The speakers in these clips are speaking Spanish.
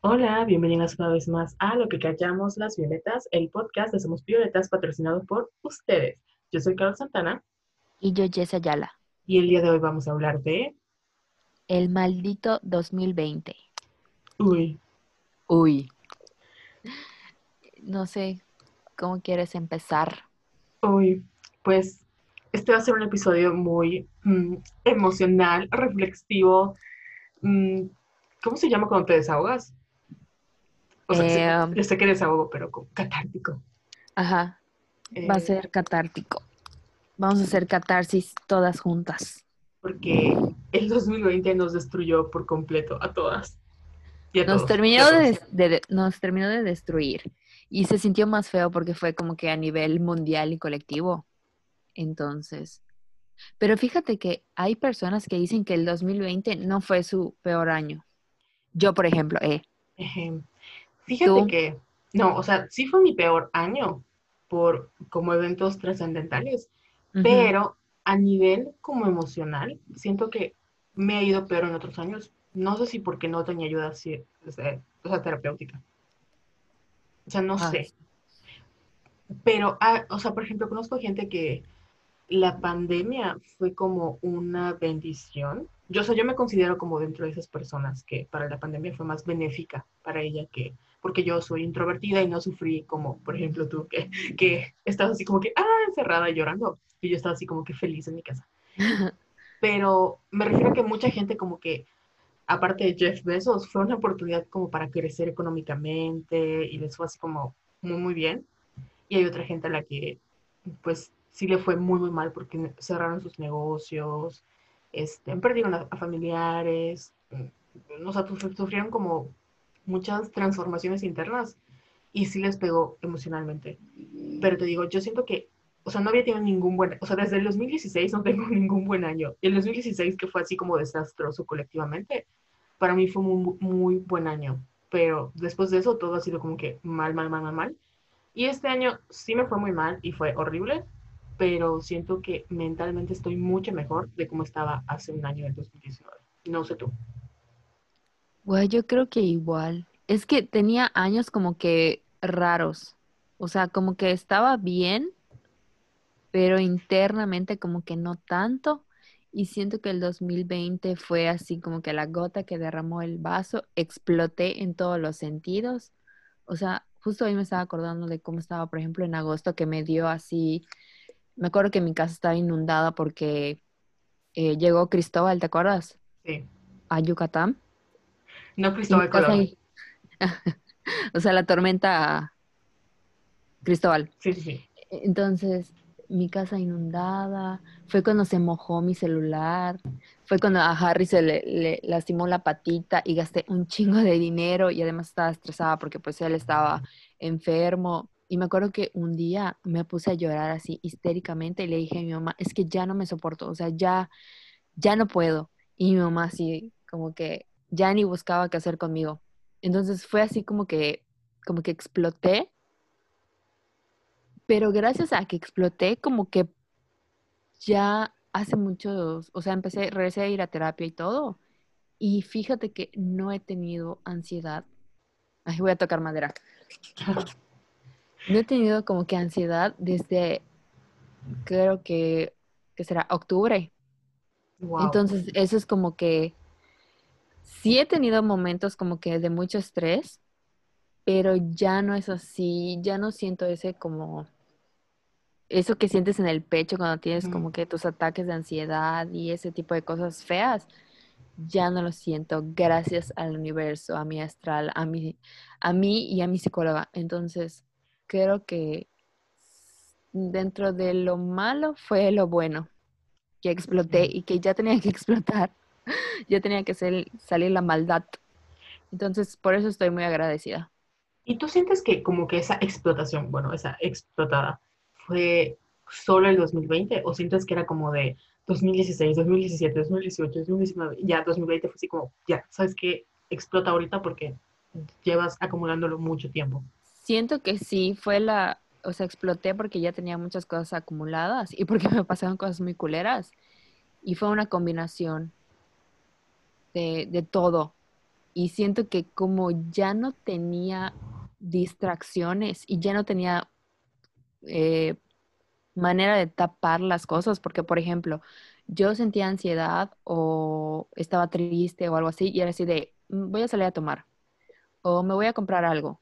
Hola, bienvenidas una vez más a Lo que callamos las violetas, el podcast de Somos Violetas patrocinado por ustedes. Yo soy Carlos Santana Y yo, Jess Ayala. y el día de hoy vamos a hablar de... El maldito 2020. Uy, Uy. No sé cómo quieres empezar. uy, pues este va a ser un episodio muy mm, emocional, reflexivo. mm, ¿Cómo se llama cuando te desahogas? O sea, sí, Eh, yo sé que desahogo, pero catártico. Ajá, va a Eh, ser catártico. Vamos a hacer catarsis todas juntas. Porque el 2020 nos destruyó por completo a todas. Y a Nos todos, terminó a de, nos terminó de destruir. Y se sintió más feo porque fue como que a nivel mundial y colectivo. Entonces. Pero fíjate que hay personas que dicen que el 2020 no fue su peor año. Yo, por ejemplo, eh. Ejem. Fíjate ¿Tú? que, no, o sea, sí fue mi peor año por como eventos trascendentales, pero a nivel como emocional, siento que me ha ido peor en otros años. No sé si porque no tenía ayuda así, o sea, o sea, terapéutica. O sea, no Ah, sé. Pero, ah, o sea, por ejemplo, conozco gente que la pandemia fue como una bendición. Yo, o sea, yo me considero como dentro de esas personas que para la pandemia fue más benéfica para ella que, porque yo soy introvertida y no sufrí como, por ejemplo, tú, que, que estabas así como que, ah, encerrada y llorando. Y yo estaba así como que feliz en mi casa. Pero me refiero a que mucha gente como que, aparte de Jeff Bezos, fue una oportunidad como para crecer económicamente y les fue así como muy, muy bien. Y hay otra gente a la que, pues, sí le fue muy, muy mal porque cerraron sus negocios, este, perdieron a, a familiares, mm, o sea, suf- sufrieron como muchas transformaciones internas y sí les pegó emocionalmente. Pero te digo, yo siento que, o sea, no había tenido ningún buen, o sea, desde el 2016 no tengo ningún buen año. Y el 2016, que fue así como desastroso colectivamente, para mí fue un muy, muy buen año. Pero después de eso todo ha sido como que mal, mal, mal, mal, mal. Y este año sí me fue muy mal y fue horrible, pero siento que mentalmente estoy mucho mejor de cómo estaba hace un año, en 2019. No sé tú. Güey, yo creo que igual. Es que tenía años como que raros. O sea, como que estaba bien, pero internamente como que no tanto. Y siento que el 2020 fue así como que la gota que derramó el vaso. Exploté en todos los sentidos. O sea, justo ahí me estaba acordando de cómo estaba, por ejemplo, en agosto, que me dio así. Me acuerdo que mi casa estaba inundada porque eh, llegó Cristóbal, ¿te acuerdas? Sí. A Yucatán. No Cristóbal Colón. O sea, la tormenta Cristóbal. Sí, sí, sí. Entonces, mi casa inundada, fue cuando se mojó mi celular, fue cuando a Harry se le, le lastimó la patita y gasté un chingo de dinero y además estaba estresada porque pues él estaba enfermo. Y me acuerdo que un día me puse a llorar así histéricamente y le dije a mi mamá, es que ya no me soporto, o sea, ya, ya no puedo. Y mi mamá así como que ya ni buscaba qué hacer conmigo. Entonces fue así como que, como que exploté pero gracias a que exploté, como que ya hace muchos, o sea, empecé, regresé a ir a terapia y todo. Y fíjate que no he tenido ansiedad. Ay, voy a tocar madera. No he tenido como que ansiedad desde, creo que, que será octubre. Wow. Entonces, eso es como que sí he tenido momentos como que de mucho estrés, pero ya no es así, ya no siento ese como eso que sientes en el pecho cuando tienes como que tus ataques de ansiedad y ese tipo de cosas feas, ya no lo siento gracias al universo, a mi astral, a mi, a mí y a mi psicóloga. Entonces, creo que dentro de lo malo fue lo bueno, que exploté y que ya tenía que explotar, ya tenía que ser- salir la maldad. Entonces, por eso estoy muy agradecida. ¿Y tú sientes que como que esa explotación, bueno, esa explotada, fue solo el 2020 o sientes que era como de 2016, 2017, 2018, 2019, ya 2020 fue así como, ya, ¿sabes qué? Explota ahorita porque llevas acumulándolo mucho tiempo. Siento que sí fue la, o sea, exploté porque ya tenía muchas cosas acumuladas y porque me pasaron cosas muy culeras. Y fue una combinación de, todo. y siento que como ya no tenía distracciones y ya no tenía eh, manera de tapar las cosas, porque por ejemplo, yo sentía ansiedad o estaba triste o algo así y era así de, "Mm, voy a salir a tomar o me voy a comprar algo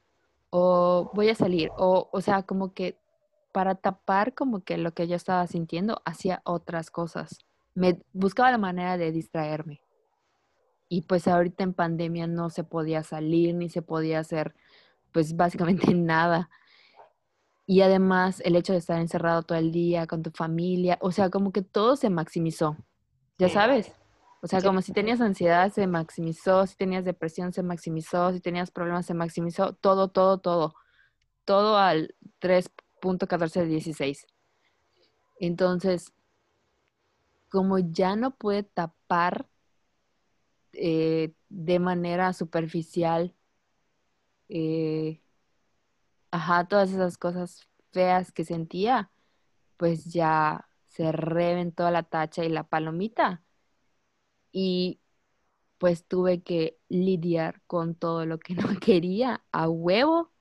o voy a salir o, o sea, como que para tapar como que lo que yo estaba sintiendo, hacía otras cosas. Me buscaba la manera de distraerme. Y pues ahorita en pandemia no se podía salir ni se podía hacer pues básicamente nada. Y además el hecho de estar encerrado todo el día con tu familia, o sea, como que todo se maximizó, ya sabes. O sea, como si tenías ansiedad se maximizó, si tenías depresión se maximizó, si tenías problemas se maximizó, todo, todo, todo. Todo al 3.14 de 16. Entonces, como ya no puede tapar eh, de manera superficial, eh, ajá, todas esas cosas feas que sentía, pues ya se reventó la tacha y la palomita y pues tuve que lidiar con todo lo que no quería a huevo.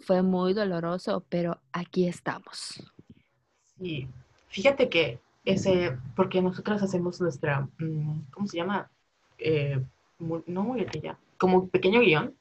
Fue muy doloroso, pero aquí estamos. sí. Fíjate que ese, porque nosotras hacemos nuestra, mm, ¿cómo se llama? Eh, no muletilla, como pequeño guion,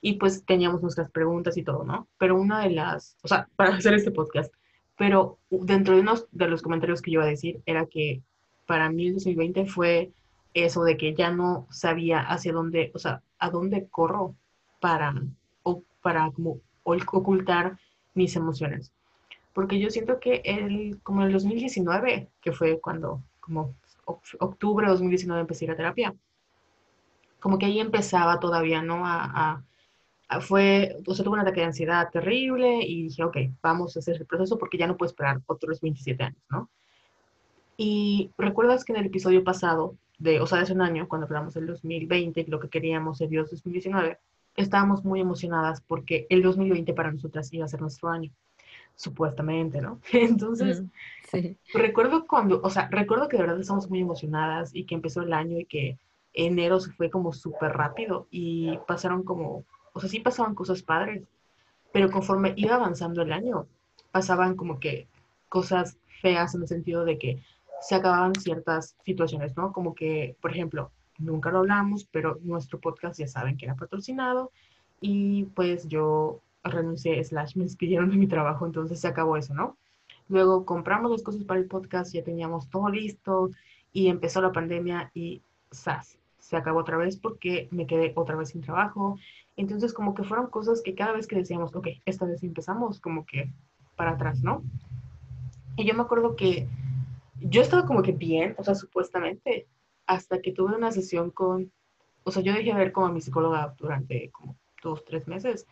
y pues teníamos nuestras preguntas y todo, ¿no? Pero una de las, o sea, para hacer este podcast, pero dentro de unos de los comentarios que iba a decir era que para mí el 2020 fue eso de que ya no sabía hacia dónde, o sea, a dónde corro para, o para como ocultar mis emociones. Porque yo siento que el, como en el 2019, que fue cuando, como oc- octubre de 2019 empecé a ir a terapia, como que ahí empezaba todavía, ¿no? A, a- a- fue, o sea, tuve un ataque de ansiedad terrible y dije, ok, vamos a hacer el proceso porque ya no puedo esperar otros 27 años, ¿no? Y recuerdas que en el episodio pasado, de, o sea, hace un año, cuando hablamos del 2020, lo que queríamos el Dios 2019, estábamos muy emocionadas porque el 2020 para nosotras iba a ser nuestro año, supuestamente, ¿no? Entonces, Sí. recuerdo cuando, o sea, recuerdo que de verdad estamos muy emocionadas y que empezó el año y que enero se fue como súper rápido y pasaron como, o sea, sí pasaban cosas padres, pero conforme iba avanzando el año, pasaban como que cosas feas en el sentido de que se acababan ciertas situaciones, ¿no? Como que, por ejemplo, nunca lo hablamos, pero nuestro podcast ya saben que era patrocinado y pues yo renuncié, slash, me despidieron de mi trabajo, entonces se acabó eso, ¿no? Luego compramos las cosas para el podcast, ya teníamos todo listo y empezó la pandemia y ¡zas! Se acabó otra vez porque me quedé otra vez sin trabajo. Entonces como que fueron cosas que cada vez que decíamos, ok, esta vez empezamos como que para atrás, ¿no? Y yo me acuerdo que yo estaba como que bien, o sea, supuestamente, hasta que tuve una sesión con, o sea, yo dejé de ver como a mi psicóloga durante como dos, tres meses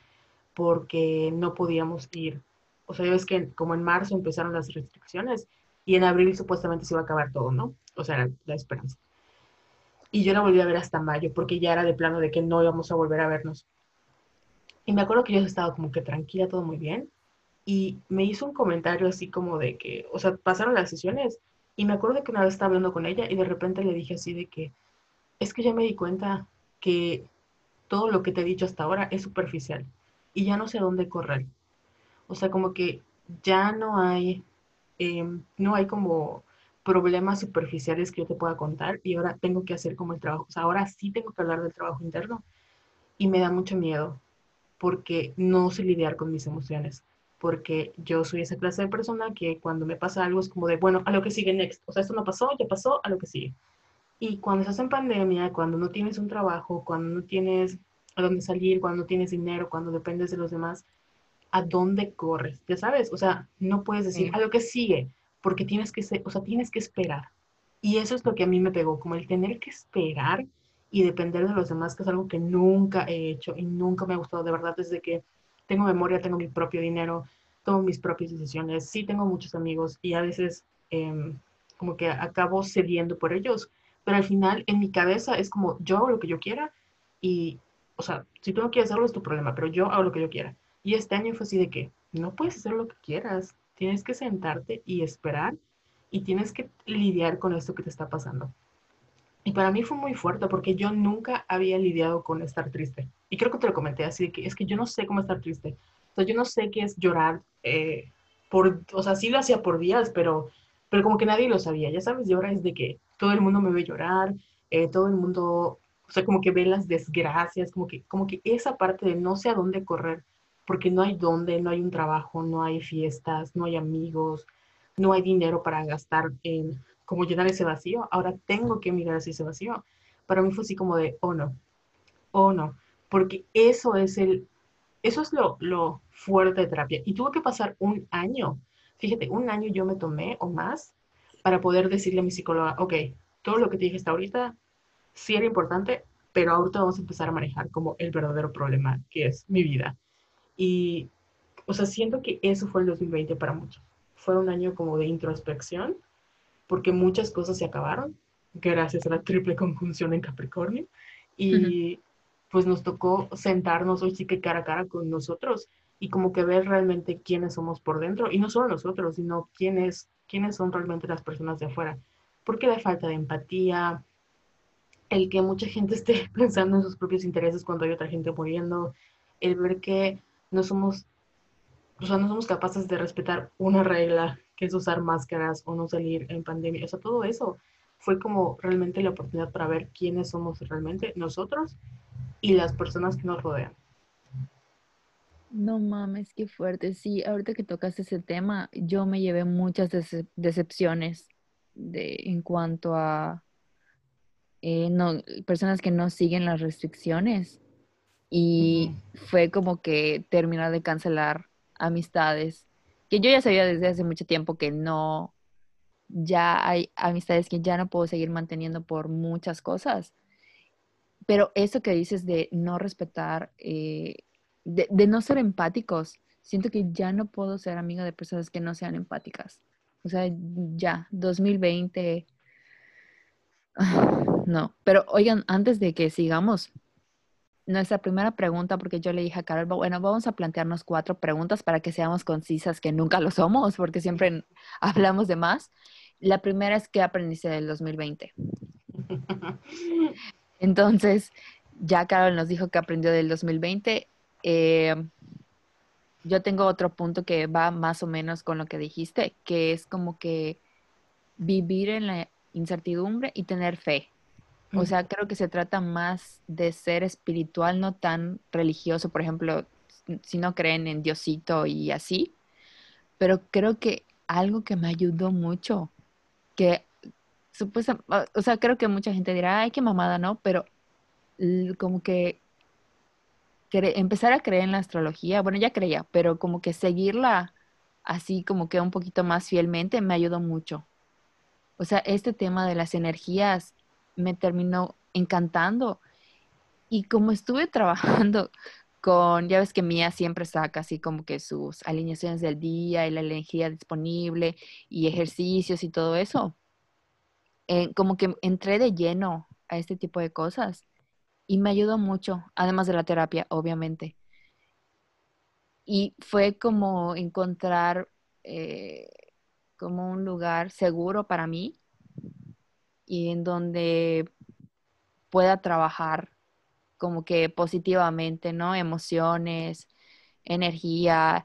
porque no podíamos ir. O sea, ves que como en marzo empezaron las restricciones y en abril supuestamente se iba a acabar todo, ¿no? O sea, la esperanza. Y yo la volví a ver hasta mayo porque ya era de plano de que no íbamos a volver a vernos. Y me acuerdo que yo estaba como que tranquila, todo muy bien. Y me hizo un comentario así como de que, o sea, pasaron las sesiones y me acuerdo que una vez estaba hablando con ella y de repente le dije así de que, es que ya me di cuenta que todo lo que te he dicho hasta ahora es superficial y ya no sé dónde correr. O sea, como que ya no hay, eh, no hay como problemas superficiales que yo te pueda contar y ahora tengo que hacer como el trabajo. O sea, ahora sí tengo que hablar del trabajo interno y me da mucho miedo porque no sé lidiar con mis emociones. Porque yo soy esa clase de persona que cuando me pasa algo es como de, bueno, a lo que sigue next. O sea, esto no pasó, ya pasó, a lo que sigue. Y cuando estás en pandemia, cuando no tienes un trabajo, cuando no tienes a dónde salir, cuando tienes dinero, cuando dependes de los demás, ¿a dónde corres? Ya sabes, o sea, no puedes decir Sí. a lo que sigue, porque tienes que ser, o sea, tienes que esperar. Y eso es lo que a mí me pegó, como el tener que esperar y depender de los demás, que es algo que nunca he hecho y nunca me ha gustado, de verdad, desde que tengo memoria, tengo mi propio dinero, tomo mis propias decisiones, sí tengo muchos amigos y a veces eh, como que acabo cediendo por ellos, pero al final en mi cabeza es como yo hago lo que yo quiera y, o sea, si tú no quieres hacerlo es tu problema, pero yo hago lo que yo quiera. Y este año fue así de que no puedes hacer lo que quieras, tienes que sentarte y esperar y tienes que lidiar con esto que te está pasando. Y para mí fue muy fuerte porque yo nunca había lidiado con estar triste. Y creo que te lo comenté así, que es que yo no sé cómo estar triste. Sea, yo no sé qué es llorar eh, por, o sea, sí lo hacía por días, pero, pero como que nadie lo sabía. Ya sabes, y ahora es de que todo el mundo me ve llorar, eh, todo el mundo, o sea, como que ve las desgracias, como que, como que esa parte de no sé a dónde correr, porque no hay dónde, no hay un trabajo, no hay fiestas, no hay amigos, no hay dinero para gastar en como llenar ese vacío. Ahora tengo que mirar hacia ese vacío. Para mí fue así como de, oh no, oh no, porque eso es el, eso es lo, lo fuerte de terapia. Y tuve que pasar un año, fíjate, un año yo me tomé o más para poder decirle a mi psicóloga, ok, todo lo que te dije hasta ahorita sí era importante, pero ahorita vamos a empezar a manejar como el verdadero problema, que es mi vida. Y, o sea, siento que eso fue el 2020 para muchos. Fue un año como de introspección, porque muchas cosas se acabaron gracias a la triple conjunción en Capricornio. Y pues nos tocó sentarnos hoy sí que cara a cara con nosotros y como que ver realmente quiénes somos por dentro. Y no solo nosotros, sino quiénes, quiénes son realmente las personas de afuera. Porque la falta de empatía, el que mucha gente esté pensando en sus propios intereses cuando hay otra gente muriendo, el ver que no somos, o sea, no somos capaces de respetar una regla, que es usar máscaras o no salir en pandemia. O sea, todo eso fue como realmente la oportunidad para ver quiénes somos realmente nosotros y las personas que nos rodean. No mames, qué fuerte. Sí, ahorita que tocas ese tema, yo me llevé muchas decepciones de, en cuanto a eh, no, personas que no siguen las restricciones. Y fue como que terminar de cancelar amistades, que yo ya sabía desde hace mucho tiempo que no, ya hay amistades que ya no puedo seguir manteniendo por muchas cosas. Pero eso que dices de no respetar, eh, de, de, no ser empáticos, siento que ya no puedo ser amiga de personas que no sean empáticas. O sea, ya, 2020 no, pero oigan, antes de que sigamos, nuestra primera pregunta, porque yo le dije a Carol, bueno, vamos a plantearnos cuatro preguntas para que seamos concisas, que nunca lo somos, porque siempre hablamos de más. La primera es, ¿qué aprendiste del 2020? Entonces, ya Carol nos dijo que aprendió del 2020. Eh, yo tengo otro punto que va más o menos con lo que dijiste, que es como que vivir en la incertidumbre y tener fe. O sea, creo que se trata más de ser espiritual, no tan religioso, por ejemplo, si no creen en Diosito y así. Pero creo que algo que me ayudó mucho, que supuestamente, o sea, creo que mucha gente dirá, ay, qué mamada, ¿no? Pero como que empezar a creer en la astrología, bueno, ya creía, pero como que seguirla así como que un poquito más fielmente me ayudó mucho. O sea, este tema de las energías me terminó encantando. Y como estuve trabajando con, ya ves que Mía siempre saca así como que sus alineaciones del día y la energía disponible y ejercicios y todo eso, eh, como que entré de lleno a este tipo de cosas y me ayudó mucho, además de la terapia, obviamente. Y fue como encontrar eh, como un lugar seguro para mí y en donde pueda trabajar como que positivamente, ¿no? Emociones, energía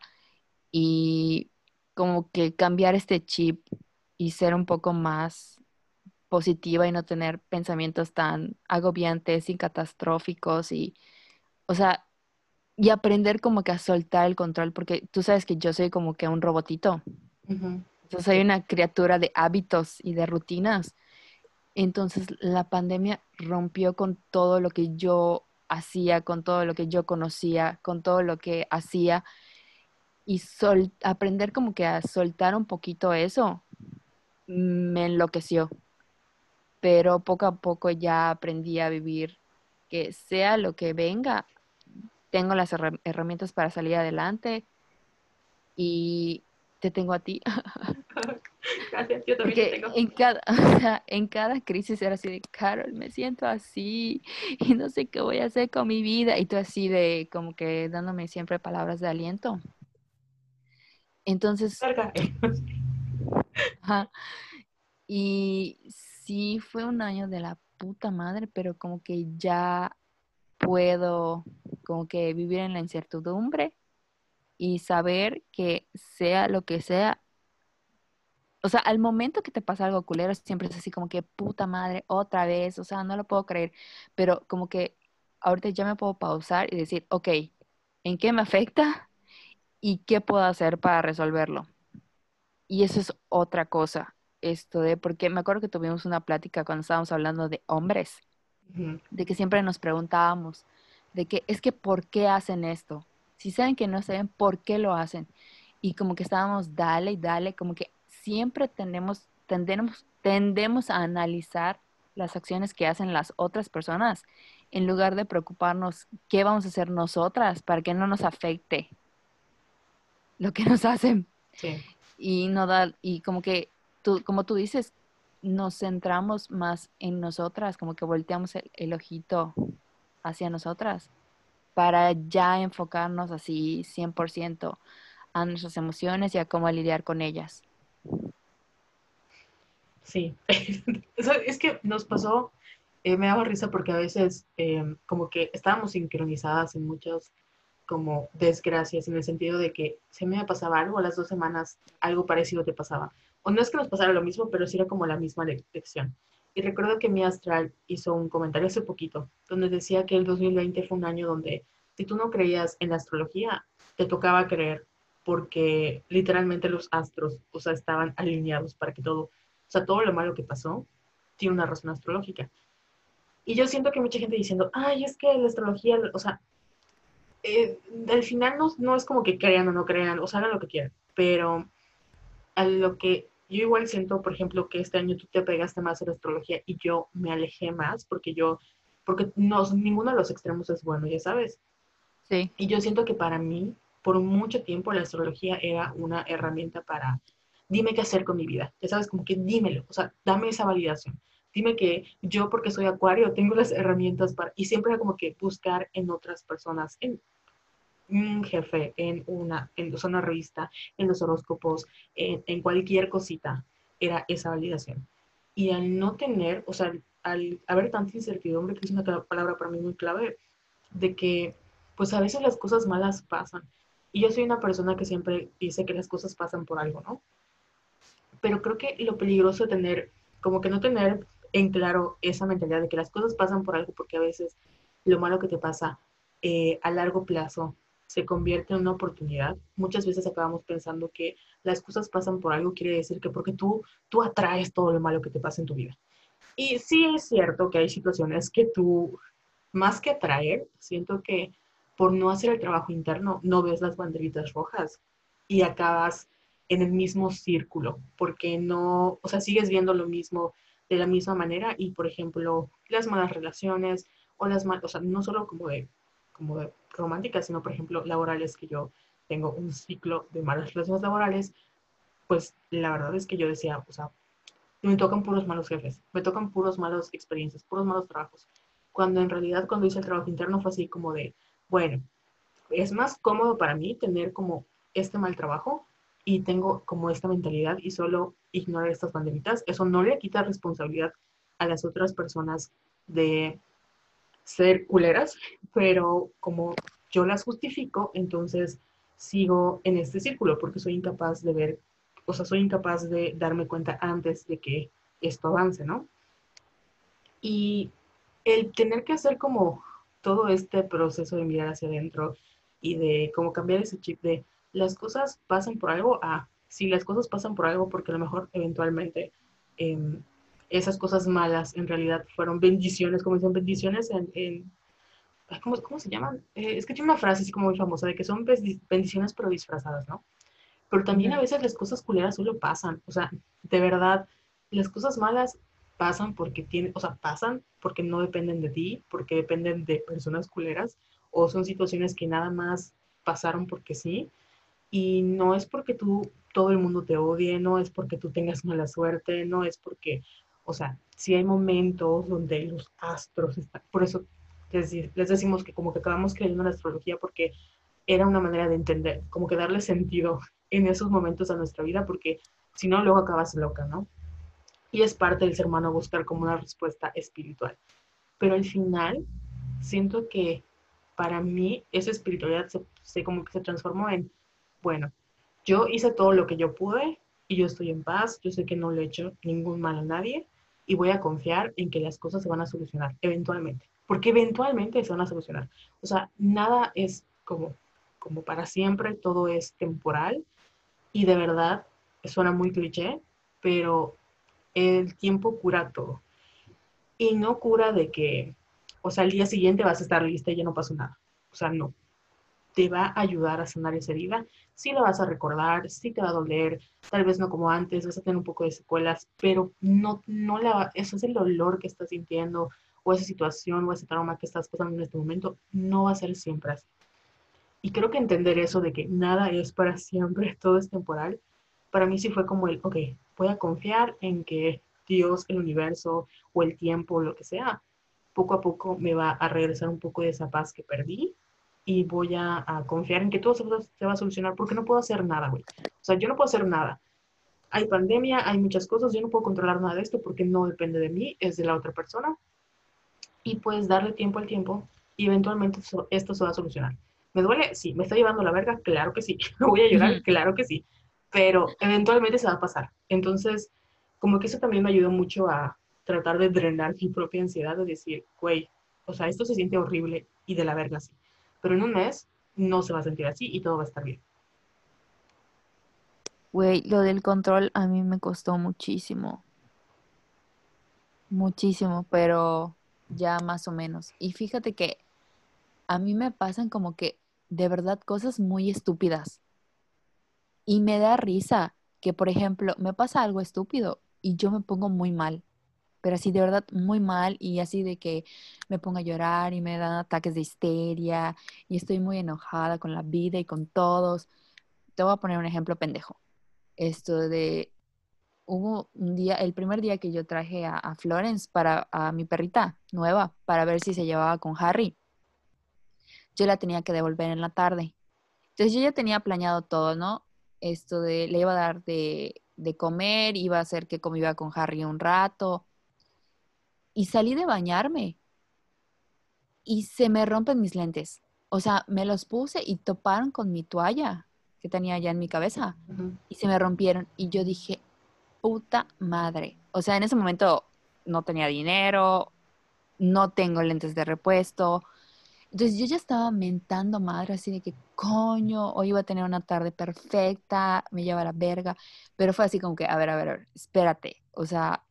y como que cambiar este chip y ser un poco más positiva y no tener pensamientos tan agobiantes y catastróficos y, o sea, y aprender como que a soltar el control, porque tú sabes que yo soy como que un robotito. Yo soy una criatura de hábitos y de rutinas. Entonces la pandemia rompió con todo lo que yo hacía, con todo lo que yo conocía, con todo lo que hacía. Y aprender como que a soltar un poquito eso me enloqueció. Pero poco a poco ya aprendí a vivir que sea lo que venga, tengo las herramientas para salir adelante y te tengo a ti. Gracias, yo también tengo. En cada, en cada crisis era así de, Carol, me siento así y no sé qué voy a hacer con mi vida. Y tú así de, como que dándome siempre palabras de aliento. Entonces... Y sí, fue un año de la puta madre, pero como que ya puedo como que vivir en la incertidumbre y saber que sea lo que sea, o sea, al momento que te pasa algo culero, siempre es así como que puta madre, otra vez, o sea, no lo puedo creer, pero como que ahorita ya me puedo pausar y decir, ok, ¿en qué me afecta? ¿Y qué puedo hacer para resolverlo? Y eso es otra cosa, esto de, porque me acuerdo que tuvimos una plática cuando estábamos hablando de hombres, de que siempre nos preguntábamos, de que es que ¿por qué hacen esto? Si saben que no saben, ¿por qué lo hacen? Y como que estábamos, dale y dale, como que siempre tenemos, tendemos, tendemos a analizar las acciones que hacen las otras personas en lugar de preocuparnos qué vamos a hacer nosotras para que no nos afecte lo que nos hacen Sí, y no da y como que tú como tú dices nos centramos más en nosotras como que volteamos el, el ojito hacia nosotras para ya enfocarnos así 100% a nuestras emociones y a cómo lidiar con ellas. Sí. Es que nos pasó, eh, me daba risa porque a veces eh, como que estábamos sincronizadas en muchas como desgracias, en el sentido de que si me pasaba algo, a las dos semanas algo parecido te pasaba. O no es que nos pasara lo mismo, pero sí era como la misma le- lección. Y recuerdo que mi astral hizo un comentario hace poquito, donde decía que el 2020 fue un año donde si tú no creías en la astrología, te tocaba creer, porque literalmente los astros, o sea, estaban alineados para que todo, o sea, todo lo malo que pasó tiene una razón astrológica. Y yo siento que mucha gente diciendo, ay, es que la astrología, o sea, eh, al final no, no es como que crean o no crean, o sea, hagan lo que quieran, pero a lo que yo igual siento, por ejemplo, que este año tú te pegaste más a la astrología y yo me alejé más porque yo, porque no, ninguno de los extremos es bueno, ya sabes. Sí, Y yo siento que para mí, por mucho tiempo, la astrología era una herramienta para, dime qué hacer con mi vida, ya sabes, como que dímelo, o sea, dame esa validación. Dime que yo, porque soy acuario, tengo las herramientas para, y siempre era como que buscar en otras personas, en un jefe, en una, en una revista, en los horóscopos, en, en cualquier cosita, era esa validación. Y al no tener, o sea, al haber tanta incertidumbre, que es una palabra para mí muy clave, de que pues a veces las cosas malas pasan. Y yo soy una persona que siempre dice que las cosas pasan por algo, ¿no? Pero creo que lo peligroso de tener, como que no tener en claro esa mentalidad de que las cosas pasan por algo, porque a veces lo malo que te pasa eh, a largo plazo se convierte en una oportunidad. Muchas veces acabamos pensando que las cosas pasan por algo, quiere decir que porque tú, tú atraes todo lo malo que te pasa en tu vida. Y sí es cierto que hay situaciones que tú, más que atraer, siento que por no hacer el trabajo interno, no ves las banderitas rojas y acabas en el mismo círculo, porque no, o sea, sigues viendo lo mismo de la misma manera y, por ejemplo, las malas relaciones o las malas, o sea, no solo como de, como románticas, sino, por ejemplo, laborales, que yo tengo un ciclo de malas relaciones laborales, pues la verdad es que yo decía, o sea, me tocan puros malos jefes, me tocan puros malos experiencias, puros malos trabajos. Cuando en realidad cuando hice el trabajo interno fue así como de, bueno, es más cómodo para mí tener como este mal trabajo y tengo como esta mentalidad y solo ignorar estas banderitas. Eso no le quita responsabilidad a las otras personas de ser culeras, pero como yo las justifico, entonces sigo en este círculo porque soy incapaz de ver, o sea, soy incapaz de darme cuenta antes de que esto avance, ¿no? Y el tener que hacer como todo este proceso de mirar hacia adentro y de como cambiar ese chip de las cosas pasan por algo a si las cosas pasan por algo porque a lo mejor eventualmente eh, esas cosas malas en realidad fueron bendiciones, como dicen bendiciones en, en ¿cómo, ¿cómo, se llaman? Eh, es que tiene una frase así como muy famosa de que son bendiciones pero disfrazadas, ¿no? Pero también a veces las cosas culeras solo pasan, o sea, de verdad, las cosas malas pasan porque tienen, o sea, pasan porque no dependen de ti, porque dependen de personas culeras, o son situaciones que nada más pasaron porque sí, y no es porque tú, todo el mundo te odie, no es porque tú tengas mala suerte, no es porque, o sea, si hay momentos donde los astros están, por eso les, les decimos que como que acabamos creyendo en la astrología porque era una manera de entender, como que darle sentido en esos momentos a nuestra vida, porque si no, luego acabas loca, ¿no? Y es parte del ser humano buscar como una respuesta espiritual. Pero al final, siento que para mí esa espiritualidad se, se como que se transformó en, bueno, yo hice todo lo que yo pude y yo estoy en paz, yo sé que no le he hecho ningún mal a nadie y voy a confiar en que las cosas se van a solucionar eventualmente, porque eventualmente se van a solucionar. O sea, nada es como, como para siempre, todo es temporal y de verdad suena muy cliché, pero el tiempo cura todo. Y no cura de que, o sea, al día siguiente vas a estar lista y ya no pasó nada. O sea, no. Te va a ayudar a sanar esa herida. Sí la vas a recordar, sí te va a doler, tal vez no como antes, vas a tener un poco de secuelas, pero no, no la, eso es el dolor que estás sintiendo o esa situación o ese trauma que estás pasando en este momento, no va a ser siempre así. Y creo que entender eso de que nada es para siempre, todo es temporal, para mí sí fue como el, ok, voy a confiar en que Dios, el universo o el tiempo, lo que sea, poco a poco me va a regresar un poco de esa paz que perdí y voy a, confiar en que todo se, se, va a solucionar porque no puedo hacer nada, güey. O sea, yo no puedo hacer nada. Hay pandemia, hay muchas cosas, yo no puedo controlar nada de esto porque no depende de mí, es de la otra persona. Y pues darle tiempo al tiempo y eventualmente esto se va a solucionar. ¿Me duele? Sí. ¿Me está llevando la verga? Claro que sí. ¿Me voy a llorar? Claro que sí pero eventualmente se va a pasar. Entonces, como que eso también me ayudó mucho a tratar de drenar mi propia ansiedad, de decir, güey, o sea, esto se siente horrible y de la verga así, pero en un mes no se va a sentir así y todo va a estar bien. Güey, lo del control a mí me costó muchísimo. Muchísimo, pero ya más o menos. Y fíjate que a mí me pasan como que de verdad cosas muy estúpidas. Y me da risa que, por ejemplo, me pasa algo estúpido y yo me pongo muy mal, pero así de verdad muy mal y así de que me pongo a llorar y me dan ataques de histeria y estoy muy enojada con la vida y con todos. Te voy a poner un ejemplo pendejo. Esto de, hubo un día, el primer día que yo traje a, Florence para a mi perrita nueva para ver si se llevaba con Harry. Yo la tenía que devolver en la tarde. Entonces yo ya tenía planeado todo, ¿no? Esto de, le iba a dar de, comer, iba a hacer que conviva con Harry un rato. Y salí de bañarme y se me rompen mis lentes. O sea, me los puse y toparon con mi toalla que tenía allá en mi cabeza y se me rompieron. Y yo dije, puta madre. O sea, en ese momento no tenía dinero, no tengo lentes de repuesto, entonces yo ya estaba mentando madre, así de que coño, hoy iba a tener una tarde perfecta, me lleva a la verga, pero fue así como que, a ver, a ver, a ver espérate, o sea,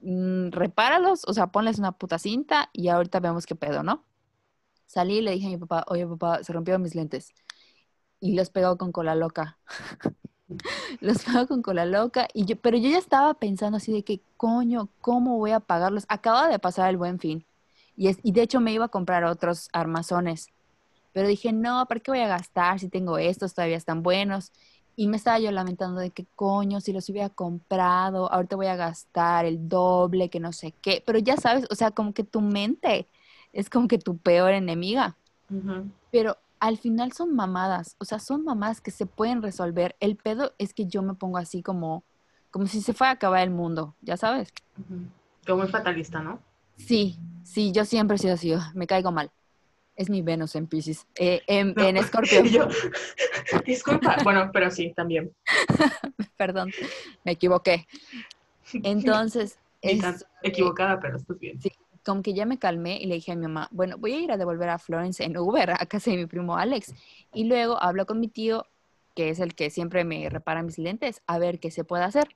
mmm, repáralos, o sea, ponles una puta cinta y ahorita vemos qué pedo, ¿no? Salí y le dije a mi papá, oye papá, se rompieron mis lentes y los pegó con cola loca. los pegó con cola loca y yo, pero yo ya estaba pensando así de que, coño, ¿cómo voy a pagarlos? Acaba de pasar el buen fin y, de hecho me iba a comprar otros armazones. Pero dije, no, ¿para qué voy a gastar si tengo estos, todavía están buenos? Y me estaba yo lamentando de que coño, si los hubiera comprado, ahorita voy a gastar el doble, que no sé qué. Pero ya sabes, o sea, como que tu mente es como que tu peor enemiga. Pero al final son mamadas, o sea, son mamadas que se pueden resolver. El pedo es que yo me pongo así como, como si se fuera a acabar el mundo, ya sabes. Como muy fatalista, ¿no? Sí, sí, yo siempre he sido así, me caigo mal. Es mi Venus en Pisces, eh, en, no, Escorpio. disculpa, bueno, pero sí, también. Perdón, me equivoqué. Entonces... Es, equivocada, pero estás bien. Sí, como que ya me calmé y le dije a mi mamá, bueno, voy a ir a devolver a Florence en Uber a casa de mi primo Alex. Y luego hablo con mi tío, que es el que siempre me repara mis lentes, a ver qué se puede hacer.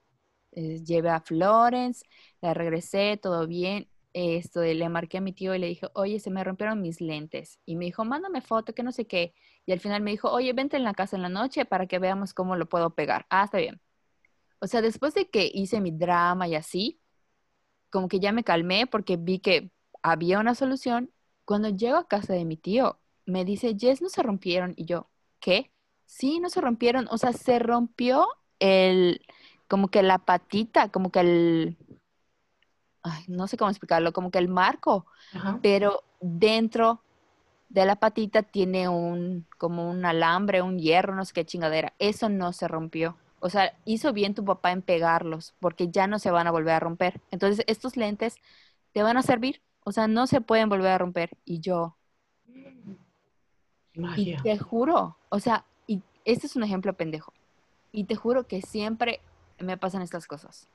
Eh, llevé a Florence, la regresé, todo bien esto, le marqué a mi tío y le dije, oye, se me rompieron mis lentes. Y me dijo, mándame foto, que no sé qué. Y al final me dijo, oye, vente en la casa en la noche para que veamos cómo lo puedo pegar. Ah, está bien. O sea, después de que hice mi drama y así, como que ya me calmé porque vi que había una solución. Cuando llego a casa de mi tío, me dice, Jess, no se rompieron. Y yo, ¿qué? Sí, no se rompieron. O sea, se rompió el, como que la patita, como que el, no sé cómo explicarlo, como que el marco, pero dentro de la patita tiene un, como un alambre, un hierro, no sé qué chingadera. Eso no se rompió. O sea, hizo bien tu papá en pegarlos porque ya no se van a volver a romper. Entonces, estos lentes te van a servir. O sea, no se pueden volver a romper. Y yo. Y te juro, o sea, y este es un ejemplo pendejo. Y te juro que siempre me pasan estas cosas.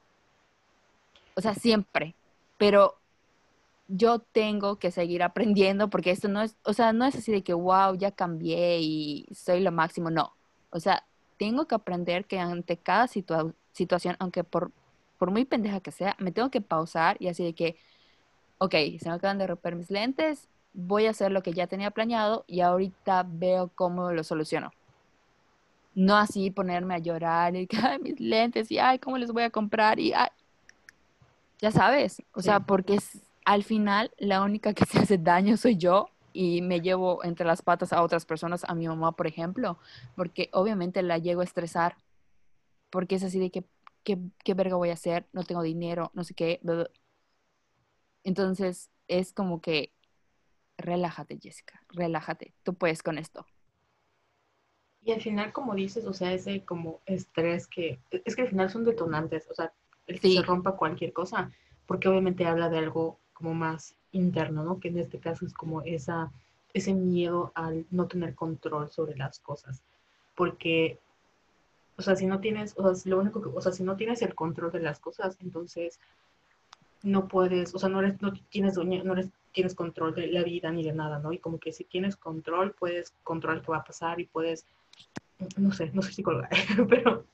O sea, siempre. Pero yo tengo que seguir aprendiendo porque esto no es, o sea, no es así de que, wow, ya cambié y soy lo máximo. No. O sea, tengo que aprender que ante cada situación, aunque por, por muy pendeja que sea, me tengo que pausar y así de que, ok, se me acaban de romper mis lentes, voy a hacer lo que ya tenía planeado y ahorita veo cómo lo soluciono. No así ponerme a llorar y que, ay, mis lentes y, ay, ¿cómo les voy a comprar? Y, ay, ya sabes, o sea, porque es, al final la única que se hace daño soy yo y me llevo entre las patas a otras personas, a mi mamá, por ejemplo, porque obviamente la llego a estresar, porque es así de que, ¿qué, qué verga voy a hacer? No tengo dinero, no sé qué. Entonces es como que, relájate, Jessica, relájate, tú puedes con esto. Y al final, como dices, o sea, ese como estrés que, es que al final son detonantes, o sea, el que se rompa cualquier cosa, porque obviamente habla de algo como más interno, ¿no? Que en este caso es como esa, ese miedo al no tener control sobre las cosas. Porque, o sea, si no tienes, o sea, lo único que, o sea, si no tienes el control de las cosas, entonces no puedes, o sea, no, eres, no tienes no eres, tienes control de la vida ni de nada, ¿no? Y como que si tienes control, puedes controlar qué va a pasar y puedes, no sé, no soy psicóloga, pero,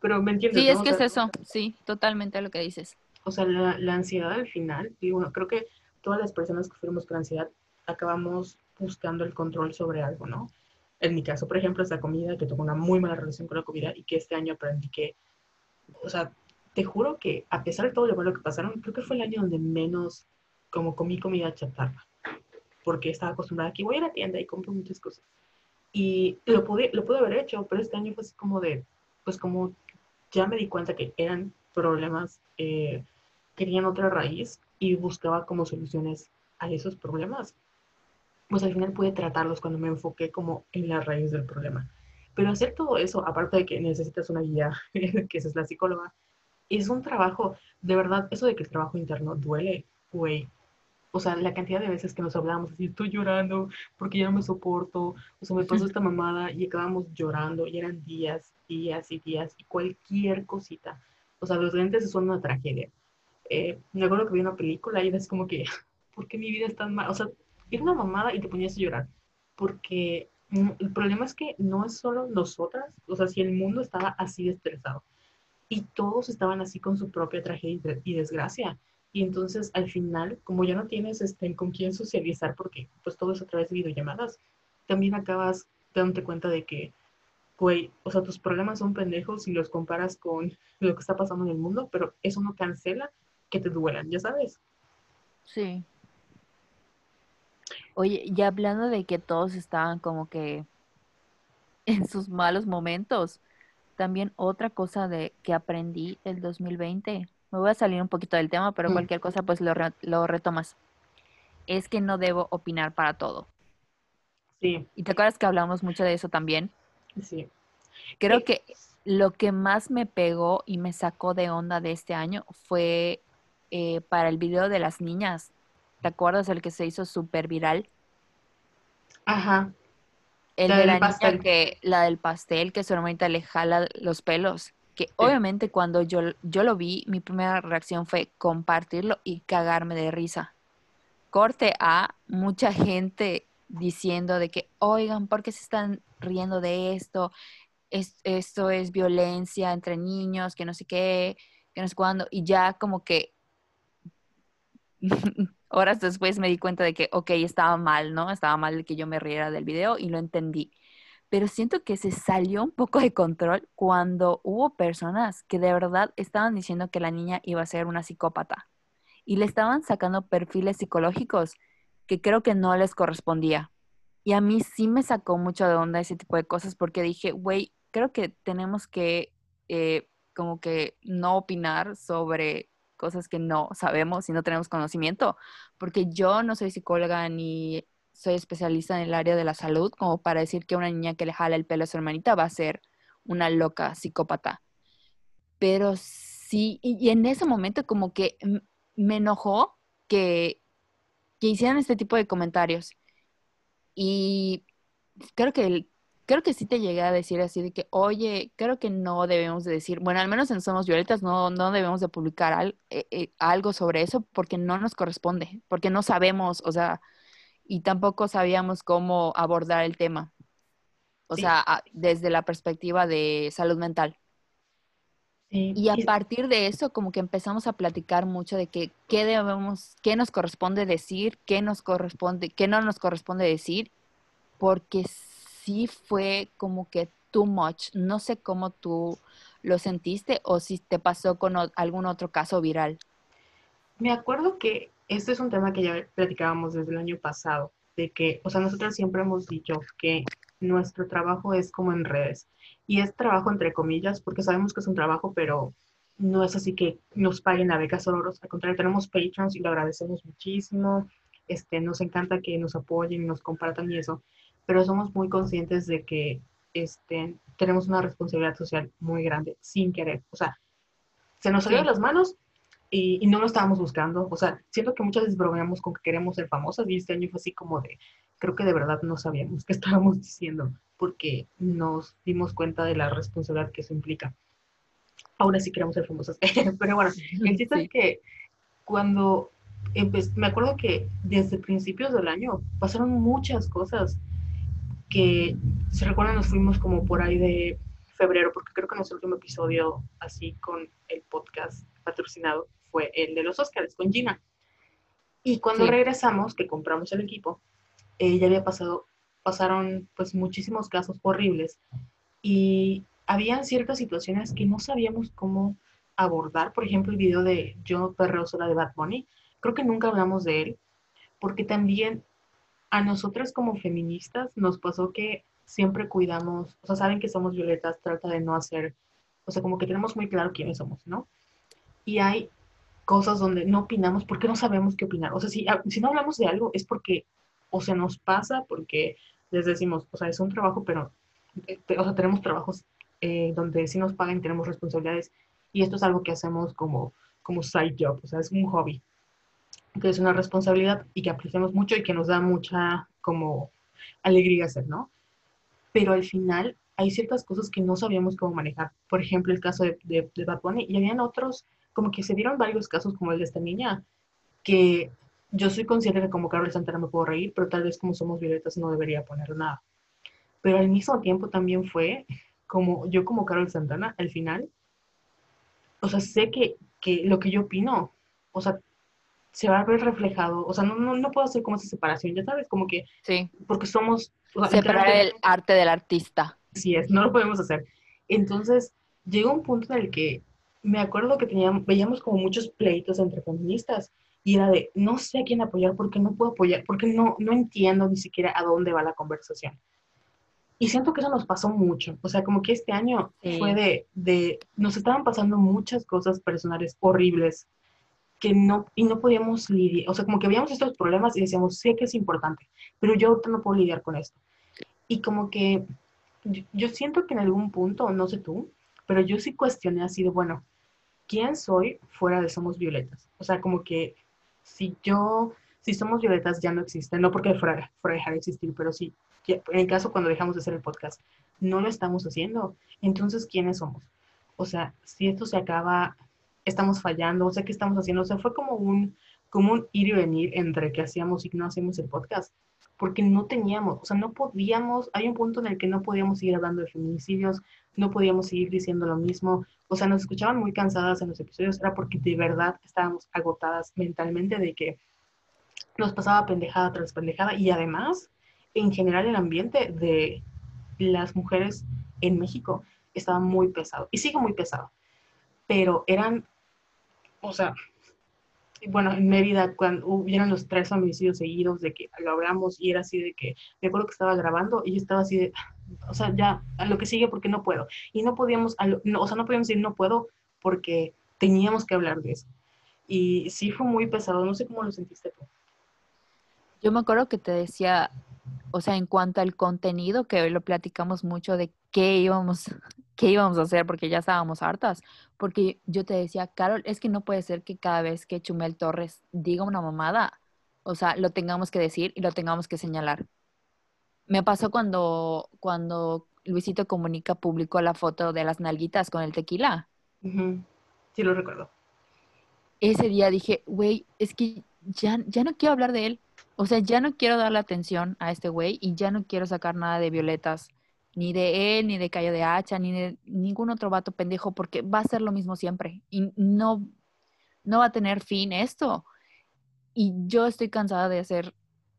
pero me entiendes. Sí, es que es eso, sí, totalmente lo que dices. O sea, la, la ansiedad al final, y bueno, creo que todas las personas que sufrimos con ansiedad acabamos buscando el control sobre algo, ¿no? En mi caso, por ejemplo, es la comida, que tengo una muy mala relación con la comida y que este año aprendí que, o sea, te juro que a pesar de todo lo malo que pasaron, creo que fue el año donde menos como comí comida chatarra, porque estaba acostumbrada a que voy a la tienda y compro muchas cosas. Y lo pude, lo pude haber hecho, pero este año fue así como de, pues como ya me di cuenta que eran problemas eh, querían otra raíz y buscaba como soluciones a esos problemas, pues al final pude tratarlos cuando me enfoqué como en la raíz del problema. Pero hacer todo eso, aparte de que necesitas una guía, que esa es la psicóloga, es un trabajo, de verdad, eso de que el trabajo interno duele, güey. O sea, la cantidad de veces que nos hablamos así, estoy llorando porque ya no me soporto, o sea, me pasó esta mamada y acabamos llorando y eran días, días y días y cualquier cosita. O sea, los lentes son una tragedia eh, me acuerdo que vi una película y era como que, ¿por qué mi vida es tan mal? O sea, era una mamada y te ponías a llorar. Porque el problema es que no es solo nosotras, o sea, si el mundo estaba así estresado y todos estaban así con su propia tragedia y desgracia. Y entonces al final, como ya no tienes este, con quién socializar, porque pues todo es a través de videollamadas, también acabas dándote cuenta de que, güey, o sea, tus problemas son pendejos y los comparas con lo que está pasando en el mundo, pero eso no cancela que te duelan, ya sabes. Sí. Oye, ya hablando de que todos estaban como que en sus malos momentos, también otra cosa de que aprendí el 2020, me voy a salir un poquito del tema, pero mm. cualquier cosa pues lo, lo retomas, es que no debo opinar para todo. Sí. ¿Y te acuerdas que hablamos mucho de eso también? Sí. Creo que lo que más me pegó y me sacó de onda de este año fue eh, para el video de las niñas. ¿Te acuerdas el que se hizo súper viral? Ajá. El de la niña que, la del pastel, que su hermanita le jala los pelos. Que obviamente cuando yo, yo lo vi, mi primera reacción fue compartirlo y cagarme de risa. Corte a mucha gente diciendo de que, oigan, ¿por qué se están riendo de esto? esto es violencia entre niños, que no sé qué, que no sé cuándo. Y ya como que horas después me di cuenta de que, ok, estaba mal, ¿no? Estaba mal que yo me riera del video y lo entendí. Pero siento que se salió un poco de control cuando hubo personas que de verdad estaban diciendo que la niña iba a ser una psicópata y le estaban sacando perfiles psicológicos que creo que no les correspondía. Y a mí sí me sacó mucho de onda ese tipo de cosas porque dije, güey, creo que tenemos que eh, como que no opinar sobre cosas que no sabemos y no tenemos conocimiento, porque yo no soy psicóloga ni soy especialista en el área de la salud como para decir que una niña que le jala el pelo a su hermanita va a ser una loca psicópata. pero sí, y, en ese momento como que me enojó que, que hicieran este tipo de comentarios. Y creo que, creo que sí te llegué a decir así de que, oye, creo que no debemos de decir, bueno, al menos en Somos Violetas no, no debemos de publicar al- eh, eh, algo sobre eso porque no nos corresponde, porque no sabemos, o sea, y tampoco sabíamos cómo abordar el tema, o Sí, sea, desde la perspectiva de salud mental. sí. Y a partir de eso, como que empezamos a platicar mucho de que qué debemos, qué nos corresponde decir, qué nos corresponde, qué no nos corresponde decir, porque sí fue como que too much. No sé cómo tú lo sentiste o si te pasó con algún otro caso viral. Me acuerdo que este es un tema que ya platicábamos desde el año pasado, de que, o sea, nosotros siempre hemos dicho que nuestro trabajo es como en redes. Y es trabajo entre comillas, porque sabemos que es un trabajo, pero no es así que nos paguen a becas sonoros. Al contrario, tenemos patrons y lo agradecemos muchísimo. Este, nos encanta que nos apoyen, nos compartan y eso, pero somos muy conscientes de que este, tenemos una responsabilidad social muy grande, sin querer. O sea, se nos salió de las manos y, y no lo estábamos buscando. O sea, siento que muchas veces bromeamos con que queremos ser famosas y este año fue así como de, creo que de verdad no sabíamos qué estábamos diciendo porque nos dimos cuenta de la responsabilidad que eso implica. Ahora sí queremos ser famosas. Pero bueno, el chiste Sí. es que cuando empe- me acuerdo que desde principios del año pasaron muchas cosas que, si recuerdan, nos fuimos como por ahí de febrero, porque creo que nuestro último episodio así con el podcast patrocinado fue el de los Oscars con Gina. Y cuando Sí. regresamos, que compramos el equipo, eh, ya había pasado, pasaron pues muchísimos casos horribles y habían ciertas situaciones que no sabíamos cómo abordar. Por ejemplo, el video de Yo Perreo Sola de Bad Bunny. Creo que nunca hablamos de él, porque también a nosotras como feministas nos pasó que siempre cuidamos, o sea, saben que somos violetas, trata de no hacer, o sea, como que tenemos muy claro quiénes somos, ¿no? Y hay cosas donde no opinamos porque no sabemos qué opinar. O sea, si, si no hablamos de algo es porque o se nos pasa, porque les decimos, o sea, es un trabajo, pero, eh, o sea, tenemos trabajos eh, donde sí nos pagan, tenemos responsabilidades, y esto es algo que hacemos como, como side job, o sea, es un hobby, que es una responsabilidad y que apreciamos mucho y que nos da mucha como alegría hacer, ¿no? Pero al final hay ciertas cosas que no sabíamos cómo manejar. Por ejemplo, el caso de, de, de Bad Bunny, y habían otros, como que se dieron varios casos como el de esta niña, que yo soy consciente que como Carlos Santana me puedo reír, pero tal vez como somos violetas no debería poner nada. Pero al mismo tiempo también fue como yo como Carol Santana, al final, o sea, sé que, que lo que yo opino, o sea, se va a ver reflejado, o sea, no, no, no puedo hacer como esa separación, ya sabes, como que, Sí. porque somos... O sea, Separar el arte del artista. Así es, no lo podemos hacer. Entonces, llegó un punto en el que me acuerdo que teníamos, veíamos como muchos pleitos entre feministas y era de, no sé a quién apoyar porque no puedo apoyar, porque no, no entiendo ni siquiera a dónde va la conversación. Y siento que eso nos pasó mucho, o sea, como que este año Sí. fue de, de, nos estaban pasando muchas cosas personales horribles que no, y no podíamos lidiar, o sea, como que veíamos estos problemas y decíamos, sé que es importante, pero yo no puedo lidiar con esto. Y como que yo, yo siento que en algún punto, no sé tú, pero yo sí cuestioné así de, bueno, ¿quién soy fuera de Somos Violetas? O sea, como que si yo, si Somos Violetas ya no existe, no porque fuera, fuera dejar de existir, pero sí, ya- en el caso cuando dejamos de hacer el podcast, no lo estamos haciendo, entonces, ¿quiénes somos? O sea, si esto se acaba, estamos fallando, o sea, ¿qué estamos haciendo? O sea, fue como un, como un ir y venir entre que hacíamos y no hacíamos el podcast porque no teníamos, o sea, no podíamos, hay un punto en el que no podíamos seguir hablando de feminicidios, no podíamos seguir diciendo lo mismo, o sea, nos escuchaban muy cansadas en los episodios, era porque de verdad estábamos agotadas mentalmente de que nos pasaba pendejada tras pendejada y además, en general, el ambiente de las mujeres en México estaba muy pesado y sigue muy pesado, pero eran, o sea, bueno, en Mérida, cuando hubieron los tres homicidios seguidos, de que lo hablamos y era así de que, me acuerdo que estaba grabando y yo estaba así de, o sea, ya, a lo que sigue porque no puedo. Y no podíamos, o sea, no podíamos decir no puedo porque teníamos que hablar de eso. Y sí fue muy pesado, no sé cómo lo sentiste tú. Yo me acuerdo que te decía, o sea, en cuanto al contenido, que lo platicamos mucho de qué íbamos, qué íbamos a hacer porque ya estábamos hartas. Porque yo te decía, Carol, es que no puede ser que cada vez que Chumel Torres diga una mamada, o sea, lo tengamos que decir y lo tengamos que señalar. Me pasó cuando, cuando Luisito Comunica publicó la foto de las nalguitas con el tequila. Sí, lo recuerdo. Ese día dije, güey, es que ya, ya no quiero hablar de él. O sea, ya no quiero darle atención a este güey y ya no quiero sacar nada de violetas ni de él, ni de Cayo de Hacha, ni de ningún otro vato pendejo, porque va a ser lo mismo siempre y no, no va a tener fin esto. Y yo estoy cansada de hacer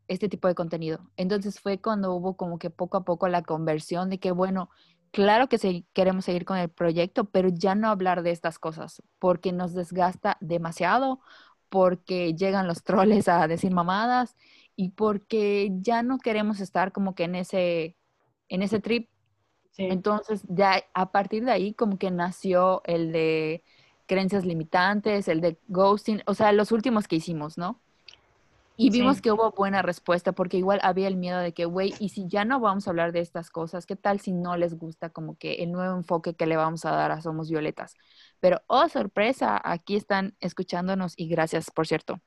este tipo de contenido. Entonces fue cuando hubo como que poco a poco la conversión de que, bueno, claro que queremos seguir con el proyecto, pero ya no hablar de estas cosas, porque nos desgasta demasiado, porque llegan los troles a decir mamadas y porque ya no queremos estar como que en ese en ese trip. Entonces, ya a partir de ahí como que nació el de creencias limitantes, el de ghosting, o sea, los últimos que hicimos, ¿no? Y vimos que hubo buena respuesta porque igual había el miedo de que, güey, y si ya no vamos a hablar de estas cosas, ¿qué tal si no les gusta como que el nuevo enfoque que le vamos a dar a Somos Violetas? Pero, oh, sorpresa, aquí están escuchándonos y gracias, por cierto.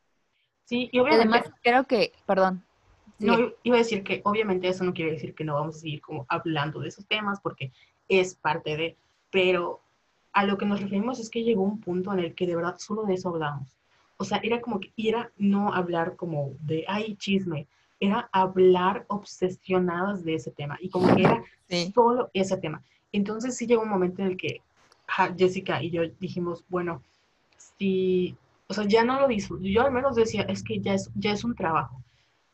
Sí, y obviamente... además creo que, perdón, no, iba a decir que obviamente eso no quiere decir que no vamos a seguir como hablando de esos temas porque es parte de, pero a lo que nos referimos es que llegó un punto en el que de verdad solo de eso hablamos. O sea, era como que era no hablar como de, ay, chisme, era hablar obsesionadas de ese tema y como que era solo ese tema. Entonces sí llegó un momento en el que Jessica y yo dijimos, bueno, si, o sea, ya no lo disfruto, yo al menos decía, es que ya es, ya es un trabajo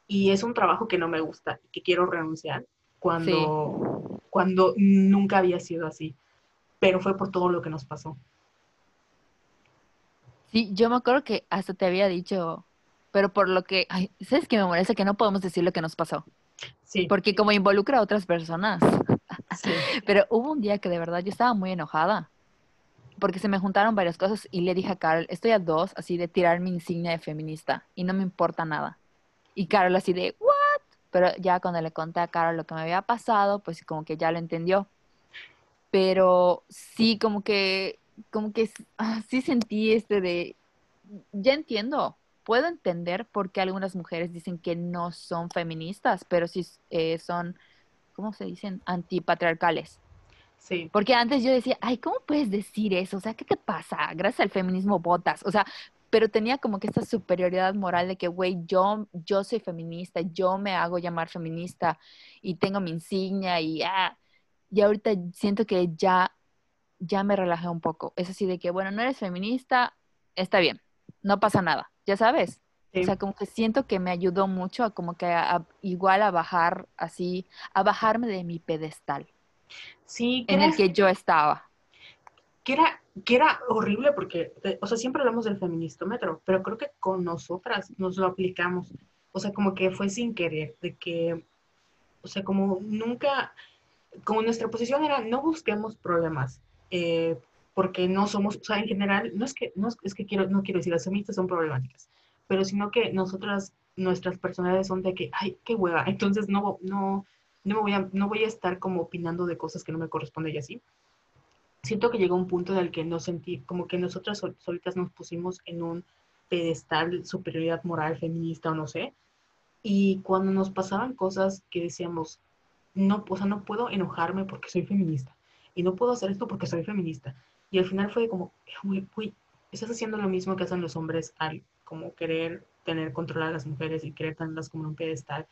y es un trabajo que no me gusta y que quiero renunciar cuando, cuando nunca había sido así, pero fue por todo lo que nos pasó. Sí, yo me acuerdo que hasta te había dicho, pero por lo que, ay, ¿sabes que me molesta que no podemos decir lo que nos pasó? Sí. Porque como involucra a otras personas. Sí. Pero hubo un día que de verdad yo estaba muy enojada porque se me juntaron varias cosas y le dije a Carl, estoy a dos así de tirar mi insignia de feminista y no me importa nada. Y Carol así de, ¿what? Pero ya cuando le conté a Carol lo que me había pasado, pues como que ya lo entendió. Pero sí, como que, como que ah, sí sentí este de, ya entiendo, puedo entender por qué algunas mujeres dicen que no son feministas, pero sí eh, son, ¿cómo se dicen? Antipatriarcales. Sí. Porque antes yo decía, ay, ¿cómo puedes decir eso? O sea, ¿qué te pasa? Gracias al feminismo votas. O sea, pero tenía como que esta superioridad moral de que, güey, yo, yo soy feminista, yo me hago llamar feminista y tengo mi insignia y, ah, y ahorita siento que ya, ya me relajé un poco. Es así de que, bueno, no eres feminista, está bien, no pasa nada, ya sabes. O sea, como que siento que me ayudó mucho a como que igual a bajar así, a bajarme de mi pedestal. Sí, en el que yo estaba que era, que era horrible porque, o sea, siempre hablamos del feministómetro, pero creo que con nosotras nos lo aplicamos. O sea, como que fue sin querer, de que, o sea, como nunca, como nuestra posición era, no busquemos problemas, eh, porque no somos, o sea, en general, no es que, no es, que quiero, no quiero decir, las feministas son problemáticas, pero sino que nosotras, nuestras personalidades son de que, ay, qué hueva, entonces no, no, no me voy a, no voy a estar como opinando de cosas que no me corresponden y así siento que llegó un punto en el que nos sentí, como que nosotras solitas nos pusimos en un pedestal de superioridad moral feminista o no sé, y cuando nos pasaban cosas que decíamos, no, o sea, no puedo enojarme porque soy feminista, y no puedo hacer esto porque soy feminista, y al final fue como, uy, estás haciendo lo mismo que hacen los hombres al como querer tener control a las mujeres y querer tenerlas como un pedestal,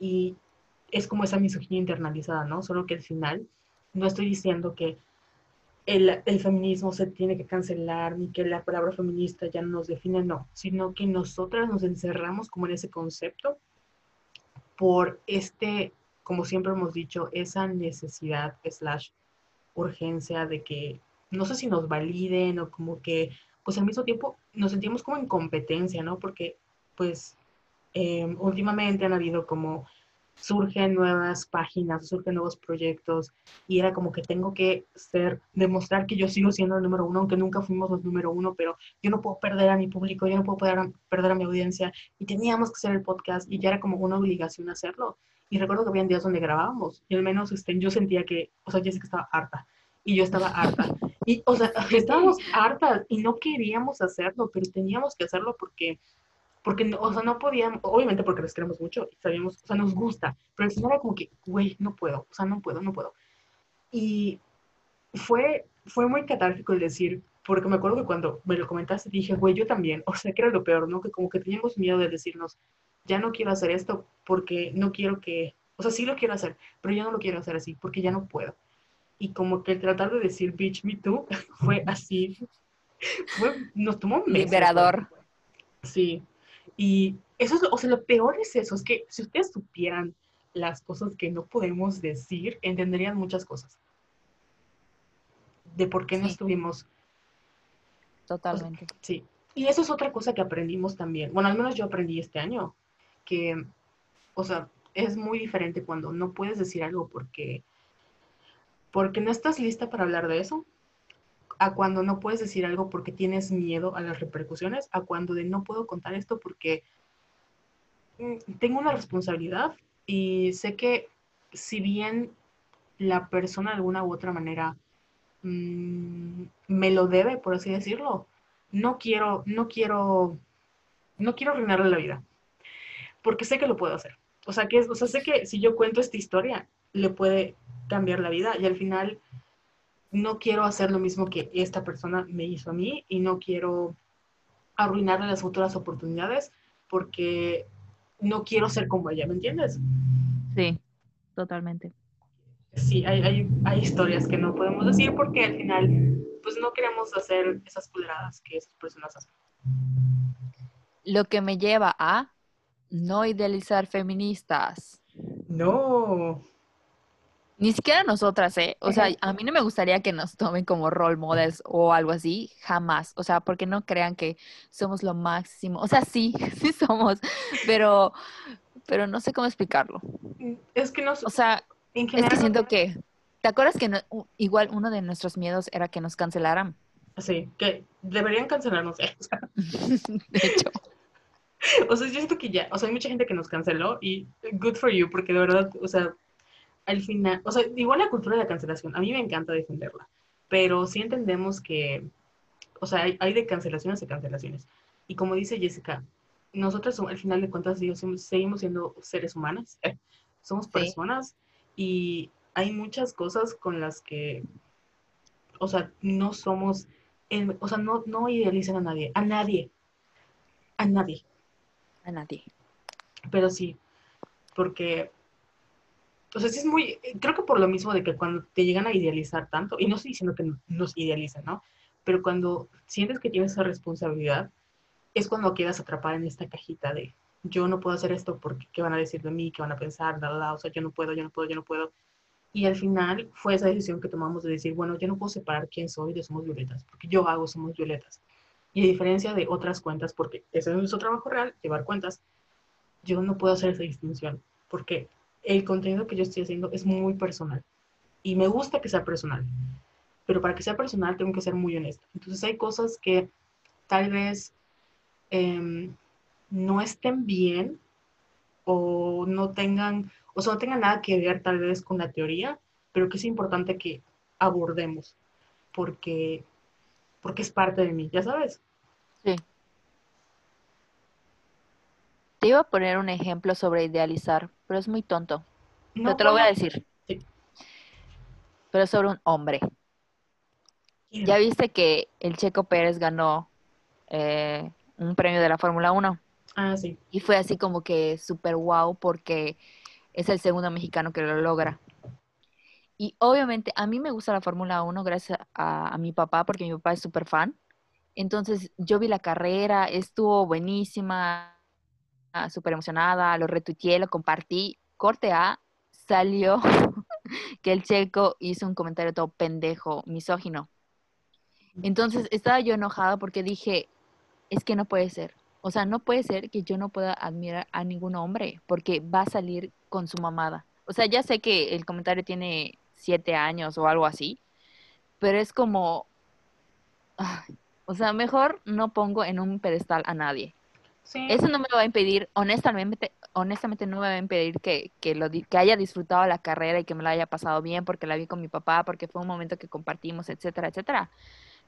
y es como esa misoginia internalizada, ¿no? Solo que al final no estoy diciendo que el, feminismo se tiene que cancelar, ni que la palabra feminista ya no nos define, no, sino que nosotras nos encerramos como en ese concepto por este, como siempre hemos dicho, esa necesidad slash urgencia de que, no sé si nos validen o como que, pues al mismo tiempo nos sentimos como en competencia, ¿no? Porque, pues, eh, últimamente han habido como surgen nuevas páginas, surgen nuevos proyectos y era como que tengo que ser, demostrar que yo sigo siendo el número uno, aunque nunca fuimos los número uno, pero yo no puedo perder a mi público, yo no puedo perder a, mi audiencia y teníamos que hacer el podcast y ya era como una obligación hacerlo. Y recuerdo que había días donde grabábamos y al menos este, yo sentía que, o sea, Jessica estaba harta y yo estaba harta. Y, o sea, estábamos hartas y no queríamos hacerlo, pero teníamos que hacerlo porque, porque o sea, no podíamos, obviamente porque les queremos mucho y sabíamos, o sea, nos gusta, pero al final era como que, güey, no puedo, o sea, no puedo, no puedo. Y fue, fue muy catártico el decir, porque me acuerdo que cuando me lo comentaste dije, güey, yo también, o sea, que era lo peor, ¿no? Que como que teníamos miedo de decirnos, ya no quiero hacer esto porque no quiero que, o sea, sí lo quiero hacer, pero ya no lo quiero hacer así porque ya no puedo. Y como que el tratar de decir, bitch, me too, fue así, fue, nos tomó meses. Liberador. Sí. Y eso es, lo, o sea, lo peor es eso, es que si ustedes supieran las cosas que no podemos decir, entenderían muchas cosas. De por qué no estuvimos Totalmente. Sí, y eso es otra cosa que aprendimos también. Bueno, al menos yo aprendí este año, que, o sea, es muy diferente cuando no puedes decir algo porque, porque no estás lista para hablar de eso, a cuando no puedes decir algo porque tienes miedo a las repercusiones, a cuando de no puedo contar esto porque mm, tengo una responsabilidad y sé que si bien la persona de alguna u otra manera mm, me lo debe, por así decirlo, no quiero, no quiero, no quiero arruinarle la vida, porque sé que lo puedo hacer. O sea, que, o sea, sé que si yo cuento esta historia, le puede cambiar la vida y al final no quiero hacer lo mismo que esta persona me hizo a mí y no quiero arruinarle las futuras oportunidades porque no quiero ser como ella, ¿me entiendes? Sí, totalmente. Sí, hay, hay, hay historias que no podemos decir porque al final pues no queremos hacer esas culeradas que esas personas hacen. Lo que me lleva a no idealizar feministas. No. Ni siquiera nosotras, ¿eh? O sea, a mí no me gustaría que nos tomen como role models o algo así, jamás. O sea, porque no crean que somos lo máximo. O sea, sí, sí somos, pero, pero no sé cómo explicarlo. Es que nos, O sea, en es que siento que, ¿te acuerdas que no- igual uno de nuestros miedos era que nos cancelaran? Sí, que deberían cancelarnos. ¿eh? O sea, De hecho, O sea, yo siento que ya, o sea, hay mucha gente que nos canceló y good for you, porque de verdad, o sea, al final, o sea, igual la cultura de la cancelación, a mí me encanta defenderla, pero sí entendemos que, o sea, hay, hay de cancelaciones a cancelaciones. Y como dice Jessica, nosotros al final de cuentas seguimos siendo seres humanos, ¿eh? somos Sí. personas y hay muchas cosas con las que, o sea, no somos, el- o sea, no, no idealizan a nadie, a nadie, a nadie a nadie. pero sí, porque, o sea, sí es muy, creo que por lo mismo de que cuando te llegan a idealizar tanto, y no estoy diciendo que nos idealizan, ¿no? Pero cuando sientes que tienes esa responsabilidad, es cuando quedas atrapada en esta cajita de, yo no puedo hacer esto porque, ¿qué van a decir de mí? ¿Qué van a pensar? La, la, o sea, yo no puedo, yo no puedo, yo no puedo. Y al final fue esa decisión que tomamos de decir, bueno, yo no puedo separar quién soy de Somos Violetas, porque yo hago Somos Violetas. Y a diferencia de otras cuentas, porque ese es nuestro trabajo real, llevar cuentas, yo no puedo hacer esa distinción, porque el contenido que yo estoy haciendo es muy personal. Y me gusta que sea personal, pero para que sea personal tengo que ser muy honesta. Entonces hay cosas que tal vez eh, no estén bien o no tengan, o sea, no tengan nada que ver tal vez con la teoría, pero que es importante que abordemos, porque, porque es parte de mí, ya sabes. Sí. Te iba a poner un ejemplo sobre idealizar, pero es muy tonto. No, pero te lo voy a decir. Sí. Pero sobre un hombre. Ya viste que el Checo Pérez ganó eh, un premio de la Fórmula 1 Ah, sí. y fue así como que súper wow porque es el segundo mexicano que lo logra. Y obviamente a mí me gusta la Fórmula 1 gracias a, a mi papá porque mi papá es súper fan. Entonces yo vi la carrera, estuvo buenísima, súper emocionada, lo retuiteé, lo compartí. Corte A, salió que el checo hizo un comentario todo pendejo, misógino. Entonces estaba yo enojada porque dije, es que no puede ser. O sea, no puede ser que yo no pueda admirar a ningún hombre porque va a salir con su mamada. O sea, ya sé que el comentario tiene siete años o algo así, pero es como, o sea, mejor no pongo en un pedestal a nadie. Sí. Eso no me va a impedir, honestamente, honestamente no me va a impedir que, que, lo, que haya disfrutado la carrera y que me la haya pasado bien porque la vi con mi papá, porque fue un momento que compartimos, etcétera, etcétera.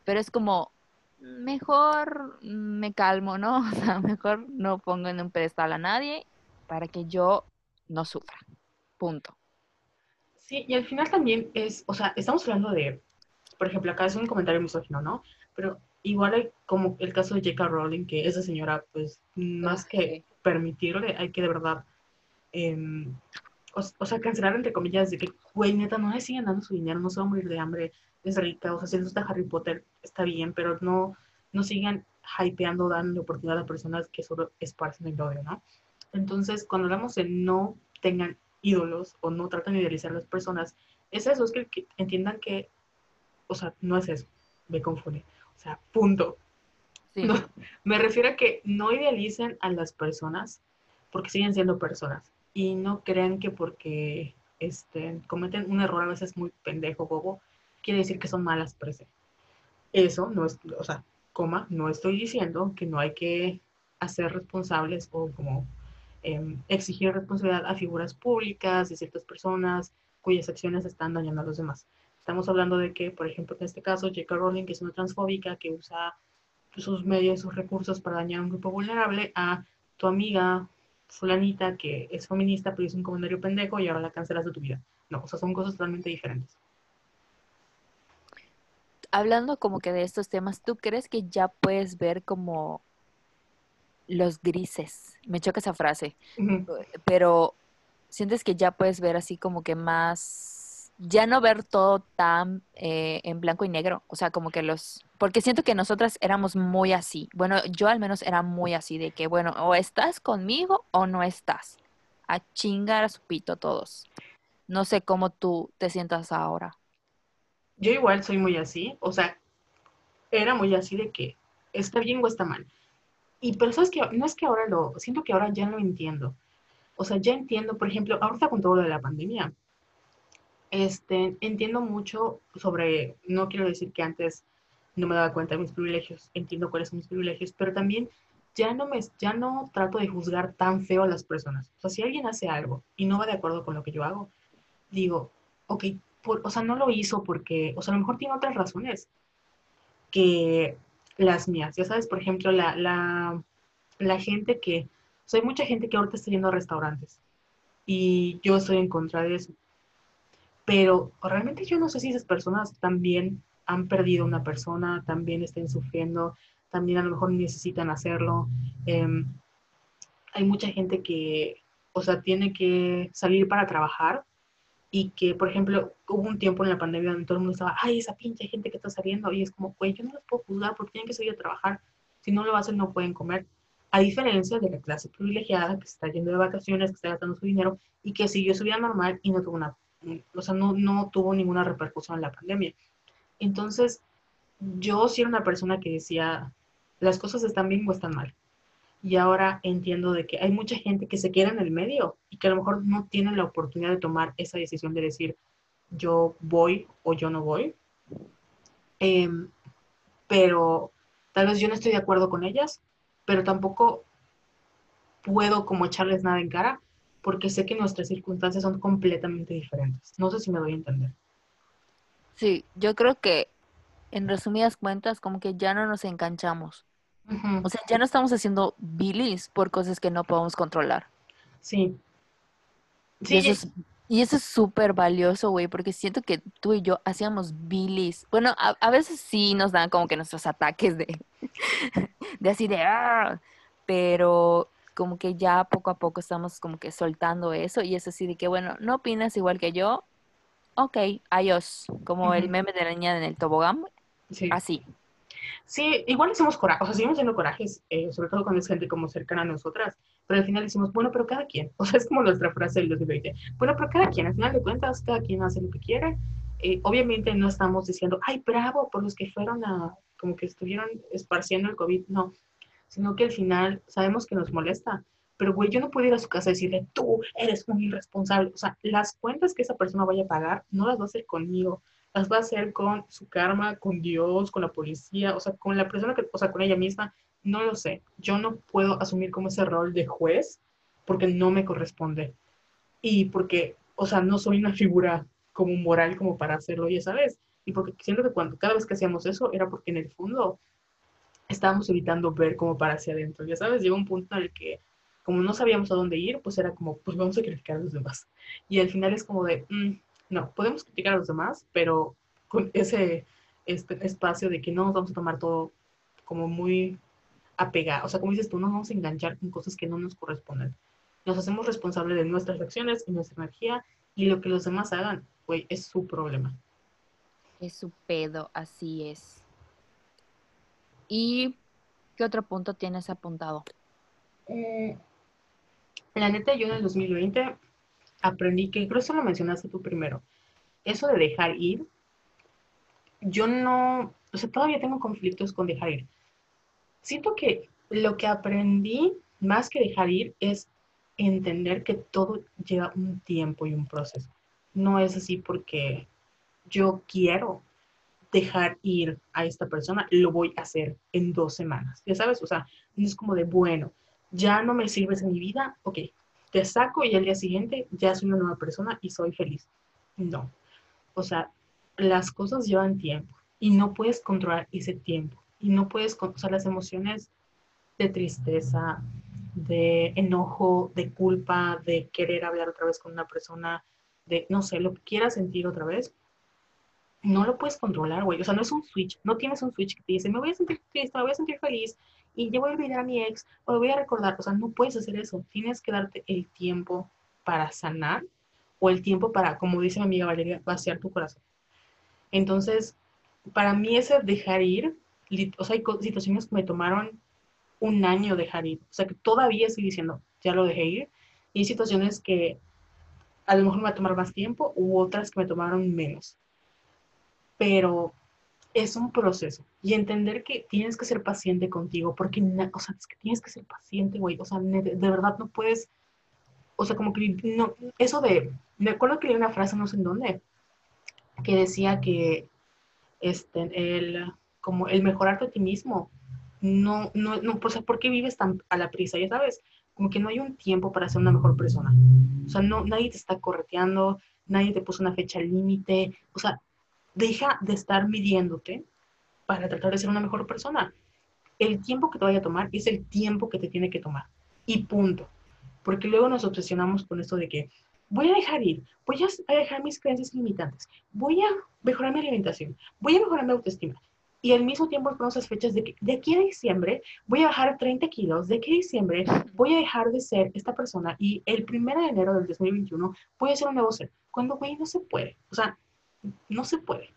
Pero es como, mejor me calmo, ¿no? O sea, mejor no pongo en un pedestal a nadie para que yo no sufra. Punto. Sí, y al final también es, o sea, estamos hablando de, por ejemplo, acá es un comentario misógino, ¿no? Pero igual hay como el caso de J.K. Rowling, que esa señora, pues, más que permitirle, hay que de verdad, em, o, o sea, cancelar entre comillas de que, güey, neta, no le siguen dando su dinero, no se va a morir de hambre, es rica, o sea, si les gusta Harry Potter, está bien, pero no, no sigan hypeando, dando oportunidad a personas que solo esparcen el odio, ¿no? Entonces, cuando hablamos de no tengan ídolos o no tratan de idealizar a las personas, es eso, es que, que entiendan que, o sea, no es eso, me confunde, o sea, punto. Sí. No, me refiero a que no idealicen a las personas porque siguen siendo personas y no crean que porque este, cometen un error a veces muy pendejo, bobo, quiere decir que son malas per se. Eso no es, o sea, coma, no estoy diciendo que no hay que hacer responsables o como eh, exigir responsabilidad a figuras públicas de ciertas personas cuyas acciones están dañando a los demás. Estamos hablando de que, por ejemplo, en este caso, J.K. Rowling, que es una transfóbica que usa sus medios, sus recursos para dañar a un grupo vulnerable, a tu amiga fulanita que es feminista pero es un comentario pendejo y ahora la cancelas de tu vida. No, o sea, son cosas totalmente diferentes. Hablando como que de estos temas, ¿tú crees que ya puedes ver como los grises? Me choca esa frase, pero sientes que ya puedes ver así como que más, ya no ver todo tan eh, en blanco y negro, o sea, como que los, porque siento que nosotras éramos muy así, bueno, yo al menos era muy así, de que, bueno, o estás conmigo o no estás, a chingar a su pito todos. No sé cómo tú te sientas ahora. Yo igual soy muy así, o sea, era muy así de que está bien o está mal. Y pero sabes que no es que ahora lo, siento que ahora ya lo entiendo. O sea, ya entiendo, por ejemplo, ahorita con todo lo de la pandemia, este, entiendo mucho sobre, no quiero decir que antes no me daba cuenta de mis privilegios, entiendo cuáles son mis privilegios, pero también ya no me, ya no trato de juzgar tan feo a las personas. O sea, si alguien hace algo y no va de acuerdo con lo que yo hago, digo, ok, o sea, no lo hizo porque, o sea, a lo mejor tiene otras razones que las mías. Ya sabes, por ejemplo, la, la, la gente que, o sea, hay mucha gente que ahorita está yendo a restaurantes y yo estoy en contra de eso. Pero realmente yo no sé si esas personas también han perdido una persona, también estén sufriendo, también a lo mejor necesitan hacerlo. Eh, hay mucha gente que, o sea, tiene que salir para trabajar y que, por ejemplo, hubo un tiempo en la pandemia donde todo el mundo estaba, ay, esa pinche gente que está saliendo, y es como, güey, yo no los puedo juzgar porque tienen que salir a trabajar, si no lo hacen no pueden comer, a diferencia de la clase privilegiada que está yendo de vacaciones, que está gastando su dinero y que siguió su vida normal y no tuvo una, o sea, no, no tuvo ninguna repercusión en la pandemia. Entonces, yo sí era una persona que decía, las cosas están bien o están mal. Y ahora entiendo de que hay mucha gente que se queda en el medio y que a lo mejor no tienen la oportunidad de tomar esa decisión de decir, yo voy o yo no voy. Eh, pero tal vez yo no estoy de acuerdo con ellas, pero tampoco puedo como echarles nada en cara porque sé que nuestras circunstancias son completamente diferentes. No sé si me doy a entender. Sí, yo creo que en resumidas cuentas como que ya no nos enganchamos. O sea, ya no estamos haciendo bilis por cosas que no podemos controlar. Sí. Y Sí, eso es, y eso es súper valioso, güey, porque siento que tú y yo hacíamos bilis. Bueno, a, a veces sí nos dan como que nuestros ataques de, de así de, "Ah", pero como que ya poco a poco estamos como que soltando eso y es así de que, bueno, no opinas igual que yo, ok, adiós, como el Ujú. meme de la niña en el tobogán, sí. así. Sí, igual hacemos coraje, o sea, seguimos teniendo corajes, eh, sobre todo cuando es gente como cercana a nosotras, pero al final decimos, bueno, pero cada quien, o sea, es como nuestra frase del 2020, bueno, pero cada quien, al final de cuentas, cada quien hace lo que quiere. Eh, obviamente no estamos diciendo, ay, bravo por los que fueron a, como que estuvieron esparciendo el COVID, no, sino que al final sabemos que nos molesta, pero güey, yo no puedo ir a su casa y decirle, tú eres un irresponsable, o sea, las cuentas que esa persona vaya a pagar no las va a hacer conmigo, las va a hacer con su karma, con Dios, con la policía, o sea, con la persona que, o sea, con ella misma No lo sé. Yo no puedo asumir como ese rol de juez porque no me corresponde. Y porque, o sea, no soy una figura como moral como para hacerlo, ya sabes. Y porque siento que cuando cada vez que hacíamos eso era porque en el fondo estábamos evitando ver como para hacia adentro, ya sabes. Llegó un punto en el que como no sabíamos a dónde ir, pues era como, pues vamos a criticar a los demás. Y al final es como de, mm, no, podemos criticar a los demás, pero con ese este espacio de que no nos vamos a tomar todo como muy apegado. O sea, como dices tú, no nos vamos a enganchar con cosas que no nos corresponden. Nos hacemos responsables de nuestras acciones y nuestra energía y lo que los demás hagan, güey, es su problema. Es su pedo, así es. ¿Y qué otro punto tienes apuntado? Eh, la neta, yo en el 2020 aprendí que, eso lo mencionaste tú primero, eso de dejar ir, yo no, o sea, todavía tengo conflictos con dejar ir. Siento que lo que aprendí más que dejar ir es entender que todo lleva un tiempo y un proceso. No es así porque yo quiero dejar ir a esta persona, lo voy a hacer en dos semanas. Ya sabes, o sea, es como de, bueno, ya no me sirves en mi vida, ok, te saco y al día siguiente ya soy una nueva persona y soy feliz. No. O sea, las cosas llevan tiempo y no puedes controlar ese tiempo. Y no puedes, sea, las emociones de tristeza, de enojo, de culpa, de querer hablar otra vez con una persona, de, no sé, lo que quieras sentir otra vez, no lo puedes controlar, güey. O sea, no es un switch. No tienes un switch que te dice, me voy a sentir triste, me voy a sentir feliz y yo voy a olvidar a mi ex o lo voy a recordar. O sea, no puedes hacer eso. Tienes que darte el tiempo para sanar o el tiempo para, como dice mi amiga Valeria, vaciar tu corazón. Entonces, para mí ese dejar ir, o sea, hay situaciones que me tomaron un año dejar ir. O sea, que todavía estoy diciendo, ya lo dejé ir. Y hay situaciones que a lo mejor me va a tomar más tiempo u otras que me tomaron menos pero es un proceso y entender que tienes que ser paciente contigo, porque, o sea, es que tienes que ser paciente, güey, o sea, de, verdad no puedes, o sea, como que, no, eso de, me acuerdo que leí una frase, no sé en dónde, que decía que, este, el, como el mejorarte a ti mismo, no, no, no, o sea, ¿por qué vives tan a la prisa? Ya sabes, como que no hay un tiempo para ser una mejor persona. O sea, no, nadie te está correteando, nadie te puso una fecha límite, o sea, deja de estar midiéndote para tratar de ser una mejor persona. El tiempo que te vaya a tomar es el tiempo que te tiene que tomar. Y punto. Porque luego nos obsesionamos con esto de que voy a dejar ir, voy a dejar mis creencias limitantes, voy a mejorar mi alimentación, voy a mejorar mi autoestima. Y al mismo tiempo con esas fechas de que de aquí a diciembre voy a bajar 30 kilos, de aquí a diciembre voy a dejar de ser esta persona y el 1 de enero del 2021 voy a ser un nuevo ser. Cuando, güey, no se puede. O sea, no se puede.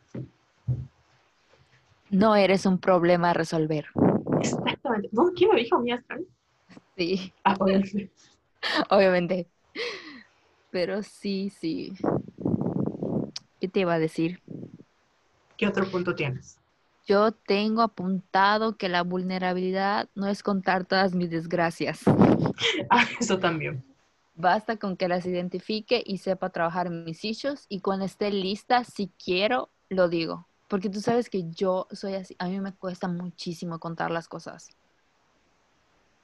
No eres un problema a resolver. Exactamente. ¿Quién lo dijo? ¿Mi astral? Sí. Ah, obviamente. obviamente. Pero sí, sí. ¿Qué te iba a decir? ¿Qué otro punto tienes? Yo tengo apuntado que la vulnerabilidad no es contar todas mis desgracias. Ah, eso también. Basta con que las identifique y sepa trabajar en mis issues y cuando esté lista, si quiero, lo digo. Porque tú sabes que yo soy así, a mí me cuesta muchísimo contar las cosas.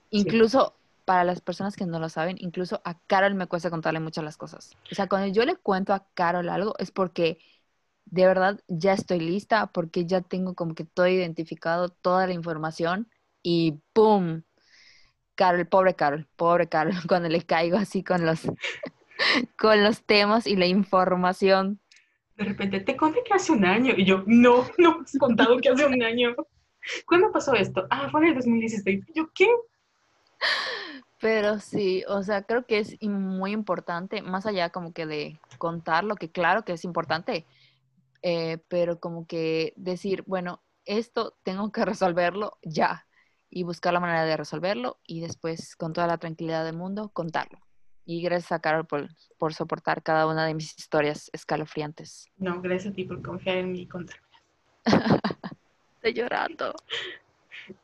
Incluso para las personas que no lo saben, incluso a Carol me cuesta contarle muchas las cosas. O sea, cuando yo le cuento a Carol algo es porque de verdad ya estoy lista, porque ya tengo como que todo identificado, toda la información y ¡pum! Carol, pobre Carol, pobre Carol, cuando le caigo así con los, con los temas y la información. De repente, te conté que hace un año. Y yo, no, no me has contado que hace un año. ¿Cuándo pasó esto? Ah, fue en el 2016. Y yo, ¿qué? Pero sí, o sea, creo que es muy importante, más allá como que de contar lo que claro que es importante, eh, pero como que decir, bueno, esto tengo que resolverlo ya, y buscar la manera de resolverlo y después con toda la tranquilidad del mundo contarlo. Y gracias a Carol por, por soportar cada una de mis historias escalofriantes. No, gracias a ti por confiar en mí y contarme. Estoy llorando.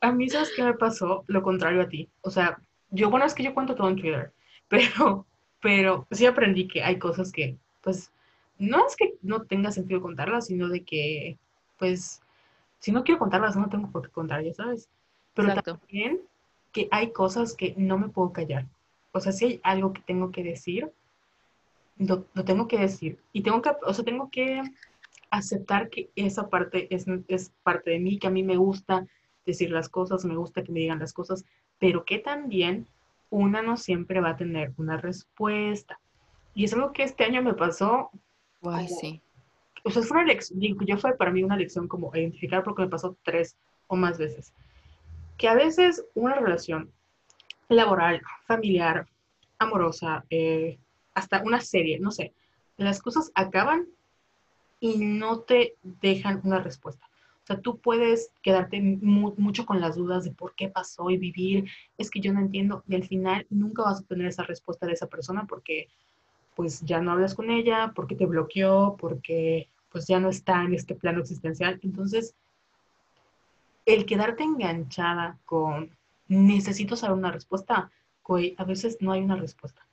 A mí, ¿sabes qué me pasó? Lo contrario a ti. O sea, yo, bueno, es que yo cuento todo en Twitter, pero, pero sí aprendí que hay cosas que, pues, no es que no tenga sentido contarlas, sino de que, pues, si no quiero contarlas, no tengo por qué contar, ya sabes. Pero Exacto. también que hay cosas que no me puedo callar. O sea, si hay algo que tengo que decir, lo, lo tengo que decir. Y tengo que, o sea, tengo que aceptar que esa parte es, es parte de mí, que a mí me gusta decir las cosas, me gusta que me digan las cosas, pero que también una no siempre va a tener una respuesta. Y es algo que este año me pasó. Ay, como- sí. O sea, fue una lección, digo, yo fue para mí una lección como identificar porque me pasó tres o más veces. Que a veces una relación laboral, familiar, amorosa, eh, hasta una serie, no sé, las cosas acaban y no te dejan una respuesta. O sea, tú puedes quedarte mu- mucho con las dudas de por qué pasó y vivir, es que yo no entiendo, y al final nunca vas a obtener esa respuesta de esa persona porque pues ya no hablas con ella, porque te bloqueó, porque pues ya no está en este plano existencial. Entonces, el quedarte enganchada con necesito saber una respuesta, güey, a veces no hay una respuesta.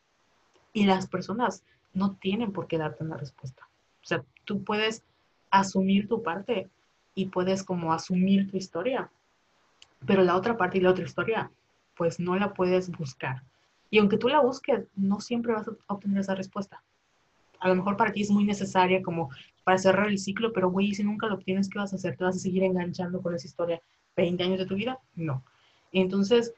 Y las personas no tienen por qué darte una respuesta. O sea, tú puedes asumir tu parte y puedes como asumir tu historia, pero la otra parte y la otra historia, pues no la puedes buscar. Y aunque tú la busques, no siempre vas a obtener esa respuesta. A lo mejor para ti es muy necesaria como para cerrar el ciclo, pero güey, si nunca lo obtienes, ¿qué vas a hacer? ¿Te vas a seguir enganchando con esa historia 20 años de tu vida? No. Entonces,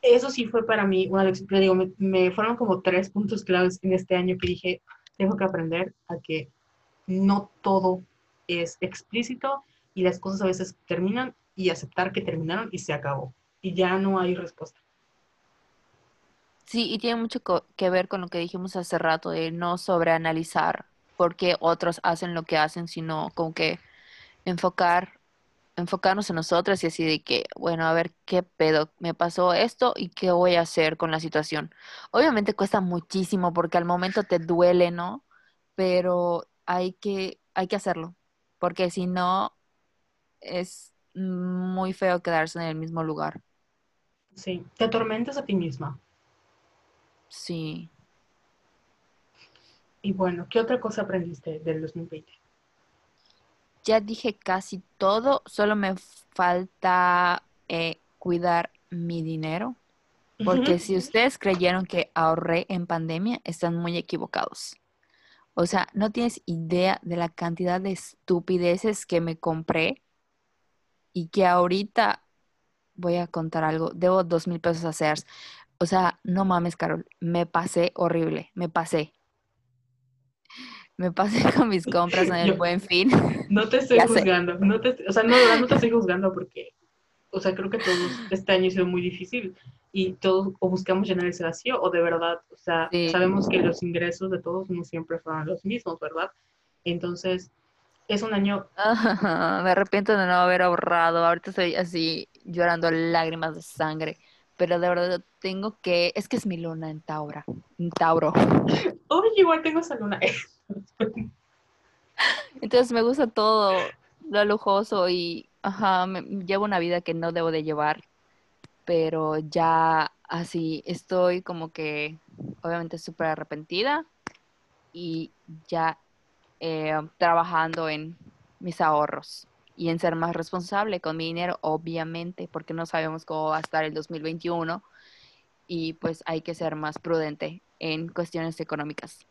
eso sí fue para mí una lección, te digo, me, me fueron como tres puntos claves en este año que dije, tengo que aprender a que no todo es explícito y las cosas a veces terminan y aceptar que terminaron y se acabó. Y ya no hay respuesta. Sí, y tiene mucho que ver con lo que dijimos hace rato de no sobreanalizar por qué otros hacen lo que hacen, sino como que enfocar, enfocarnos en nosotros y así de que, bueno, a ver qué pedo, me pasó esto y qué voy a hacer con la situación. Obviamente cuesta muchísimo porque al momento te duele, ¿no? Pero hay que, hay que hacerlo, porque si no es muy feo quedarse en el mismo lugar. Sí, te atormentas a ti misma. Sí. Y bueno, ¿qué otra cosa aprendiste del 2020? Ya dije casi todo, solo me falta eh, cuidar mi dinero, porque si ustedes creyeron que ahorré en pandemia, están muy equivocados. O sea, no tienes idea de la cantidad de estupideces que me compré y que ahorita voy a contar algo, debo dos mil pesos a Sears. O sea, no mames, Carol, me pasé horrible, me pasé. Me pasé con mis compras en el Buen Fin. No te estoy sé. juzgando, no te, o sea, no, no te estoy juzgando porque, o sea, creo que todos este año ha sido muy difícil y todos o buscamos llenar ese vacío o de verdad, o sea, Sí. sabemos que los ingresos de todos no siempre fueron los mismos, ¿verdad? Entonces, es un año, me arrepiento de no haber ahorrado. Ahorita estoy así llorando lágrimas de sangre. Pero de verdad tengo que. Es que es mi luna en Tauro. En Tauro. oye, igual tengo esa luna. Entonces me gusta todo lo lujoso y ajá, llevo una vida que no debo de llevar. Pero ya así estoy como que obviamente súper arrepentida y ya eh, trabajando en mis ahorros y en ser más responsable con mi dinero, obviamente, porque no sabemos cómo va a estar el 2021 y pues hay que ser más prudente en cuestiones económicas.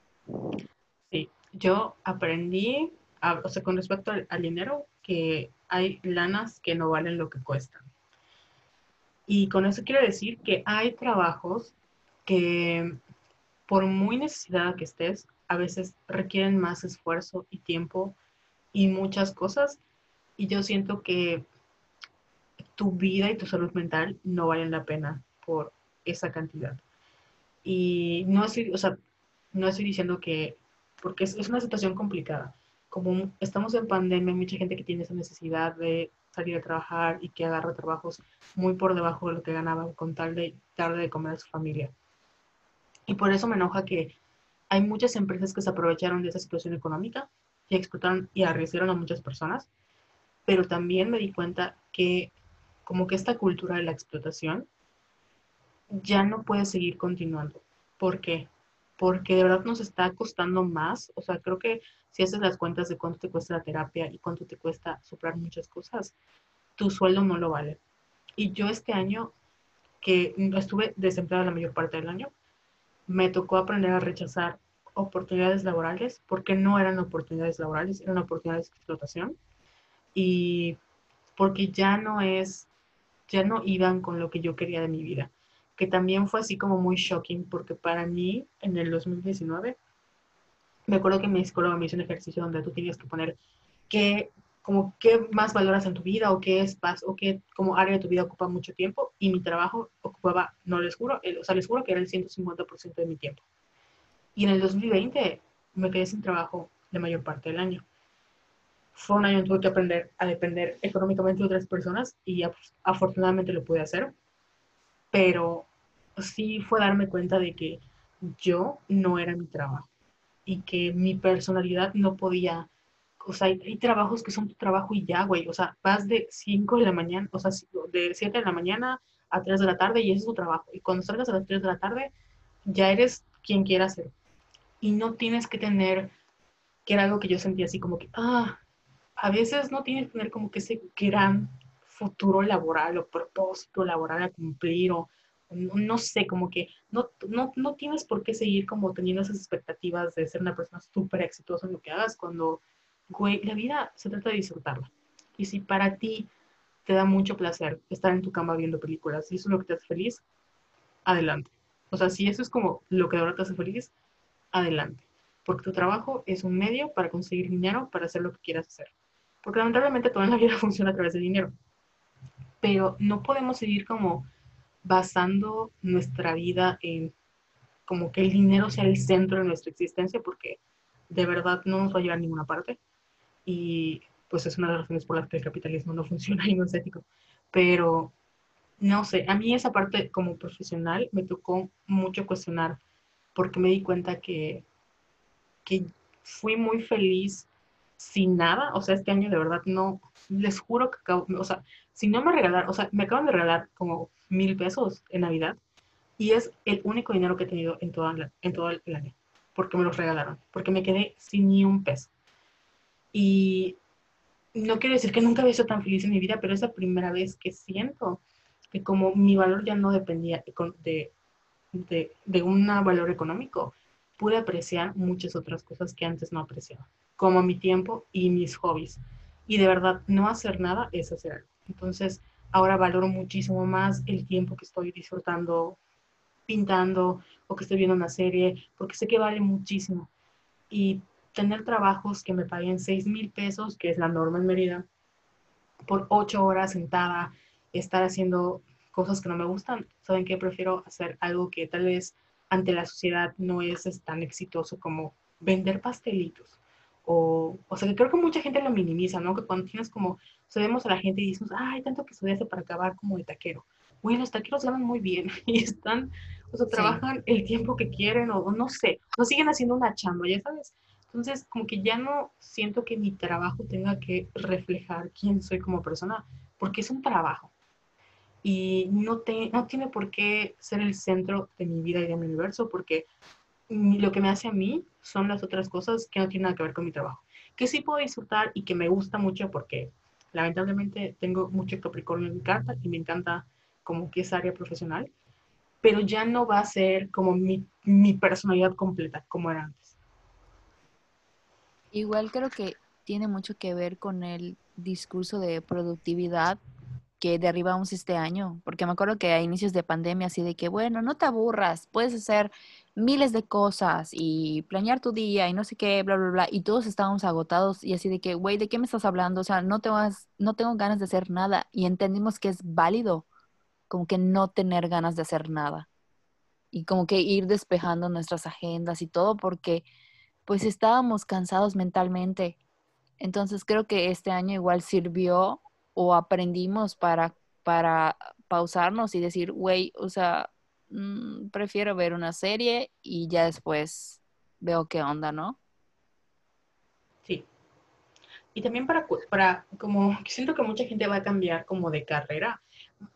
Yo aprendí, a- o sea, con respecto al, al dinero, que hay lanas que no valen lo que cuestan. Y con eso quiero decir que hay trabajos que, por muy necesitada que estés, a veces requieren más esfuerzo y tiempo y muchas cosas. Y yo siento que tu vida y tu salud mental no valen la pena por esa cantidad. Y no estoy, o sea, no estoy diciendo que, porque es, es una situación complicada. Como estamos en pandemia, hay mucha gente que tiene esa necesidad de salir a trabajar y que agarra trabajos muy por debajo de lo que ganaban con tal de darle de comer a su familia. Y por eso me enoja que hay muchas empresas que se aprovecharon de esa situación económica y explotaron y arriesgaron a muchas personas, pero también me di cuenta que como que esta cultura de la explotación ya no puede seguir continuando. ¿Por qué? Porque de verdad nos está costando más. O sea, creo que si haces las cuentas de cuánto te cuesta la terapia y cuánto te cuesta superar muchas cosas, tu sueldo no lo vale. Y yo este año, que estuve desempleada la mayor parte del año, me tocó aprender a rechazar oportunidades laborales porque no eran oportunidades laborales, eran oportunidades de explotación. Y porque ya no es, ya no iban con lo que yo quería de mi vida. Que también fue así como muy shocking porque para mí en el 2019 me acuerdo que mi psicóloga me hizo un ejercicio donde tú tenías que poner qué, como qué más valoras en tu vida o qué es o qué como área de tu vida ocupa mucho tiempo y mi trabajo ocupaba, no les juro, o sea, les juro que era el 150% de mi tiempo. Y en el 2020 me quedé sin trabajo la mayor parte del año. Fue un año en que tuve que aprender a depender económicamente de otras personas y afortunadamente lo pude hacer. Pero sí fue darme cuenta de que yo no era mi trabajo y que mi personalidad no podía, o sea, hay, trabajos que son tu trabajo y ya, güey, o sea, vas de 5 de la mañana, o sea, de 7 de la mañana a 3 de la tarde y ese es tu trabajo. Y cuando salgas a las 3 de la tarde, ya eres quien quieras ser. Y no tienes que tener, que era algo que yo sentía así como que, ah, a veces no tienes que tener como que ese gran futuro laboral o propósito laboral a cumplir o no, sé, como que no, no, no, tienes por qué seguir como teniendo esas expectativas de ser una persona súper exitosa en lo que hagas cuando, güey, la vida se trata de disfrutarla. Y si para ti te da mucho placer estar en tu cama viendo películas y eso es lo que te hace feliz, adelante. O sea, si eso es como lo que ahora te hace feliz, adelante. Porque tu trabajo es un medio para conseguir dinero para hacer lo que quieras hacer. Porque lamentablemente toda la vida funciona a través de dinero. Pero no podemos seguir como basando nuestra vida en como que el dinero sea el centro de nuestra existencia, porque de verdad no nos va a llevar a ninguna parte. Y pues es una de las razones por las que el capitalismo no funciona y no es ético. Pero no sé, a mí esa parte como profesional me tocó mucho cuestionar, porque me di cuenta que, que fui muy feliz sin nada. O sea, este año de verdad no, les juro que acabo, o sea, si no me regalaron, o sea, me acaban de regalar como mil pesos en Navidad y es el único dinero que he tenido en, toda en todo el año, porque me los regalaron, porque me quedé sin ni un peso. Y no quiero decir que nunca había sido tan feliz en mi vida, pero es la primera vez que siento que como mi valor ya no dependía de, de, de un valor económico, pude apreciar muchas otras cosas que antes no apreciaba, como mi tiempo y mis hobbies. Y de verdad, no hacer nada es hacer algo. Entonces, ahora valoro muchísimo más el tiempo que estoy disfrutando pintando o que estoy viendo una serie, porque sé que vale muchísimo. Y tener trabajos que me paguen 6 mil pesos, que es la norma en Mérida, por 8 horas sentada, estar haciendo cosas que no me gustan, ¿saben qué? Prefiero hacer algo que tal vez ante la sociedad no es, tan exitoso como vender pastelitos. O, o sea, que creo que mucha gente lo minimiza, ¿no? Que cuando tienes como sabemos a la gente y decimos, ay, tanto que estudiaste para acabar como de taquero. Güey, los taqueros ganan muy bien y están, o sea, trabajan el tiempo que quieren o, no sé, o siguen haciendo una chamba, ya sabes. Entonces, como que ya no siento que mi trabajo tenga que reflejar quién soy como persona, porque es un trabajo. Y no, te, no tiene por qué ser el centro de mi vida y de mi universo, porque lo que me hace a mí son las otras cosas que no tienen nada que ver con mi trabajo. Que sí puedo disfrutar y que me gusta mucho porque Lamentablemente tengo mucho Capricornio en mi carta y me encanta como que es área profesional, pero ya no va a ser como mi, mi personalidad completa como era antes. Igual creo que tiene mucho que ver con el discurso de productividad que derribamos este año, porque me acuerdo que a inicios de pandemia así de que, bueno, no te aburras, puedes hacer miles de cosas y planear tu día y no sé qué, bla, bla, bla, y todos estábamos agotados y así de que, güey, ¿de qué me estás hablando? O sea, no tengo, no tengo ganas de hacer nada y entendimos que es válido como que no tener ganas de hacer nada y como que ir despejando nuestras agendas y todo porque pues estábamos cansados mentalmente. Entonces creo que este año igual sirvió o aprendimos para, para pausarnos y decir, güey, o sea, mm, prefiero ver una serie y ya después veo qué onda, ¿no? Sí. Y también para, para, como, siento que mucha gente va a cambiar como de carrera.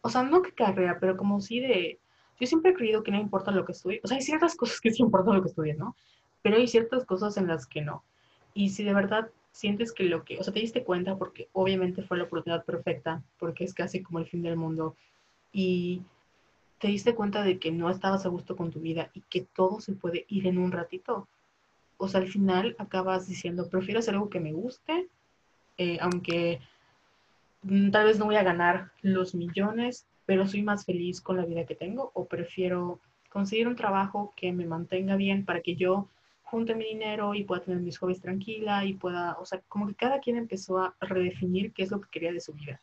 O sea, no que carrera, pero como sí de, yo siempre he creído que no importa lo que estudie. O sea, hay ciertas cosas que sí importan lo que estudies, ¿no? Pero hay ciertas cosas en las que no. Y si de verdad sientes que lo que, o sea, te diste cuenta porque obviamente fue la oportunidad perfecta, porque es casi como el fin del mundo, y te diste cuenta de que no estabas a gusto con tu vida y que todo se puede ir en un ratito. O sea, al final acabas diciendo, prefiero hacer algo que me guste, eh, aunque mm, tal vez no voy a ganar los millones, pero soy más feliz con la vida que tengo, o prefiero conseguir un trabajo que me mantenga bien para que yo junte mi dinero y pueda tener mis hobbies tranquila y pueda, o sea, como que cada quien empezó a redefinir qué es lo que quería de su vida.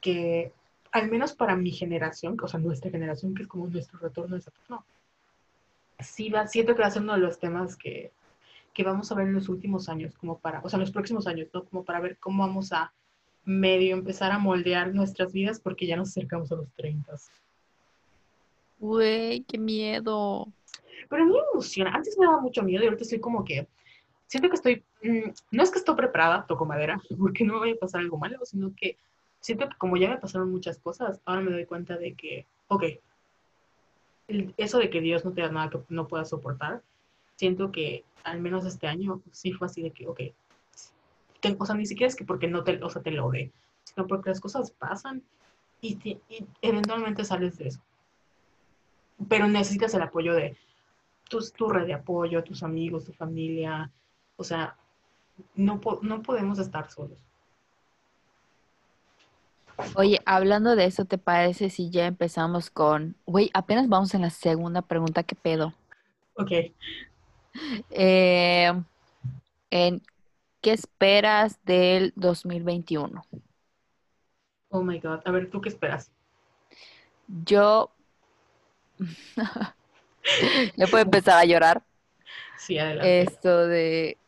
Que al menos para mi generación, o sea, nuestra generación, que es como nuestro retorno de no. Sí, va, siento que va a ser uno de los temas que, que vamos a ver en los últimos años, como para, o sea, en los próximos años, ¿no? Como para ver cómo vamos a medio empezar a moldear nuestras vidas porque ya nos acercamos a los 30. Güey, qué miedo. Pero a mí me emociona. Antes me daba mucho miedo y ahorita estoy como que siento que estoy, mm, no es que estoy preparada, toco madera, porque no me vaya a pasar algo malo, sino que siento que como ya me pasaron muchas cosas, ahora me doy cuenta de que, ok, eso de que Dios no te da nada que no puedas soportar, siento que al menos este año sí fue así de que, ok, o sea, ni siquiera es que porque no te, o sea, te lo dé, sino porque las cosas pasan y, y eventualmente sales de eso. Pero necesitas el apoyo de tu, tu red de apoyo, tus amigos, tu familia. O sea, no, no podemos estar solos. Oye, hablando de eso, ¿te parece si ya empezamos con, güey, apenas vamos en la segunda pregunta, ¿qué pedo? Ok. Eh, en, ¿Qué esperas del 2021? Oh my God, a ver, ¿tú qué esperas? Yo ya puedo empezar a llorar. Sí, adelante. Esto de.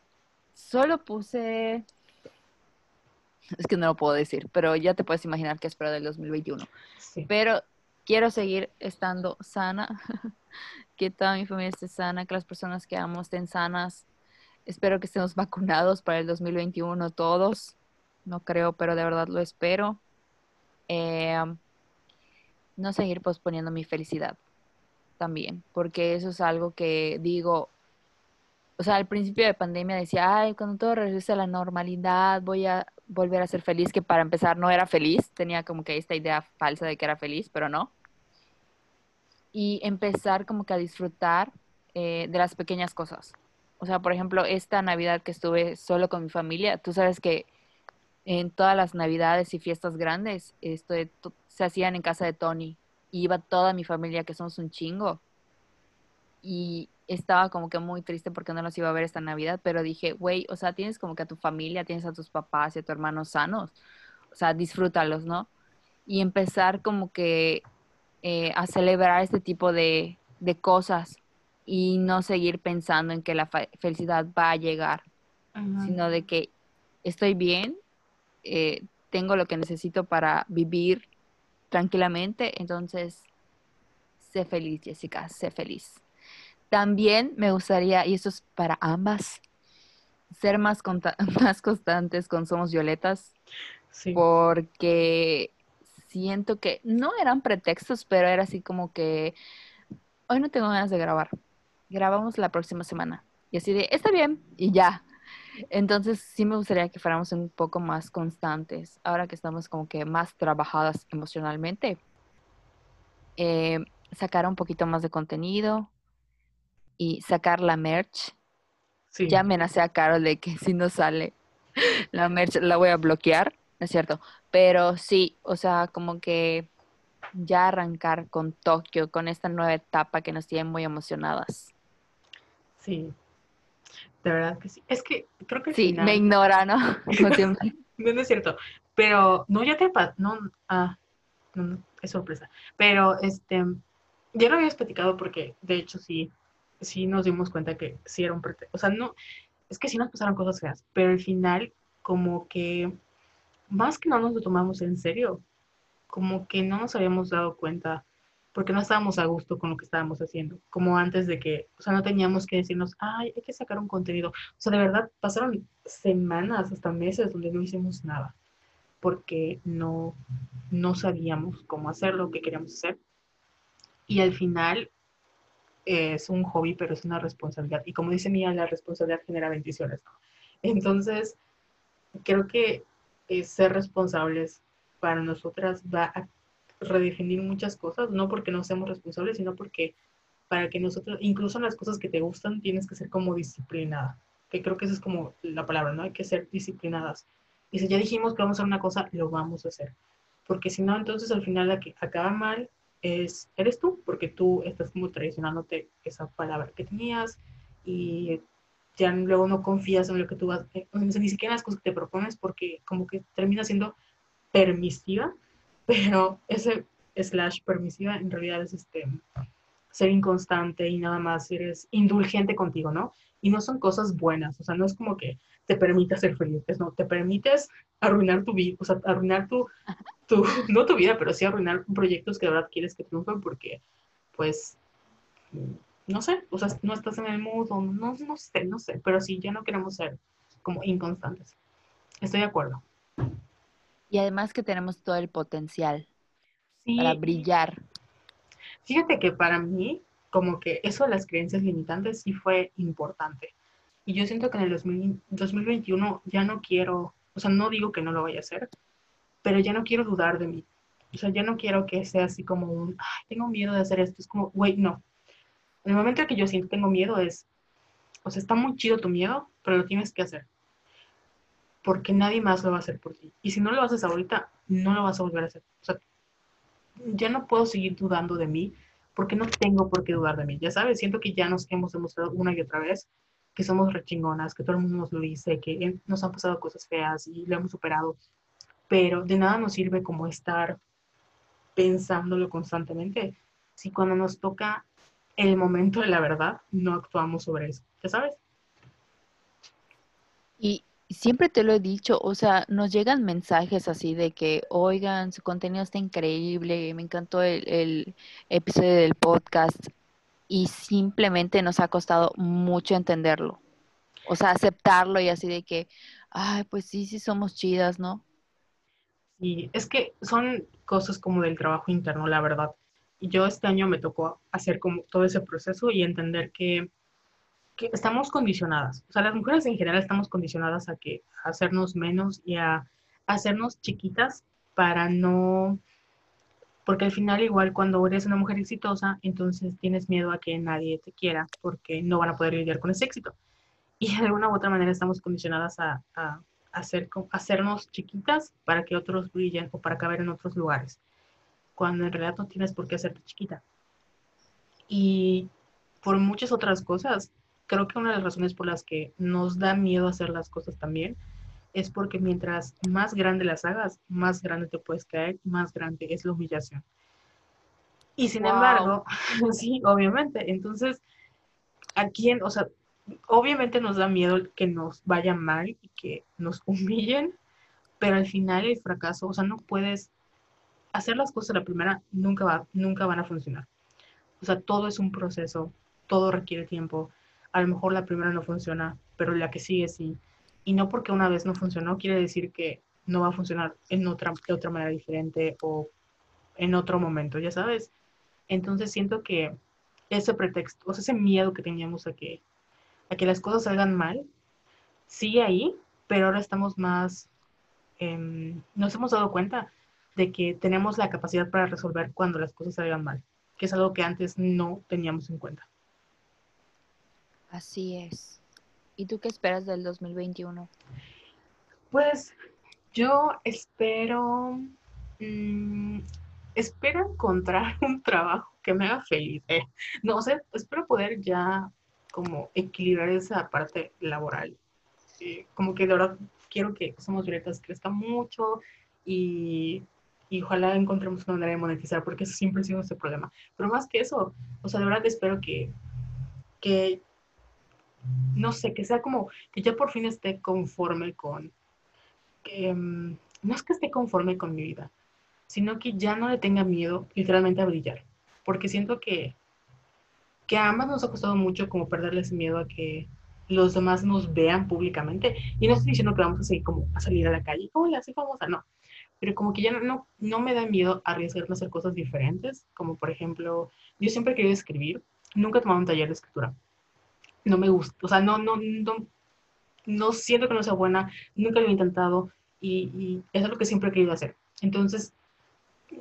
Solo puse. Es que no lo puedo decir, pero ya te puedes imaginar que espero del 2021. Sí. Pero quiero seguir estando sana, que toda mi familia esté sana, que las personas que amo estén sanas. Espero que estemos vacunados para el 2021 todos. No creo, pero de verdad lo espero. Eh, no seguir posponiendo mi felicidad también, porque eso es algo que digo, o sea, al principio de pandemia decía, ay, cuando todo regrese a la normalidad, voy a volver a ser feliz, que para empezar no era feliz, tenía como que esta idea falsa de que era feliz, pero no. Y empezar como que a disfrutar eh, de las pequeñas cosas. O sea, por ejemplo, esta Navidad que estuve solo con mi familia, tú sabes que en todas las Navidades y fiestas grandes esto se hacían en casa de Tony iba toda mi familia, que somos un chingo. Y estaba como que muy triste porque no los iba a ver esta Navidad, pero dije, güey, o sea, tienes como que a tu familia, tienes a tus papás y a tu hermano sanos, o sea, disfrútalos, ¿no? Y empezar como que eh, a celebrar este tipo de, de, cosas y no seguir pensando en que la felicidad va a llegar, sino de que estoy bien, eh, tengo lo que necesito para vivir tranquilamente. Entonces, sé feliz, Jessica, sé feliz. También me gustaría, y eso es para ambas, ser más, más constantes con Somos Violetas. Porque siento que no eran pretextos, pero era así como que hoy no tengo ganas de grabar. Grabamos la próxima semana. Y así de, está bien, y ya. Entonces sí me gustaría que fuéramos un poco más constantes, ahora que estamos como que más trabajadas emocionalmente. Eh, sacar un poquito más de contenido y sacar la merch. Ya amenacé a Carol de que si no sale la merch la voy a bloquear, ¿no es cierto? Pero sí, o sea, como que ya arrancar con Tokio, con esta nueva etapa que nos tiene muy emocionadas. Sí, de verdad que sí. Es que creo que Sí, me ignora, ¿no? no, es cierto. Pero, no, ya te no, ah, no, es sorpresa. Pero, este, ya lo habías platicado porque, de hecho, sí, sí nos dimos cuenta que sí era un pretexto. O sea, no, es que sí nos pasaron cosas feas, pero al final, como que, más que no nos lo tomamos en serio, como que no nos habíamos dado cuenta porque no estábamos a gusto con lo que estábamos haciendo, como antes de que, o sea, no teníamos que decirnos, ay, hay que sacar un contenido. O sea, de verdad, pasaron semanas, hasta meses donde no hicimos nada, porque no, no sabíamos cómo hacer lo que queríamos hacer. Y al final es un hobby, pero es una responsabilidad. Y como dice Mía, la responsabilidad genera bendiciones. Entonces, creo que eh, ser responsables para nosotras va a redefinir muchas cosas, no porque no seamos responsables, sino porque para que nosotros, incluso en las cosas que te gustan, tienes que ser como disciplinada, que creo que esa es como la palabra, ¿no? Hay que ser disciplinadas. Y si ya dijimos que vamos a hacer una cosa, lo vamos a hacer. Porque si no, entonces al final la que acaba mal es, eres tú, porque tú estás como traicionándote esa palabra que tenías y ya luego no confías en lo que tú vas, eh, ni siquiera en las cosas que te propones porque como que termina siendo permisiva, pero ese slash permisiva en realidad es este ser inconstante y nada más eres indulgente contigo, ¿no? Y no son cosas buenas, o sea, no es como que te permita ser feliz, no, te permites arruinar tu vida, o sea, arruinar tu, tu, no tu vida, pero sí arruinar proyectos que de verdad quieres que triunfen porque, pues, no sé, o sea, no estás en el mood, o no, no sé, no sé, pero sí, ya no queremos ser como inconstantes. Estoy de acuerdo. Y además que tenemos todo el potencial para brillar. Fíjate que para mí, como que eso de las creencias limitantes sí fue importante. Y yo siento que en el 2021 ya no quiero, o sea, no digo que no lo vaya a hacer, pero ya no quiero dudar de mí. O sea, ya no quiero que sea así como un, ay, tengo miedo de hacer esto. Es como, wait, no. En el momento en que yo siento tengo miedo es, o sea, está muy chido tu miedo, pero lo tienes que hacer porque nadie más lo va a hacer por ti. Y si no lo haces ahorita, no lo vas a volver a hacer. O sea, ya no puedo seguir dudando de mí porque no tengo por qué dudar de mí. Ya sabes, siento que ya nos hemos demostrado una y otra vez que somos rechingonas, que todo el mundo nos lo dice, que nos han pasado cosas feas y lo hemos superado. Pero de nada nos sirve como estar pensándolo constantemente si cuando nos toca el momento de la verdad no actuamos sobre eso. ¿Ya sabes? Y siempre te lo he dicho, o sea, nos llegan mensajes así de que, oigan, su contenido está increíble, me encantó el, episodio del podcast y simplemente nos ha costado mucho entenderlo. O sea, aceptarlo y así de que, ay, pues sí, sí somos chidas, ¿no? Sí, es que son cosas como del trabajo interno, la verdad. Y yo este año me tocó hacer como todo ese proceso y entender que que estamos condicionadas, o sea, las mujeres en general estamos condicionadas a que hacernos menos y a, hacernos chiquitas para no, porque al final igual cuando eres una mujer exitosa, entonces tienes miedo a que nadie te quiera porque no van a poder lidiar con ese éxito. Y de alguna u otra manera estamos condicionadas a, a, hacer, hacernos chiquitas para que otros brillen o para caber en otros lugares, cuando en realidad no tienes por qué hacerte chiquita. Y por muchas otras cosas, creo que una de las razones por las que nos da miedo hacer las cosas también es porque mientras más grande las hagas, más grande te puedes caer más grande es la humillación. Y sin embargo, sí, obviamente, entonces, ¿a quién, o sea, obviamente nos da miedo que nos vaya mal y que nos humillen, pero al final el fracaso, o sea, no puedes hacer las cosas la primera, nunca, va, nunca van a funcionar. O sea, todo es un proceso, todo requiere tiempo a lo mejor la primera no funciona, pero la que sigue sí. Y no porque una vez no funcionó quiere decir que no va a funcionar en otra, de otra manera diferente o en otro momento, ya sabes. Entonces siento que ese pretexto, o sea, ese miedo que teníamos a que, a que las cosas salgan mal, sigue ahí, pero ahora estamos más, em, nos hemos dado cuenta de que tenemos la capacidad para resolver cuando las cosas salgan mal, que es algo que antes no teníamos en cuenta. Así es. ¿Y tú qué esperas del 2021? Pues yo espero, mm, espero encontrar un trabajo que me haga feliz. Eh. No sé, espero poder ya como equilibrar esa parte laboral. Eh, como que de verdad quiero que Somos Violetas crezca mucho y, y, ojalá encontremos una manera de monetizar, porque siempre ha sido nuestro problema. Pero más que eso, o sea, de verdad espero que, que no sé, que sea como que ya por fin esté conforme con, que, mm, no es que esté conforme con mi vida, sino que ya no le tenga miedo literalmente a brillar, porque siento que, que a ambas nos ha costado mucho como perderles miedo a que los demás nos vean públicamente, y no estoy diciendo que vamos a seguir como a salir a la calle, hola, así famosa, no, pero como que ya no, no, me da miedo arriesgarme a hacer cosas diferentes, como por ejemplo, yo siempre he querido escribir, nunca he tomado un taller de escritura, no me gusta, o sea, no, no, no, no siento que no sea buena, nunca lo he intentado y, eso es lo que siempre he querido hacer. Entonces,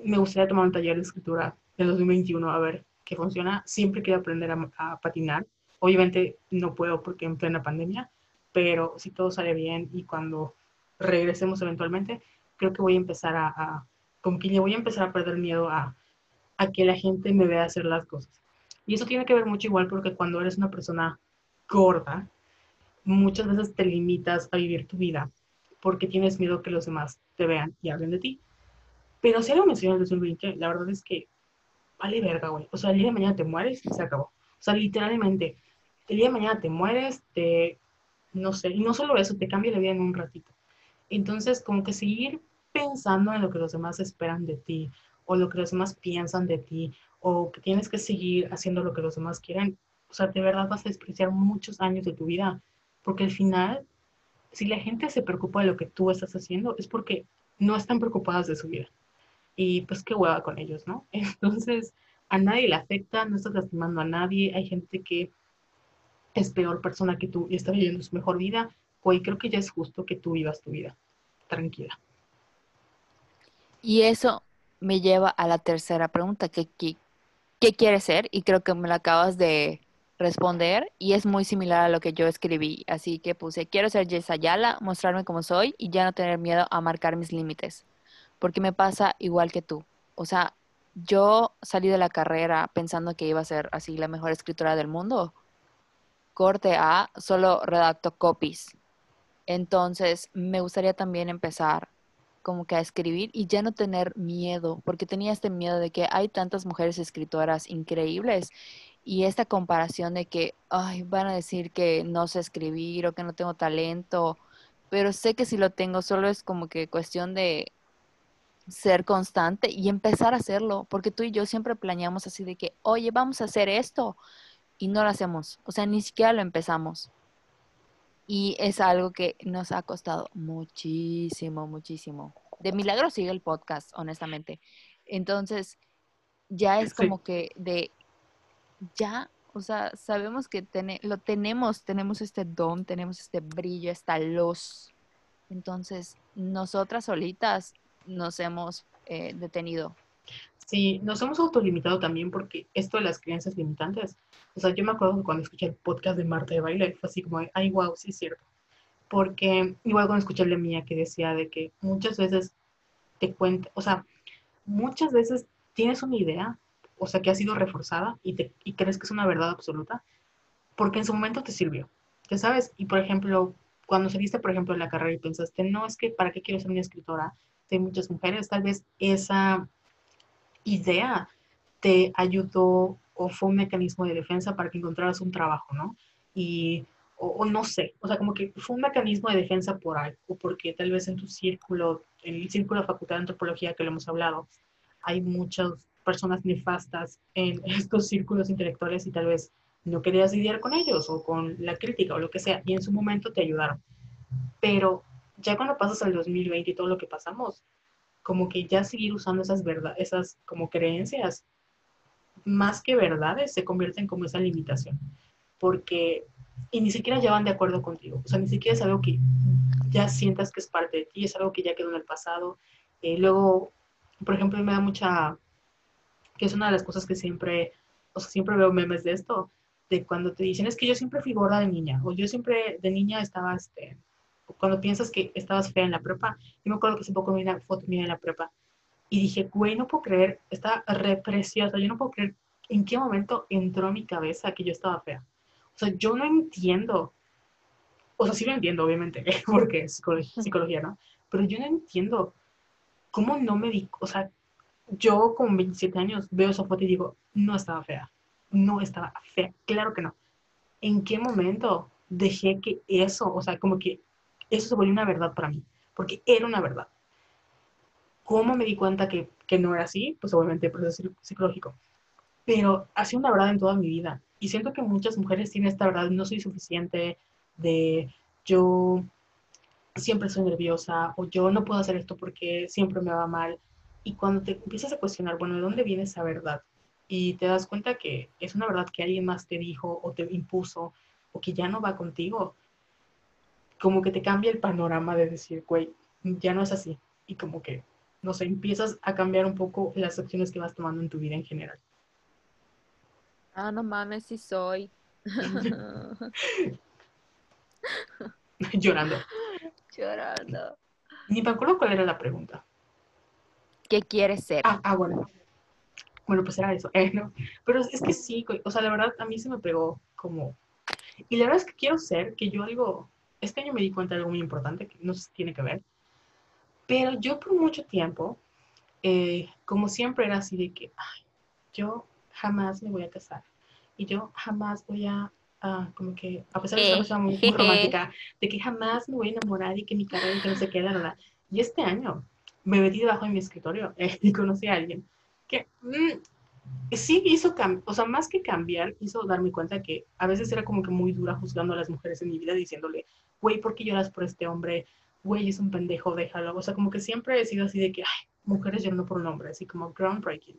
me gustaría tomar un taller de escritura en 2021 a ver qué funciona. Siempre quiero aprender a, patinar. Obviamente no puedo porque en plena pandemia, pero si todo sale bien y cuando regresemos eventualmente, creo que voy a empezar a, a como que voy a empezar a perder miedo a, a que la gente me vea hacer las cosas. Y eso tiene que ver mucho igual porque cuando eres una persona gorda, muchas veces te limitas a vivir tu vida porque tienes miedo que los demás te vean y hablen de ti. Pero si algo me enseñó el 2020, la verdad es que vale verga, güey. O sea, el día de mañana te mueres y se acabó. O sea, literalmente, el día de mañana te mueres, te, no sé, y no solo eso, te cambia la vida en un ratito. Entonces, como que seguir pensando en lo que los demás esperan de ti, o lo que los demás piensan de ti, o que tienes que seguir haciendo lo que los demás quieren, o sea, de verdad vas a despreciar muchos años de tu vida, porque al final, si la gente se preocupa de lo que tú estás haciendo, es porque no están preocupadas de su vida y pues qué hueva con ellos, ¿no? Entonces, a nadie le afecta, no estás lastimando a nadie, hay gente que es peor persona que tú y está viviendo su mejor vida, hoy creo que ya es justo que tú vivas tu vida tranquila. Y eso me lleva a la tercera pregunta, ¿qué, qué, qué quieres ser? Y creo que me la acabas de responder y es muy similar a lo que yo escribí, así que puse, quiero ser Jess Ayala, mostrarme como soy y ya no tener miedo a marcar mis límites porque me pasa igual que tú. O sea, yo salí de la carrera pensando que iba a ser así la mejor escritora del mundo. Corte A, solo redacto copies. Entonces, me gustaría también empezar como que a escribir y ya no tener miedo, porque tenía este miedo de que hay tantas mujeres escritoras increíbles y esta comparación de que, ay, van a decir que no sé escribir o que no tengo talento, pero sé que si lo tengo, solo es como que cuestión de ser constante y empezar a hacerlo, porque tú y yo siempre planeamos así de que, oye, vamos a hacer esto y no lo hacemos, o sea, ni siquiera lo empezamos. Y es algo que nos ha costado muchísimo, muchísimo. De milagro sigue el podcast, honestamente. Entonces, ya es como que de, ya, o sea, sabemos que lo tenemos, tenemos este don, tenemos este brillo, esta luz. Entonces, nosotras solitas nos hemos eh, detenido. Sí, nos hemos autolimitado también porque esto de las creencias limitantes, o sea, yo me acuerdo que cuando escuché el podcast de Marta de Baile, fue así como, ay, wow, sí es cierto. Porque igual cuando escuché la mía que decía de que muchas veces te cuenta, o sea, muchas veces tienes una idea, o sea, que ha sido reforzada y, te, y crees que es una verdad absoluta, porque en su momento te sirvió, ¿ya sabes? Y por ejemplo, cuando saliste, por ejemplo, de la carrera y pensaste, no, es que para qué quiero ser una escritora, de muchas mujeres, tal vez esa idea te ayudó o fue un mecanismo de defensa para que encontraras un trabajo, ¿no? Y, o, no sé, o sea, como que fue un mecanismo de defensa por algo, porque tal vez en tu círculo, en el círculo de facultad de antropología que lo hemos hablado, hay muchas personas nefastas en estos círculos intelectuales y tal vez no querías lidiar con ellos o con la crítica o lo que sea, y en su momento te ayudaron. Pero ya cuando pasas al 2020 y todo lo que pasamos, como que ya seguir usando esas verdades, esas como creencias, más que verdades, se convierten como esa limitación. Porque, y ni siquiera ya van de acuerdo contigo. O sea, ni siquiera es algo que ya sientas que es parte de ti, es algo que ya quedó en el pasado. Eh, luego, por ejemplo, me da mucha, que es una de las cosas que siempre, o sea, siempre veo memes de esto, de cuando te dicen, es que yo siempre fui gorda de niña, o yo siempre de niña estaba, este, cuando piensas que estabas fea en la prepa, yo me acuerdo que hace poco vi una foto mía en la prepa y dije, güey, no puedo creer, está re preciosa, yo no puedo creer en qué momento entró a mi cabeza que yo estaba fea. O sea, yo no entiendo, o sea, sí lo entiendo, obviamente, porque es psicología, ¿no? Pero yo no entiendo cómo no me di, o sea, yo con 27 años veo esa foto y digo, no estaba fea, no estaba fea, claro que no. ¿En qué momento dejé que eso, o sea, como que eso se volvió una verdad para mí, porque era una verdad. ¿Cómo me di cuenta que, que no era así? Pues obviamente proceso psicológico. Pero ha sido una verdad en toda mi vida. Y siento que muchas mujeres tienen esta verdad, no soy suficiente, de yo siempre soy nerviosa o yo no puedo hacer esto porque siempre me va mal. Y cuando te empiezas a cuestionar, bueno, ¿de dónde viene esa verdad? Y te das cuenta que es una verdad que alguien más te dijo o te impuso o que ya no va contigo, como que te cambia el panorama de decir, güey, ya no es así. Y como que, no sé, empiezas a cambiar un poco las acciones que vas tomando en tu vida en general. Ah, no mames, sí soy. Llorando. Llorando. Ni me acuerdo cuál era la pregunta. ¿Qué quieres ser? Ah, ah, bueno. Bueno, pues era eso. Eh, no. Pero es que sí, o sea, la verdad, a mí se me pegó como... Y la verdad es que quiero ser que yo algo... Este año me di cuenta de algo muy importante que no se tiene que ver. Pero yo por mucho tiempo, eh, como siempre era así de que, ay, yo jamás me voy a casar. Y yo jamás voy a, como que, a pesar de ser una persona muy, muy, romántica, de que jamás me voy a enamorar y que mi carrera que no se queda, ¿verdad? Y este año me metí debajo de mi escritorio eh, y conocí a alguien que mm, sí hizo, o sea, más que cambiar, hizo darme cuenta que a veces era como que muy dura juzgando a las mujeres en mi vida, diciéndole, güey, ¿por qué lloras por este hombre? Güey, es un pendejo, déjalo. O sea, como que siempre he sido así de que, ay, mujeres llorando por un hombre, así como groundbreaking.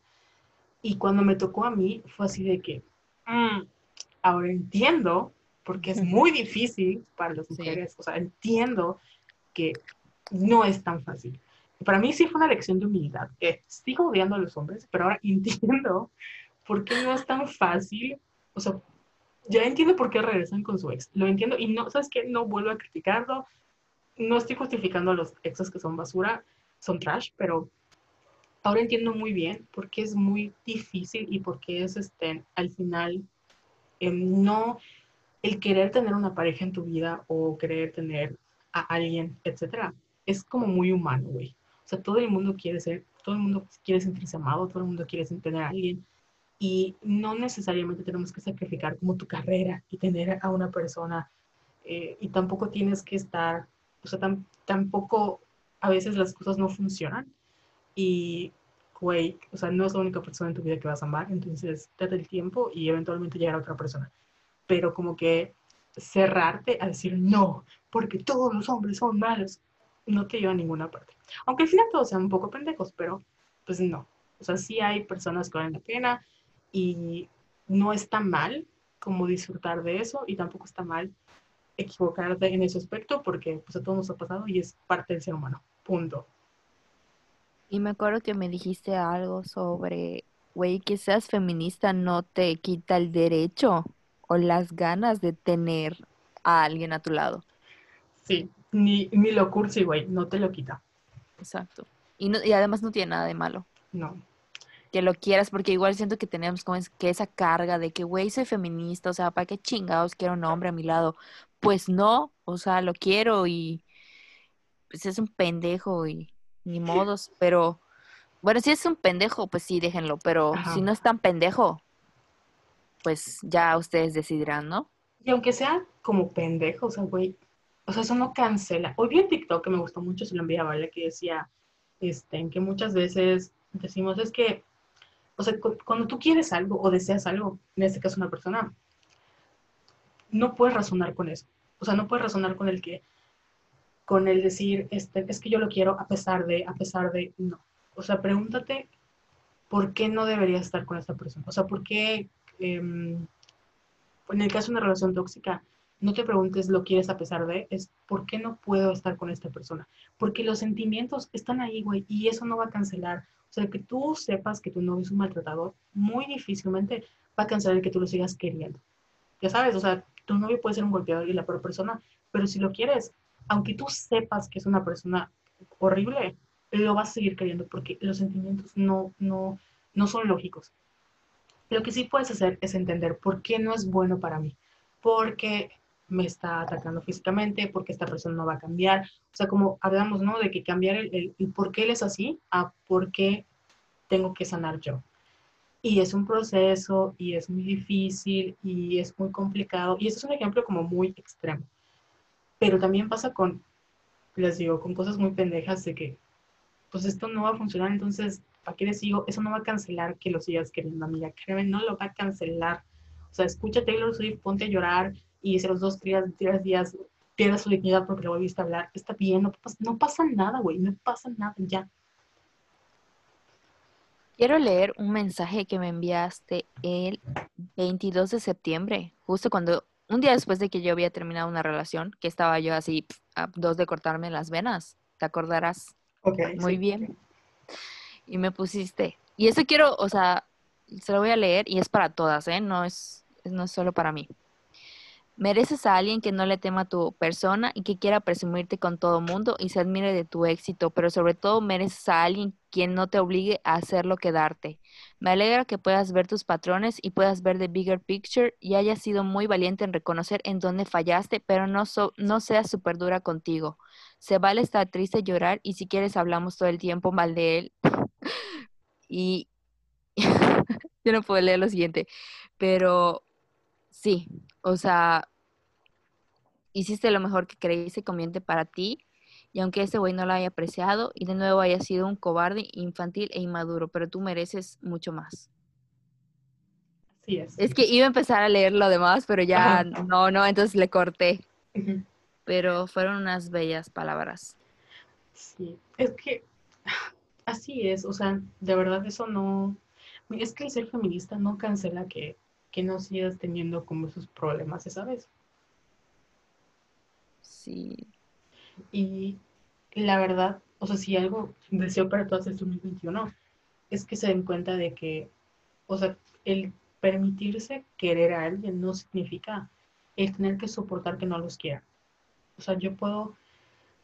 Y cuando me tocó a mí, fue así de que, mm, ahora entiendo, porque es muy difícil para las mujeres, o sea, entiendo que no es tan fácil para mí sí fue una lección de humildad. Eh, sigo odiando a los hombres, pero ahora entiendo por qué no es tan fácil. O sea, ya entiendo por qué regresan con su ex. Lo entiendo y no, ¿sabes qué? No vuelvo a criticarlo. No estoy justificando a los exes que son basura, son trash, pero ahora entiendo muy bien por qué es muy difícil y por qué es, este, al final, em, no el querer tener una pareja en tu vida o querer tener a alguien, etcétera. Es como muy humano, güey. Sea, todo el mundo quiere ser, todo el mundo quiere sentirse amado, todo el mundo quiere tener a alguien. Y no necesariamente tenemos que sacrificar como tu carrera y tener a una persona. Eh, y tampoco tienes que estar, o sea, tampoco a veces las cosas no funcionan. Y, güey, o sea, no es la única persona en tu vida que vas a amar. Entonces, date el tiempo y eventualmente llegar a otra persona. Pero como que cerrarte a decir no, porque todos los hombres son malos no te lleva a ninguna parte. Aunque al final todos sean un poco pendejos, pero pues no. O sea, sí hay personas que valen la pena y no está mal como disfrutar de eso y tampoco está mal equivocarte en ese aspecto porque pues a todos nos ha pasado y es parte del ser humano. Punto. Y me acuerdo que me dijiste algo sobre, güey, que seas feminista no te quita el derecho o las ganas de tener a alguien a tu lado. Sí, ni, ni lo cursi, güey, no te lo quita. Exacto. Y, no, y además no tiene nada de malo. No. Que lo quieras, porque igual siento que tenemos como es, que esa carga de que, güey, soy feminista, o sea, ¿para qué chingados quiero un hombre a mi lado? Pues no, o sea, lo quiero y pues es un pendejo y ni modos, pero bueno, si es un pendejo, pues sí, déjenlo, pero si no es tan pendejo, pues ya ustedes decidirán, ¿no? Y aunque sea como pendejo, o sea, güey, o sea, eso no cancela. Hoy vi en TikTok que me gustó mucho, se lo envié a Vale, que decía, este, que muchas veces decimos, es que, o sea, cuando tú quieres algo o deseas algo, en este caso una persona, no puedes razonar con eso. O sea, no puedes razonar con el que, con el decir, este, es que yo lo quiero a pesar de, a pesar de, no. O sea, pregúntate, ¿por qué no debería estar con esta persona? O sea, ¿por qué, em, en el caso de una relación tóxica, no te preguntes lo quieres a pesar de, es ¿por qué no puedo estar con esta persona? Porque los sentimientos están ahí, güey, y eso no va a cancelar. O sea, que tú sepas que tu novio es un maltratador, muy difícilmente va a cancelar el que tú lo sigas queriendo. Ya sabes, o sea, tu novio puede ser un golpeador y la peor persona, pero si lo quieres, aunque tú sepas que es una persona horrible, lo vas a seguir queriendo porque los sentimientos no, no, no son lógicos. Lo que sí puedes hacer es entender por qué no es bueno para mí. Porque me está atacando físicamente, porque esta persona no va a cambiar. O sea, como hablamos, ¿no? De que cambiar el, por qué él es así a por qué tengo que sanar yo. Y es un proceso y es muy difícil y es muy complicado. Y ese es un ejemplo como muy extremo. Pero también pasa con, les digo, con cosas muy pendejas de que, pues esto no va a funcionar, entonces, ¿para qué les digo? Eso no va a cancelar que lo sigas queriendo, amiga. Créeme, no lo va a cancelar. O sea, escucha Taylor Swift, ponte a llorar, y si los dos, tres, días pierdes su dignidad porque le volviste a hablar, está bien, no, no pasa nada, güey, no pasa nada, ya. Quiero leer un mensaje que me enviaste el 22 de septiembre, justo cuando un día después de que yo había terminado una relación, que estaba yo así a dos de cortarme las venas, te acordarás Ok, muy sí. bien. Y me pusiste. Y eso quiero, o sea, se lo voy a leer y es para todas, ¿eh? No es, no es solo para mí. Mereces a alguien que no le tema a tu persona y que quiera presumirte con todo mundo y se admire de tu éxito, pero sobre todo mereces a alguien quien no te obligue a hacerlo quedarte. Me alegra que puedas ver tus patrones y puedas ver the bigger picture y hayas sido muy valiente en reconocer en dónde fallaste, pero no, so- no seas súper dura contigo. Se vale estar triste, llorar y si quieres hablamos todo el tiempo mal de él. y yo no puedo leer lo siguiente, pero sí, o sea, hiciste lo mejor que creíste conveniente para ti. Y aunque ese güey no lo haya apreciado y de nuevo haya sido un cobarde, infantil e inmaduro, pero tú mereces mucho más. Así es. Es que iba a empezar a leer lo demás, pero ya Ajá. no, no, entonces le corté. Pero fueron unas bellas palabras. Sí, es que así es, o sea, de verdad eso no, es que el ser feminista no cancela que, que no sigas teniendo como esos problemas, ¿sabes? Sí, Y la verdad, o sea, si algo deseo para todas el 2021 es que se den cuenta de que, o sea, el permitirse querer a alguien no significa el tener que soportar que no los quiera. O sea, yo puedo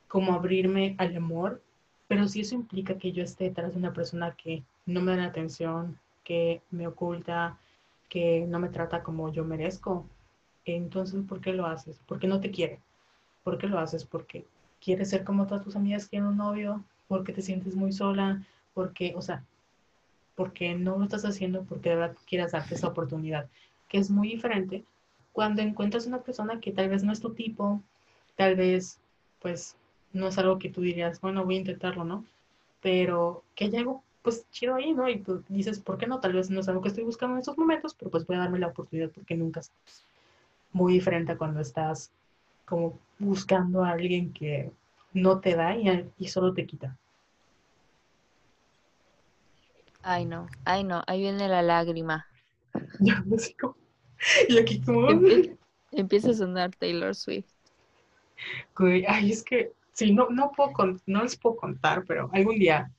como abrirme al amor, pero si eso implica que yo esté detrás de una persona que no me da la atención, que me oculta, que no me trata como yo merezco, entonces, ¿por qué lo haces? ¿Por qué no te quiere? ¿Por qué lo haces? Porque quieres ser como todas tus amigas que tienen un novio, porque te sientes muy sola, porque, o sea, porque no lo estás haciendo porque de verdad quieras darte esa oportunidad, que es muy diferente cuando encuentras una persona que tal vez no es tu tipo, tal vez, pues, no es algo que tú dirías, bueno, voy a intentarlo, ¿no? Pero que hay algo, pues, chido ahí, ¿no? Y tú dices, ¿por qué no? Tal vez no es algo que estoy buscando en estos momentos, pero pues voy a darme la oportunidad porque nunca es muy diferente a cuando estás como buscando a alguien que no te da y, y solo te quita. ay no, ay no, ahí viene la lágrima. Ya, como- y aquí como, Empie- empieza a sonar Taylor Swift. ay, es que, sí, no, no puedo, no les puedo contar, pero algún día,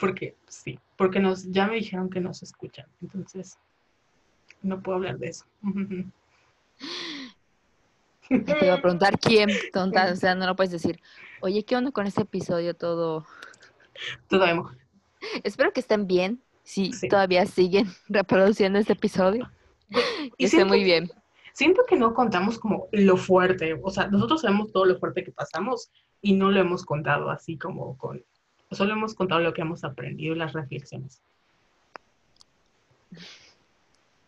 porque, sí, porque nos, ya me dijeron que nos escuchan, entonces, no puedo hablar de eso. Te iba a preguntar quién, tonta, o sea, no lo puedes decir. Oye, ¿qué onda con este episodio todo? Todavía no. Espero que estén bien, si Sí. todavía siguen reproduciendo este episodio. Y esté muy bien. Siento que no contamos como lo fuerte, o sea, nosotros sabemos todo lo fuerte que pasamos y no lo hemos contado así como con, solo hemos contado lo que hemos aprendido y las reflexiones.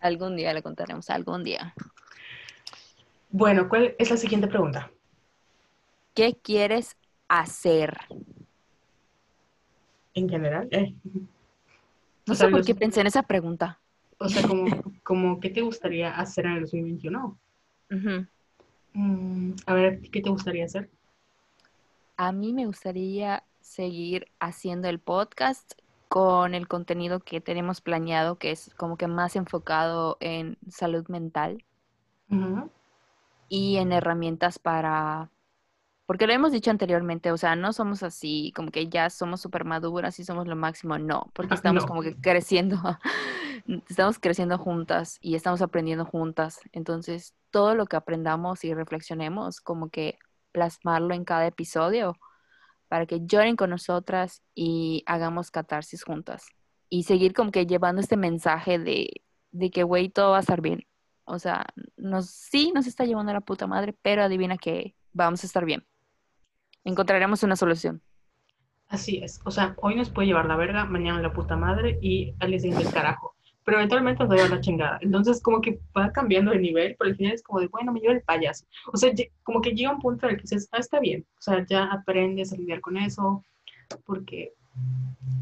Algún día le contaremos, algún día. Bueno, ¿cuál es la siguiente pregunta? ¿Qué quieres hacer? En general, eh, No O sea, sé por los- qué pensé en esa pregunta. o sea, como, como, ¿qué te gustaría hacer en el 2021? Ujú. Mm, a ver, ¿qué te gustaría hacer? A mí me gustaría seguir haciendo el podcast con el contenido que tenemos planeado, que es como que más enfocado en salud mental. Y en herramientas para, porque lo hemos dicho anteriormente, o sea, no somos así, como que ya somos súper maduras y somos lo máximo, no, porque Ajá, estamos no. como que creciendo, estamos creciendo juntas y estamos aprendiendo juntas, entonces todo lo que aprendamos y reflexionemos, como que plasmarlo en cada episodio para que lloren con nosotras y hagamos catarsis juntas. Y seguir como que llevando este mensaje de, de que, güey, todo va a estar bien. O sea, nos, sí nos está llevando a la puta madre, pero adivina que vamos a estar bien. Encontraremos una solución. Así es. O sea, hoy nos puede llevar la verga, mañana la puta madre y al día siguiente carajo. Pero eventualmente nos va a la chingada. Entonces, como que va cambiando de nivel, pero al final es como de, bueno, me lleva el payaso. O sea, como que llega un punto en el que dices, ah, está bien. O sea, ya aprendes a lidiar con eso, porque,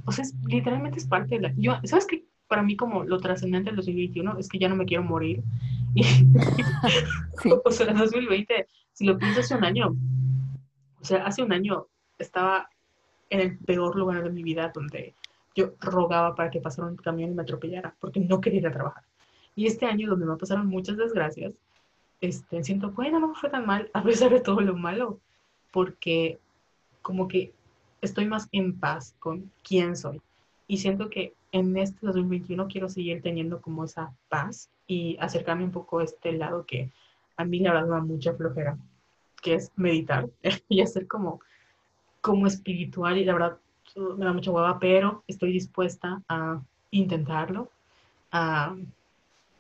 o sea, es- literalmente es parte de la... Yo, ¿Sabes qué? Para mí, como lo trascendente del 2021 es que ya no me quiero morir. Y, Sí. o sea, el 2020, si lo piensas hace un año, o sea, hace un año estaba en el peor lugar de mi vida donde yo rogaba para que pasara un camión y me atropellara porque no quería ir a trabajar. Y este año donde me pasaron muchas desgracias, este, siento, bueno, no fue tan mal, a pesar de todo lo malo, porque como que estoy más en paz con quién soy. Y siento que en este 2021 quiero seguir teniendo como esa paz y acercarme un poco a este lado que a mí la verdad me da mucha flojera, que es meditar y hacer como, como espiritual y la verdad me da mucha hueva, pero estoy dispuesta a intentarlo, a,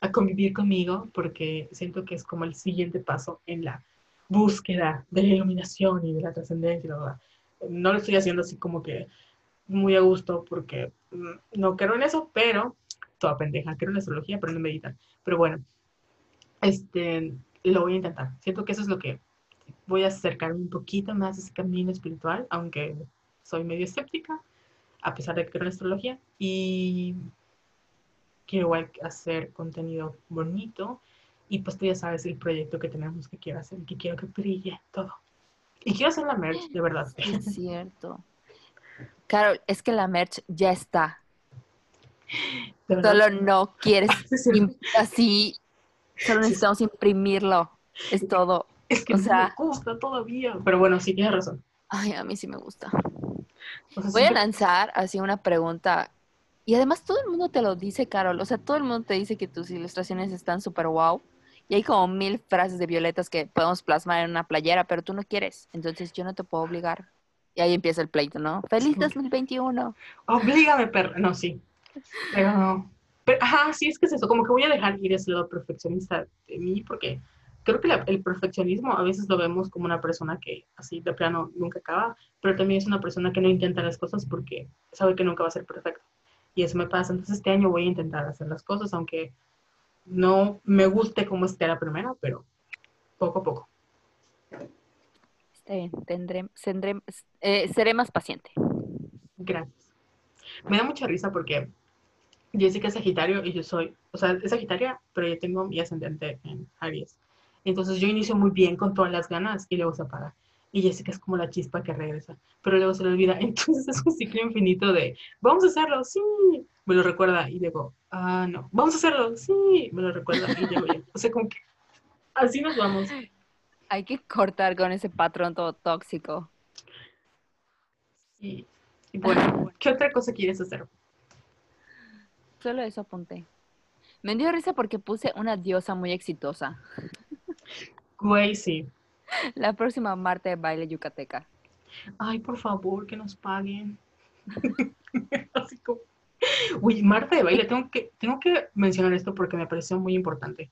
a convivir conmigo, porque siento que es como el siguiente paso en la búsqueda de la iluminación y de la trascendencia. No lo estoy haciendo así como que muy a gusto porque mm, no creo en eso, pero toda pendeja, creo en la astrología, pero no meditar. Pero bueno, este, lo voy a intentar. Siento que eso es lo que voy a acercarme un poquito más a ese camino espiritual, aunque soy medio escéptica, a pesar de que creo en astrología. Y quiero hacer contenido bonito. Y pues tú ya sabes el proyecto que tenemos que quiero hacer, que quiero que brille todo. Y quiero hacer la merch, de verdad. Es cierto. Carol, es que la merch ya está. Solo no quieres así. Solo necesitamos imprimirlo. Es todo. Es que o sea, me gusta todavía. Pero bueno, sí tienes razón. Ay, a mí sí me gusta. Voy a lanzar así una pregunta. Y además todo el mundo te lo dice, Carol. O sea, todo el mundo te dice que tus ilustraciones están súper wow. Y hay como mil frases de violetas que podemos plasmar en una playera, pero tú no quieres. Entonces yo no te puedo obligar. Y ahí empieza el pleito, ¿no? ¡Feliz 2021! Oblígame, perro. No, sí. Pero no. ajá, sí, es que es eso. Como que voy a dejar ir ese lado perfeccionista de mí, porque creo que el perfeccionismo a veces lo vemos como una persona que así de plano nunca acaba, pero también es una persona que no intenta las cosas porque sabe que nunca va a ser perfecto. Y eso me pasa. Entonces este año voy a intentar hacer las cosas, aunque no me guste como esté la primera, pero poco a poco. Está bien, tendré, eh, seré más paciente. Gracias. Me da mucha risa porque Jessica es Sagitario y yo soy, o sea, es Sagitaria, pero yo tengo mi ascendente en Aries. Entonces yo inicio muy bien con todas las ganas y luego se apaga. Y Jessica es como la chispa que regresa, pero luego se le olvida. Entonces es un ciclo infinito de, vamos a hacerlo, sí, me lo recuerda y luego, ah, no, vamos a hacerlo, sí, me lo recuerda y luego ya. O sea, como que así nos vamos. Hay que cortar con ese patrón todo tóxico. Sí. Y bueno, ¿qué otra cosa quieres hacer? Solo eso apunté. Me dio risa porque puse una diosa muy exitosa. Güey, sí. La próxima Marta de baile yucateca. Ay, por favor, que nos paguen. Así como... Uy, Marta de baile, tengo que, tengo que mencionar esto porque me pareció muy importante.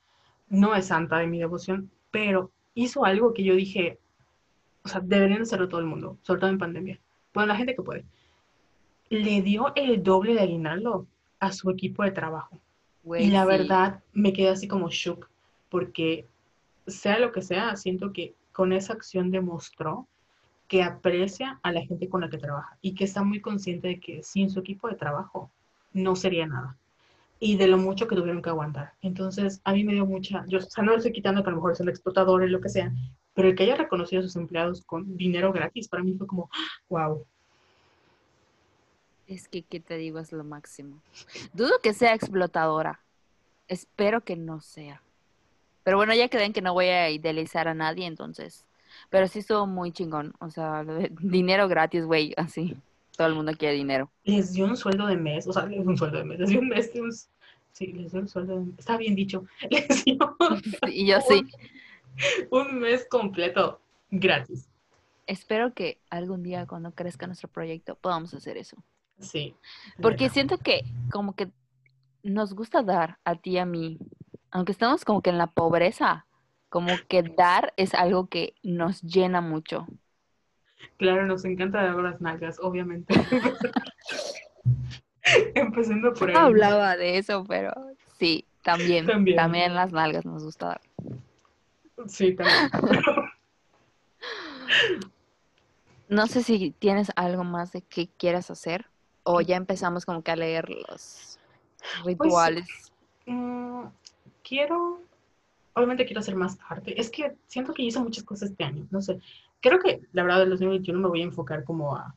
No es santa de mi devoción, pero hizo algo que yo dije, o sea, deberían hacerlo todo el mundo, sobre todo en pandemia. Bueno, la gente que puede. Le dio el doble de aguinaldo a su equipo de trabajo. y la verdad me quedé así como shook, porque sea lo que sea, siento que con esa acción demostró que aprecia a la gente con la que trabaja y que está muy consciente de que sin su equipo de trabajo no sería nada y de lo mucho que tuvieron que aguantar. Entonces, a mí me dio mucha, yo, o sea, no le estoy quitando que a lo mejor son explotadores, lo que sea, pero el que haya reconocido a sus empleados con dinero gratis, para mí fue como, wow. Es que, ¿qué te digo? Es lo máximo. Dudo que sea explotadora. Espero que no sea. Pero bueno, ya creen que no voy a idealizar a nadie, entonces. Pero sí estuvo muy chingón. O sea, dinero gratis, güey, así todo el mundo quiere dinero. Les dio un sueldo de mes, o sea, un sueldo de mes, les dio un mes, un, sí, les dio un sueldo de mes, está bien dicho, les dio y yo sí. Un mes completo gratis. Espero que algún día cuando crezca nuestro proyecto podamos hacer eso. Sí. Porque siento que como que nos gusta dar a ti y a mí, aunque estamos como que en la pobreza, como que dar es algo que nos llena mucho. Claro, nos encanta dar las nalgas, obviamente. Empezando por ahí. No hablaba de eso, pero sí, también, también. las nalgas nos gusta dar. Sí, también. no sé si tienes algo más de que quieras hacer o ya empezamos como que a leer los pues, rituales. Mm, quiero, obviamente quiero hacer más arte. Es que siento que hice muchas cosas este año, no sé creo que la verdad del 2021 me voy a enfocar como a,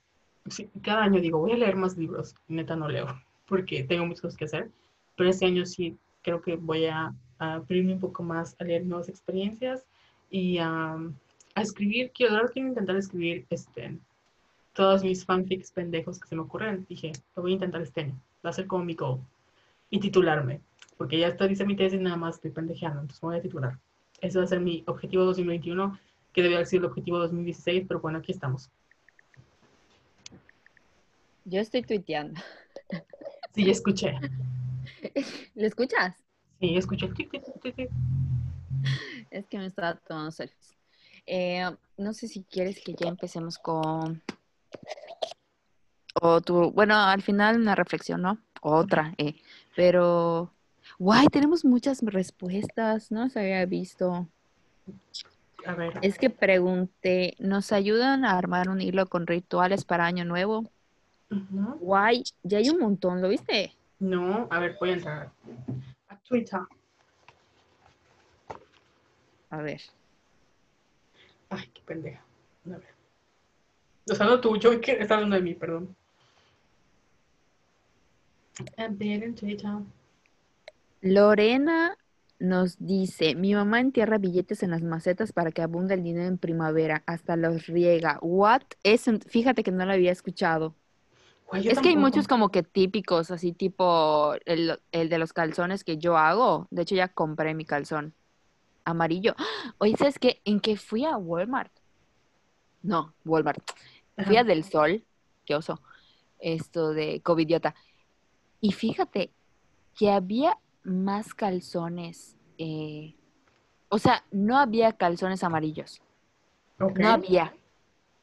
cada año digo, voy a leer más libros, neta no leo, porque tengo muchas cosas que hacer, pero este año sí creo que voy a a abrirme un poco más a leer nuevas experiencias y a, a escribir. Quiero, ahora quiero intentar escribir este, todos mis fanfics pendejos que se me ocurren. Dije, lo voy a intentar este año. Va a ser como mi goal. Y titularme. Porque ya estoy, dice mi tesis, nada más estoy pendejeando. Entonces me voy a titular. Ese va a ser mi objetivo 2021, que debe haber sido el objetivo 2016, pero bueno, aquí estamos. Yo estoy tuiteando. Sí, escuché. ¿Lo escuchas? Sí, escuché. Es que me estaba tomando selfies. Eh, no sé si quieres que ya empecemos con... O tu... Bueno, al final una reflexión, ¿no? Otra, eh. Pero... Guay, tenemos muchas respuestas. No se había visto. A ver. Es que pregunté, ¿nos ayudan a armar un hilo con rituales para Año Nuevo? Guay, ya hay un montón, ¿lo viste? No, a ver, voy a entrar a Twitter. A ver. Ay, qué pendeja. A ver. Lo está hablando tú, yo que está hablando de mí, perdón. A ver, en Twitter. Lorena nos dice, mi mamá entierra billetes en las macetas para que abunde el dinero en primavera, hasta los riega. What? Es, fíjate que no lo había escuchado. Es que hay muchos como que típicos, así tipo el, el de los calzones que yo hago. De hecho, ya compré mi calzón amarillo. Oye, ¿sabes qué? En que fui a Walmart. No, Walmart. Fui a. Del Sol, qué oso, esto de Covidiota. Y fíjate que había más calzones. eh, o sea, no había calzones amarillos. No había.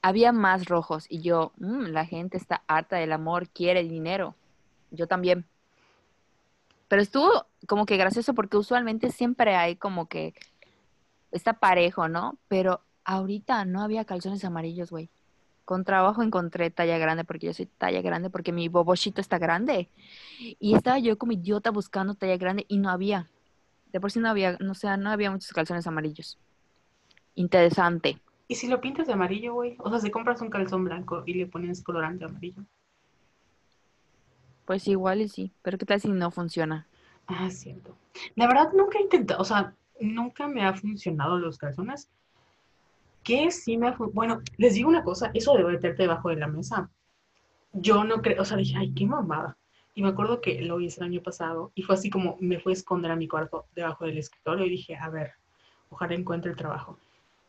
Había más rojos. Y yo, "Mm, la gente está harta del amor, quiere dinero. Yo también. Pero estuvo como que gracioso porque usualmente siempre hay como que está parejo, ¿no? Pero ahorita no había calzones amarillos, güey. Con trabajo encontré talla grande porque yo soy talla grande porque mi bobochito está grande. Y estaba yo como idiota buscando talla grande y no había. De por sí no había, no, o sea, no había muchos calzones amarillos. Interesante. ¿Y si lo pintas de amarillo, güey? O sea, si compras un calzón blanco y le pones colorante amarillo. Pues igual y sí, pero ¿qué tal si no funciona? Ah, cierto. La verdad, nunca he intentado, o sea, nunca me ha funcionado los calzones. Que sí me Bueno, les digo una cosa, eso de meterte debajo de la mesa. Yo no creo, o sea, dije, ay, qué mamada. Y me acuerdo que lo hice el año pasado y fue así como me fui a esconder a mi cuarto debajo del escritorio y dije, a ver, ojalá encuentre el trabajo.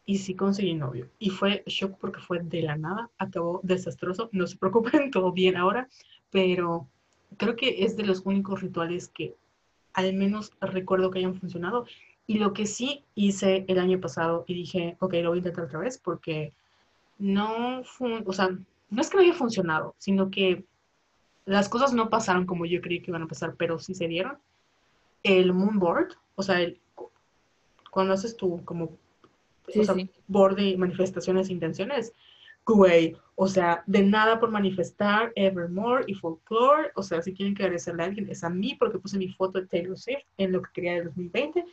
Y sí conseguí novio. Y fue shock porque fue de la nada, acabó desastroso. No se preocupen, todo bien ahora, pero creo que es de los únicos rituales que al menos recuerdo que hayan funcionado. Y lo que sí hice el año pasado y dije, ok, lo voy a intentar otra vez porque no fue, o sea, no es que no haya funcionado, sino que las cosas no pasaron como yo creí que iban a pasar, pero sí se dieron. El moon board, o sea, el, cuando haces tu como Sí, o sea, sí. board de manifestaciones e intenciones, güey, o sea, de nada por manifestar Evermore y Folklore, o sea, si quieren que agradecerle a alguien, es a mí porque puse mi foto de Taylor Swift en lo que quería de 2020,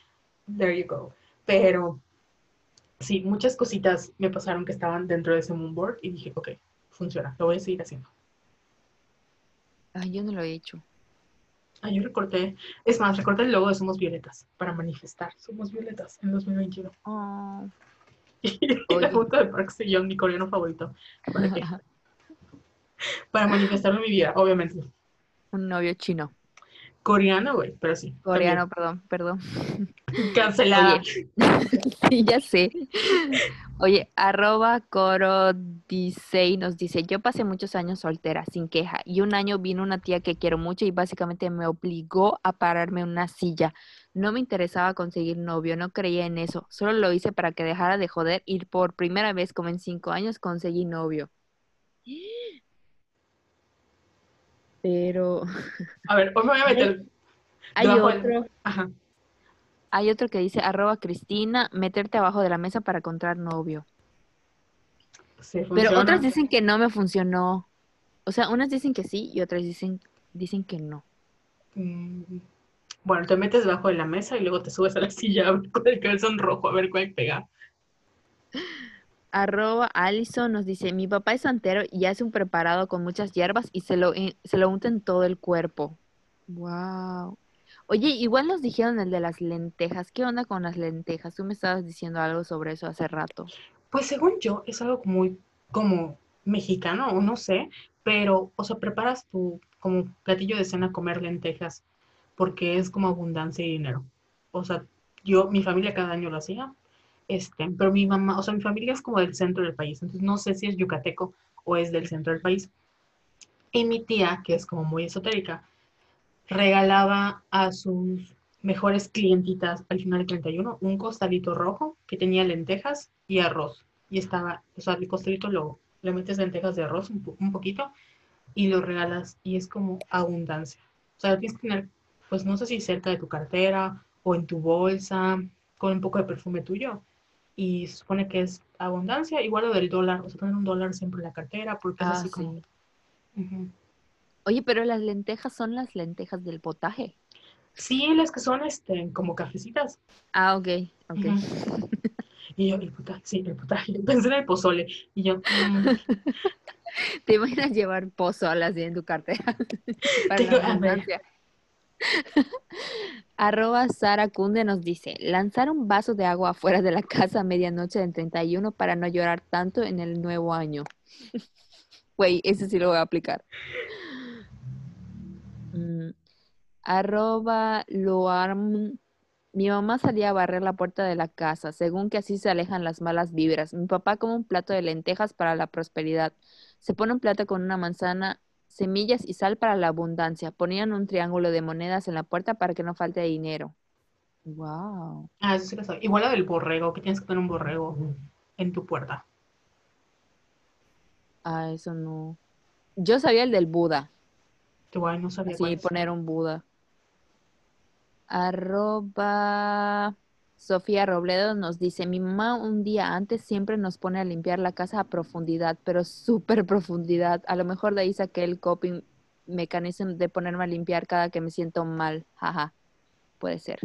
there you go. Pero sí, muchas cositas me pasaron que estaban dentro de ese moon board y dije, ok, funciona, lo voy a seguir haciendo. Ay, yo no lo he hecho. Ah, yo recorté, es más, recorté el logo de Somos Violetas para manifestar, Somos Violetas en 2021. Oh. Y la foto de Park Seo-young, mi coreano favorito. ¿Para qué? Para manifestarlo en mi vida, obviamente. Un novio chino. Coreano, güey, pero sí. Coreano, perdón, perdón. Cancelada. Sí, ya sé. Oye, arroba corodisei nos dice, yo pasé muchos años soltera, sin queja, y un año vino una tía que quiero mucho y básicamente me obligó a pararme en una silla. No me interesaba conseguir novio, no creía en eso, solo lo hice para que dejara de joder y por primera vez como en cinco años conseguí novio. Pero A ver, hoy me voy a meter. hay otro, Ajá. hay otro que dice, arroba Cristina, meterte abajo de la mesa para encontrar novio. Sí, Pero otras dicen que no me funcionó. O sea, unas dicen que sí y otras dicen, dicen que no. Mm, Bueno, te metes debajo de la mesa y luego te subes a la silla con el calzón rojo a ver cuál pega. Arroba Alison nos dice, mi papá es santero y hace un preparado con muchas hierbas y se lo, se lo unta en todo el cuerpo. Wow. Oye, igual nos dijeron el de las lentejas. ¿Qué onda con las lentejas? Tú me estabas diciendo algo sobre eso hace rato. Pues según yo, es algo muy como mexicano, o no sé, pero, o sea, preparas tu como platillo de cena comer lentejas, porque es como abundancia y dinero. O sea, yo, mi familia cada año lo hacía, este, pero mi mamá, o sea, mi familia es como del centro del país, entonces no sé si es yucateco o es del centro del país. Y mi tía, que es como muy esotérica, regalaba a sus mejores clientitas al final del 31 un costalito rojo que tenía lentejas y arroz. Y estaba, o sea, el costalito lo, le metes lentejas de arroz un, un poquito y lo regalas y es como abundancia. O sea, tienes que tener, pues no sé si cerca de tu cartera o en tu bolsa, con un poco de perfume tuyo. Y supone que es abundancia, igual lo del dólar, o sea, tener un dólar siempre en la cartera, porque es Ah, así sí. como... Oye, pero las lentejas son las lentejas del potaje. Sí, las que son este, como cafecitas. Ah, ok, ok. Y yo, el potaje, sí, el potaje. Pensé en el pozole. Y yo, mm, Te imaginas llevar pozole así en tu cartera para Tengo- la a. Arroba Sara Cunde nos dice, lanzar un vaso de agua afuera de la casa a medianoche del 31 para no llorar tanto en el nuevo año. Güey, ese sí lo voy a aplicar. Mm, arroba Loarm. Mi mamá salía a barrer la puerta de la casa, según que así se alejan las malas vibras. Mi papá come un plato de lentejas para la prosperidad. Se pone un plato con una manzana, semillas y sal para la abundancia. Ponían un triángulo de monedas en la puerta para que no falte dinero. Wow. ah, eso sí lo sabía. Igual lo del borrego, que tienes que tener un borrego en tu puerta. Ah, eso no. Yo sabía el del Buda. Que guay, no sabía Sí, poner un Buda. Arroba Sofía Robledo nos dice, mi mamá un día antes siempre nos pone a limpiar la casa a profundidad, pero súper profundidad. A lo mejor de ahí saqué el coping mecanismo de ponerme a limpiar cada que me siento mal. Jaja, puede ser.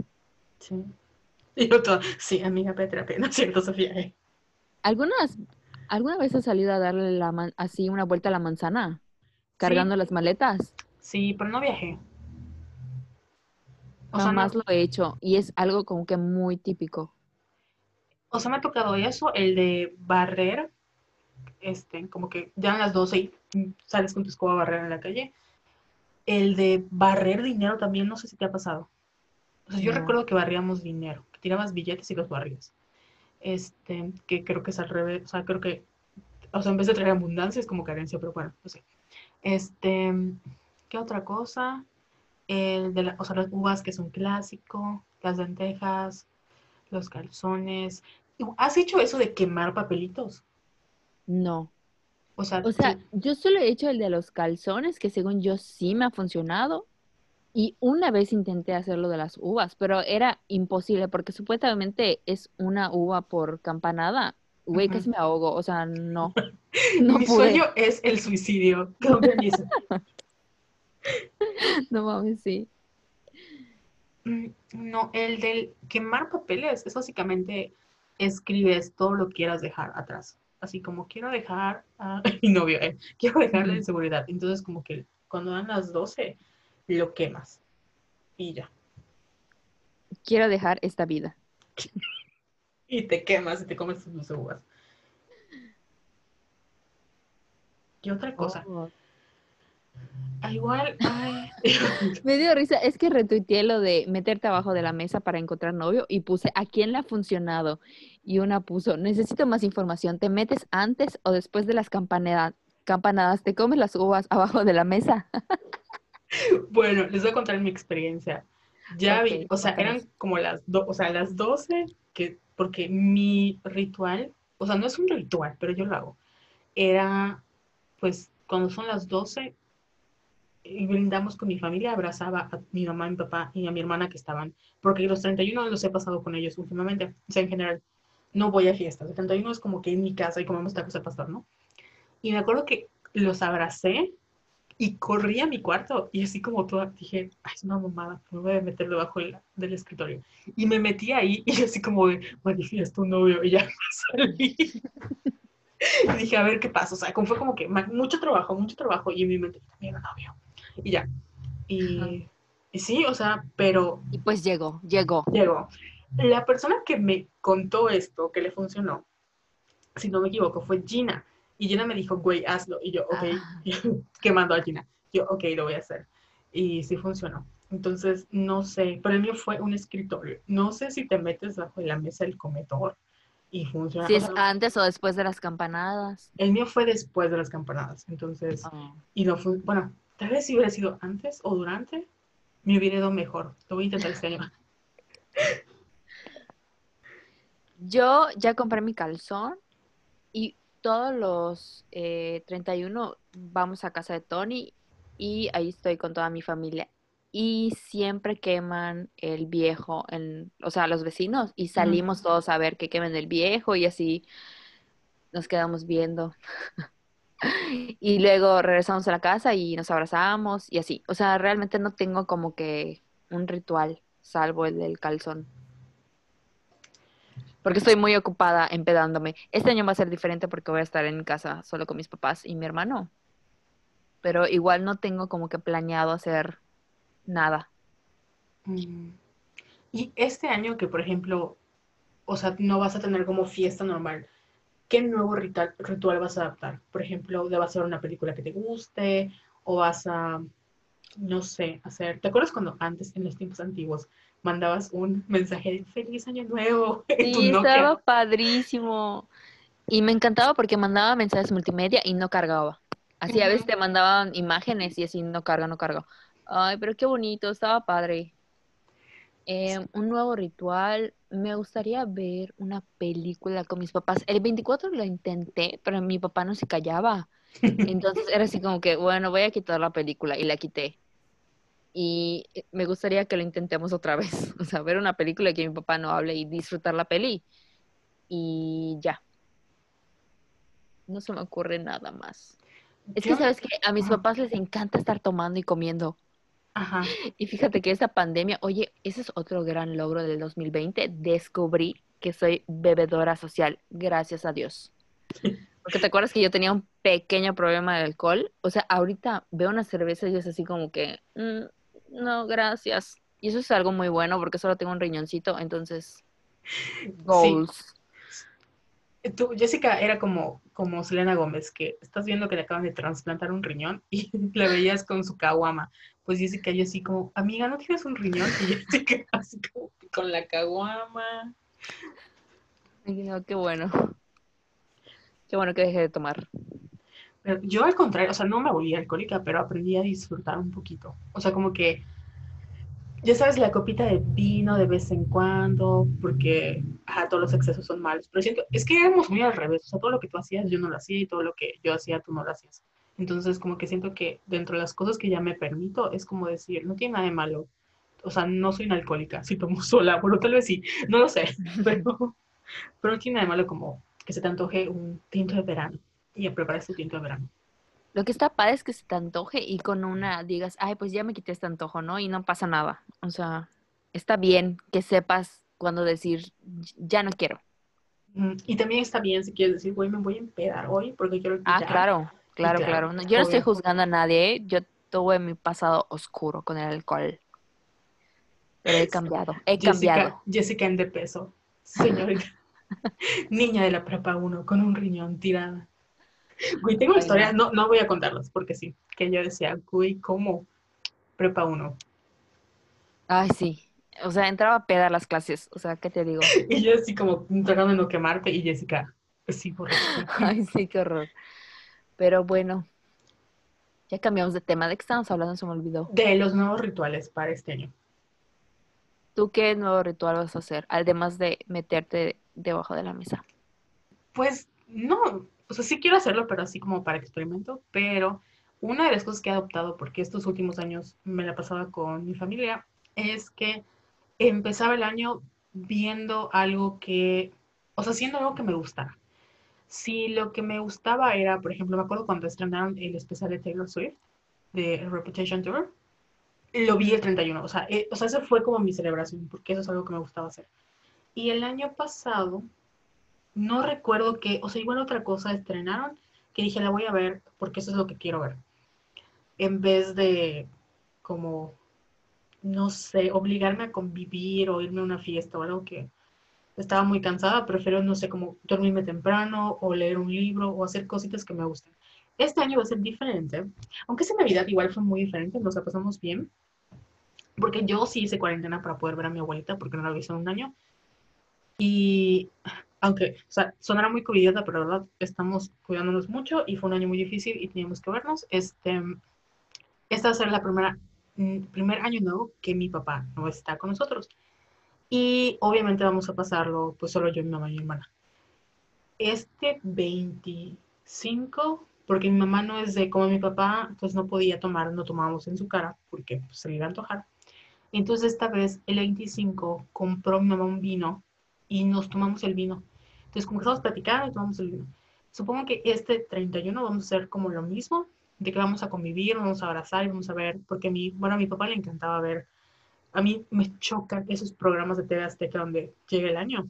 Sí. Y yo todo, sí, amiga Petra, no es cierto, Sofía. eh. ¿Algunas, ¿Alguna vez has salido a darle la man- así una vuelta a la manzana? Cargando las maletas. Sí, pero no viajé. O sea, no- lo he hecho y es algo como que muy típico. o sea, me ha tocado eso, el de barrer, este, como que ya a las 12 y sales con tu escoba a barrer en la calle. El de barrer dinero también, no sé si te ha pasado. O sea, yo No. recuerdo que barríamos dinero, que tirabas billetes y los barrías. Este, que creo que es al revés, o sea, creo que, o sea, en vez de traer abundancia es como carencia, pero bueno, no sé. Este, ¿qué otra cosa? El de la- o sea, las uvas que son clásico, las lentejas, los calzones. ¿Has hecho eso de quemar papelitos? No. O sea, O sea, yo solo he hecho el de los calzones, que según yo sí me ha funcionado. Y una vez intenté hacerlo de las uvas, pero era imposible porque supuestamente es una uva por campanada. Güey, Ujú. casi me ahogo. O sea, no. No mi pude. sueño es el suicidio. No mames, sí. Mm, No, el del quemar papeles es básicamente escribes todo lo que quieras dejar atrás. Así como quiero dejar a mi novio, eh, quiero dejarle Ujú. en seguridad. Entonces, como que cuando dan las 12, lo quemas. Y ya. Quiero dejar esta vida. Y te quemas y te comes tus uvas. ¿Qué otra cosa? Oh. Igual, ay. Me dio risa, es que retuiteé lo de meterte abajo de la mesa para encontrar novio y puse a quién le ha funcionado. Y una puso, necesito más información, ¿te metes antes o después de las campanada- campanadas? ¿Te comes las uvas abajo de la mesa? Bueno, les voy a contar mi experiencia. Ya vi, o sea, eran como las, do- o sea, las 12, que, porque mi ritual, o sea, no es un ritual, pero yo lo hago, era, pues, cuando son las 12, y brindamos con mi familia, abrazaba a mi mamá, mi papá y a mi hermana que estaban, porque los 31 los he pasado con ellos últimamente, o sea, en general, no voy a fiestas, el 31 es como que en mi casa y comemos tacos al pastor, ¿no? Y me acuerdo que los abracé y corrí a mi cuarto y así como toda dije, ay, es una mamada, me voy a meter debajo del, del escritorio. Y me metí ahí y así como de, manifiesta un novio y ya salí. y dije, a ver qué pasa. O sea, como fue como que mucho trabajo, mucho trabajo y en mi mente, mira, novio. Y ya. Y, Y sí, o sea, pero Y pues llegó, llegó. llegó. La persona que me contó esto, que le funcionó, si no me equivoco, fue Gina. Y Gina me dijo, güey, hazlo. Y yo, ok, Ah. que mandó a Gina. Yo, ok, lo voy a hacer. Y sí funcionó. Entonces, no sé, pero el mío fue un escritorio. No sé si te metes bajo la mesa del comedor y funciona. Si O es sea, antes o después de las campanadas. el mío fue después de las campanadas. Entonces, Oh. y no fue, bueno, tal vez si hubiera sido antes o durante, me hubiera ido mejor. Lo voy a intentar este año. Yo ya compré mi calzón y todos los eh, 31 vamos a casa de Tony y ahí estoy con toda mi familia. Y siempre queman el viejo, en, o sea, los vecinos, y salimos todos a ver que quemen el viejo y así nos quedamos viendo. Y luego regresamos a la casa y nos abrazamos y así. O sea, realmente no tengo como que un ritual, salvo el del calzón. Porque estoy muy ocupada empedándome. Este año va a ser diferente porque voy a estar en casa solo con mis papás y mi hermano. Pero igual no tengo como que planeado hacer nada. Mm. Y este año que, por ejemplo, o sea, no vas a tener como fiesta normal, ¿qué nuevo ritual, ritual vas a adaptar? Por ejemplo, ¿de vas a ver una película que te guste? ¿O vas a, no sé, hacer... ¿Te acuerdas cuando antes, en los tiempos antiguos, mandabas un mensaje de feliz año nuevo en Sí, estaba padrísimo. Y me encantaba porque mandaba mensajes multimedia y no cargaba. Así a veces te mandaban imágenes y así no carga, no carga. Ay, pero qué bonito, estaba padre. Eh, un nuevo ritual. Me gustaría ver una película con mis papás. El 24 lo intenté, pero mi papá no se callaba. Entonces era así como que, bueno, voy a quitar la película y la quité. Y eh, me gustaría que lo intentemos otra vez. O sea, ver una película y que mi papá no hable y disfrutar la peli. Y ya. No se me ocurre nada más. Es que, ¿sabes que A mis Ajá. papás les encanta estar tomando y comiendo. Ajá. Y fíjate que esta pandemia, oye, ese es otro gran logro del 2020. Descubrí que soy bebedora social, gracias a Dios. Porque te acuerdas que yo tenía un pequeño problema de alcohol. O sea, ahorita veo una cerveza y es así como que, "Mm, no, gracias. Y eso es algo muy bueno porque solo tengo un riñoncito, entonces, goals. Tú, Jessica era como, como Selena Gómez, que estás viendo que le acaban de trasplantar un riñón y la veías con su caguama. Pues Jessica, yo así como, amiga, ¿no tienes un riñón? Y Jessica así como con la caguama. No, qué bueno. Qué bueno que dejé de tomar. Pero yo al contrario, o sea, no me volví alcohólica, pero aprendí a disfrutar un poquito. O sea, como que, ya sabes, la copita de vino de vez en cuando, porque ajá, todos los excesos son malos. Pero siento, es que éramos muy al revés. O sea, todo lo que tú hacías, yo no lo hacía y todo lo que yo hacía, tú no lo hacías. Entonces, como que siento que dentro de las cosas que ya me permito, es como decir, no tiene nada de malo. O sea, no soy una alcohólica, si tomo sola, bueno, tal vez sí, no lo sé, pero, pero no tiene nada de malo como que se te antoje un tinto de verano y a preparar tu tinto de verano. Lo que está padre es que se te antoje y con una digas, ay, pues ya me quité este antojo, ¿no? Y no pasa nada. O sea, está bien que sepas cuándo decir, ya no quiero. Y también está bien si quieres decir, güey, me voy a empedar hoy porque quiero Ah, quitar". claro, claro, claro, claro. No, yo no estoy juzgando a nadie, ¿eh? Yo tuve mi pasado oscuro con el alcohol. Pero he cambiado, he cambiado. Jessica, Jessica en de peso, señorita. Niña de la prepa 1 con un riñón tirada. Güey, tengo una Ay, historia, no, no voy a contarlas porque sí, que yo decía, güey, ¿cómo? Prepa 1. Ay, sí. O sea, entraba a las clases. O sea, ¿qué te digo? Y yo así como tratando de no quemarte y Jessica, pues sí, por Ay, sí, qué horror. Pero bueno, ya cambiamos de tema. ¿De qué estábamos hablando? Se me olvidó. De los nuevos rituales para este año. ¿Tú qué nuevo ritual vas a hacer? Además de meterte debajo de la mesa. Pues no, o sea, sí quiero hacerlo, pero así como para experimento, pero una de las cosas que he adoptado, porque estos últimos años me la pasaba con mi familia, es que empezaba el año viendo algo que, o sea, haciendo algo que me gustara. Si lo que me gustaba era, por ejemplo, me acuerdo cuando estrenaron el especial de Taylor Swift, de Reputation Tour, lo vi el 31, o sea, eh, o sea, esa fue como mi celebración, porque eso es algo que me gustaba hacer. Y el año pasado, no recuerdo que, o sea, igual otra cosa estrenaron que dije, la voy a ver porque eso es lo que quiero ver. En vez de como no sé, obligarme a convivir o irme a una fiesta o algo que estaba muy cansada, prefiero, no sé, como dormirme temprano o leer un libro o hacer cositas que me gustan. Este año va a ser diferente, aunque esa Navidad igual fue muy diferente, nos la pasamos bien, porque yo sí hice cuarentena para poder ver a mi abuelita, porque no la vi en un año. Y aunque, o sea, sonará muy covidiota, pero la verdad estamos cuidándonos mucho y fue un año muy difícil y teníamos que vernos. Este, esta va a ser la primera, mm, primer año nuevo que mi papá no está con nosotros. Y obviamente vamos a pasarlo, pues solo yo, mi mamá y mi hermana. Este 25, porque mi mamá no es de como mi papá, pues no podía tomar, no tomábamos en su cara, porque pues, se le iba a antojar. Entonces esta vez, el 25, compró mi mamá un vino y nos tomamos el vino. Entonces, como que estamos platicando y tomamos el vino. Supongo que este 31 vamos a hacer como lo mismo, de que vamos a convivir, vamos a abrazar y vamos a ver, porque a mí, bueno, a mi papá le encantaba ver, a mí me chocan esos programas de TV Azteca donde llega el año.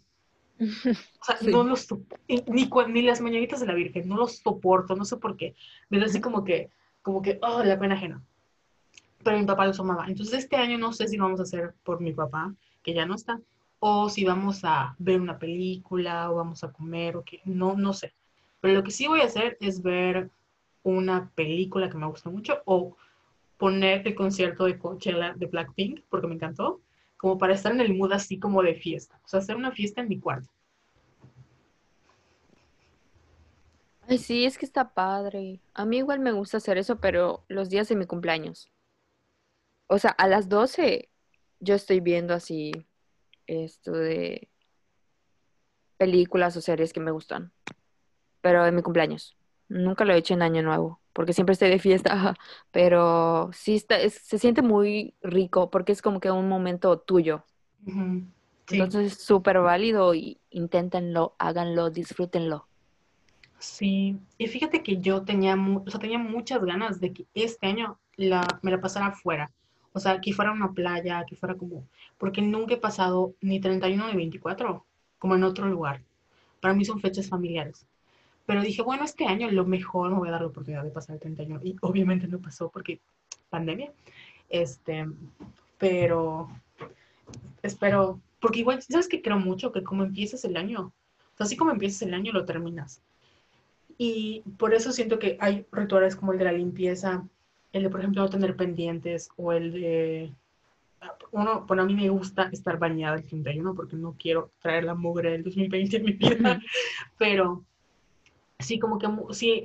O sea, no los, ni, ni las mañanitas de la Virgen, no los soporto, no sé por qué. Me da así como que, como que, oh, la pena ajena. Pero mi papá los amaba. Entonces este año no sé si lo vamos a hacer por mi papá, que ya no está, o si vamos a ver una película o vamos a comer o que no, no sé. Pero lo que sí voy a hacer es ver una película que me gusta mucho o poner el concierto de Coachella de Blackpink porque me encantó, como para estar en el mood así como de fiesta, o sea, hacer una fiesta en mi cuarto. Ay, sí, es que está padre. A mí igual me gusta hacer eso, pero los días de mi cumpleaños. O sea, a las 12 yo estoy viendo así esto de películas o series que me gustan, pero en mi cumpleaños. Nunca lo he hecho en Año Nuevo, porque siempre estoy de fiesta, pero sí está, se siente muy rico porque es como que un momento tuyo. Entonces es súper válido y inténtenlo, háganlo, disfrútenlo. Sí, y fíjate que yo tenía, o sea, tenía muchas ganas de que este año la, me la pasara afuera. O sea, que fuera una playa, que fuera como, porque nunca he pasado ni 31 ni 24 como en otro lugar. Para mí son fechas familiares. Pero dije, bueno, este año lo mejor me voy a dar la oportunidad de pasar el 31. Y obviamente no pasó porque pandemia. Este, pero espero, porque igual, ¿sabes que creo mucho? Que como empiezas el año, así como empiezas el año, lo terminas. Y por eso siento que hay rituales como el de la limpieza, el de, por ejemplo, no tener pendientes o el de... Uno, bueno, a mí me gusta estar bañada el 31 porque no quiero traer la mugre del 2020 en mi vida, pero sí, como que sí,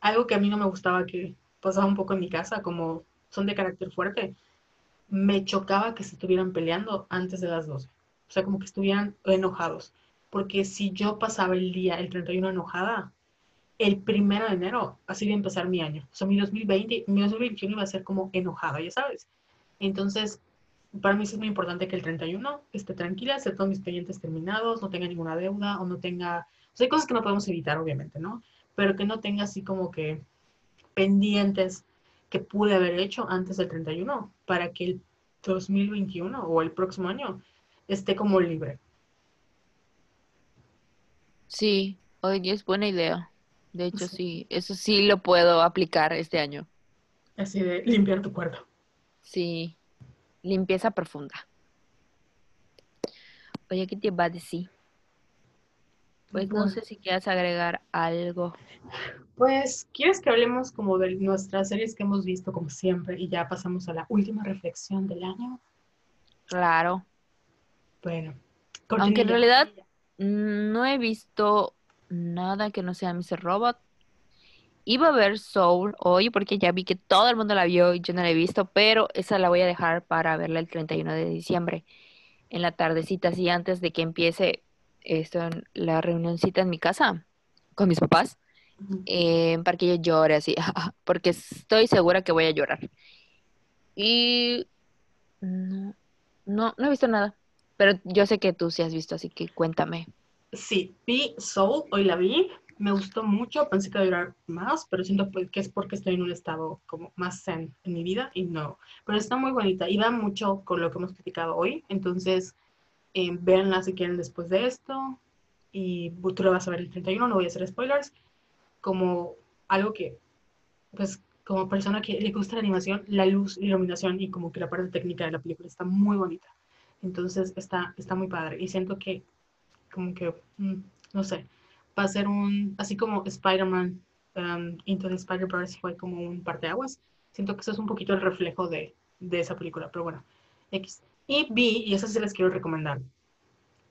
algo que a mí no me gustaba que pasaba un poco en mi casa, como son de carácter fuerte, me chocaba que se estuvieran peleando antes de las 12. O sea, como que estuvieran enojados. Porque si yo pasaba el día, el 31 enojada, el primero de enero, así iba a empezar mi año. O sea, mi 2020, mi 2021 iba a ser como enojada, ya sabes. Entonces, para mí es muy importante que el 31 esté tranquila, esté todos mis pendientes terminados, no tenga ninguna deuda o no tenga... O sea, hay cosas que no podemos evitar, obviamente, ¿no? Pero que no tenga así como que pendientes que pude haber hecho antes del 31 para que el 2021 o el próximo año esté como libre. Sí, hoy es buena idea. De hecho, sí, eso sí lo puedo aplicar este año. Así de limpiar tu cuarto. Sí, limpieza profunda. Oye, ¿qué te va a decir? Pues no sé si quieres agregar algo. Pues, ¿quieres que hablemos como de nuestras series que hemos visto como siempre y ya pasamos a la última reflexión del año? Claro. Bueno. Aunque en realidad no he visto nada que no sea Mr. Robot. Iba a ver Soul hoy porque ya vi que todo el mundo la vio y yo no la he visto, pero esa la voy a dejar para verla el 31 de diciembre en la tardecita, así antes de que empiece esto, la reunioncita en mi casa con mis papás, eh, para que yo llore así, porque estoy segura que voy a llorar. Y no, no, no he visto nada, pero yo sé que tú sí has visto, así que cuéntame. Sí, vi Soul, hoy la vi, me gustó mucho, pensé que iba a durar más, pero siento pues que es porque estoy en un estado como más zen en mi vida y no, pero está muy bonita y va mucho con lo que hemos criticado hoy, entonces eh, véanla si quieren después de esto. Y tú la vas a ver el 31, no voy a hacer spoilers, como algo que, pues, como persona que le gusta la animación, la luz, la iluminación y como que la parte técnica de la película está muy bonita. Entonces está, está muy padre. Y siento que, como que, mm, no sé, va a ser un, así como Spider-Man um, Into the Spider-Verse fue como un parteaguas. Siento que eso es un poquito el reflejo de, de esa película, pero bueno, X. Y B, y eso sí les quiero recomendar,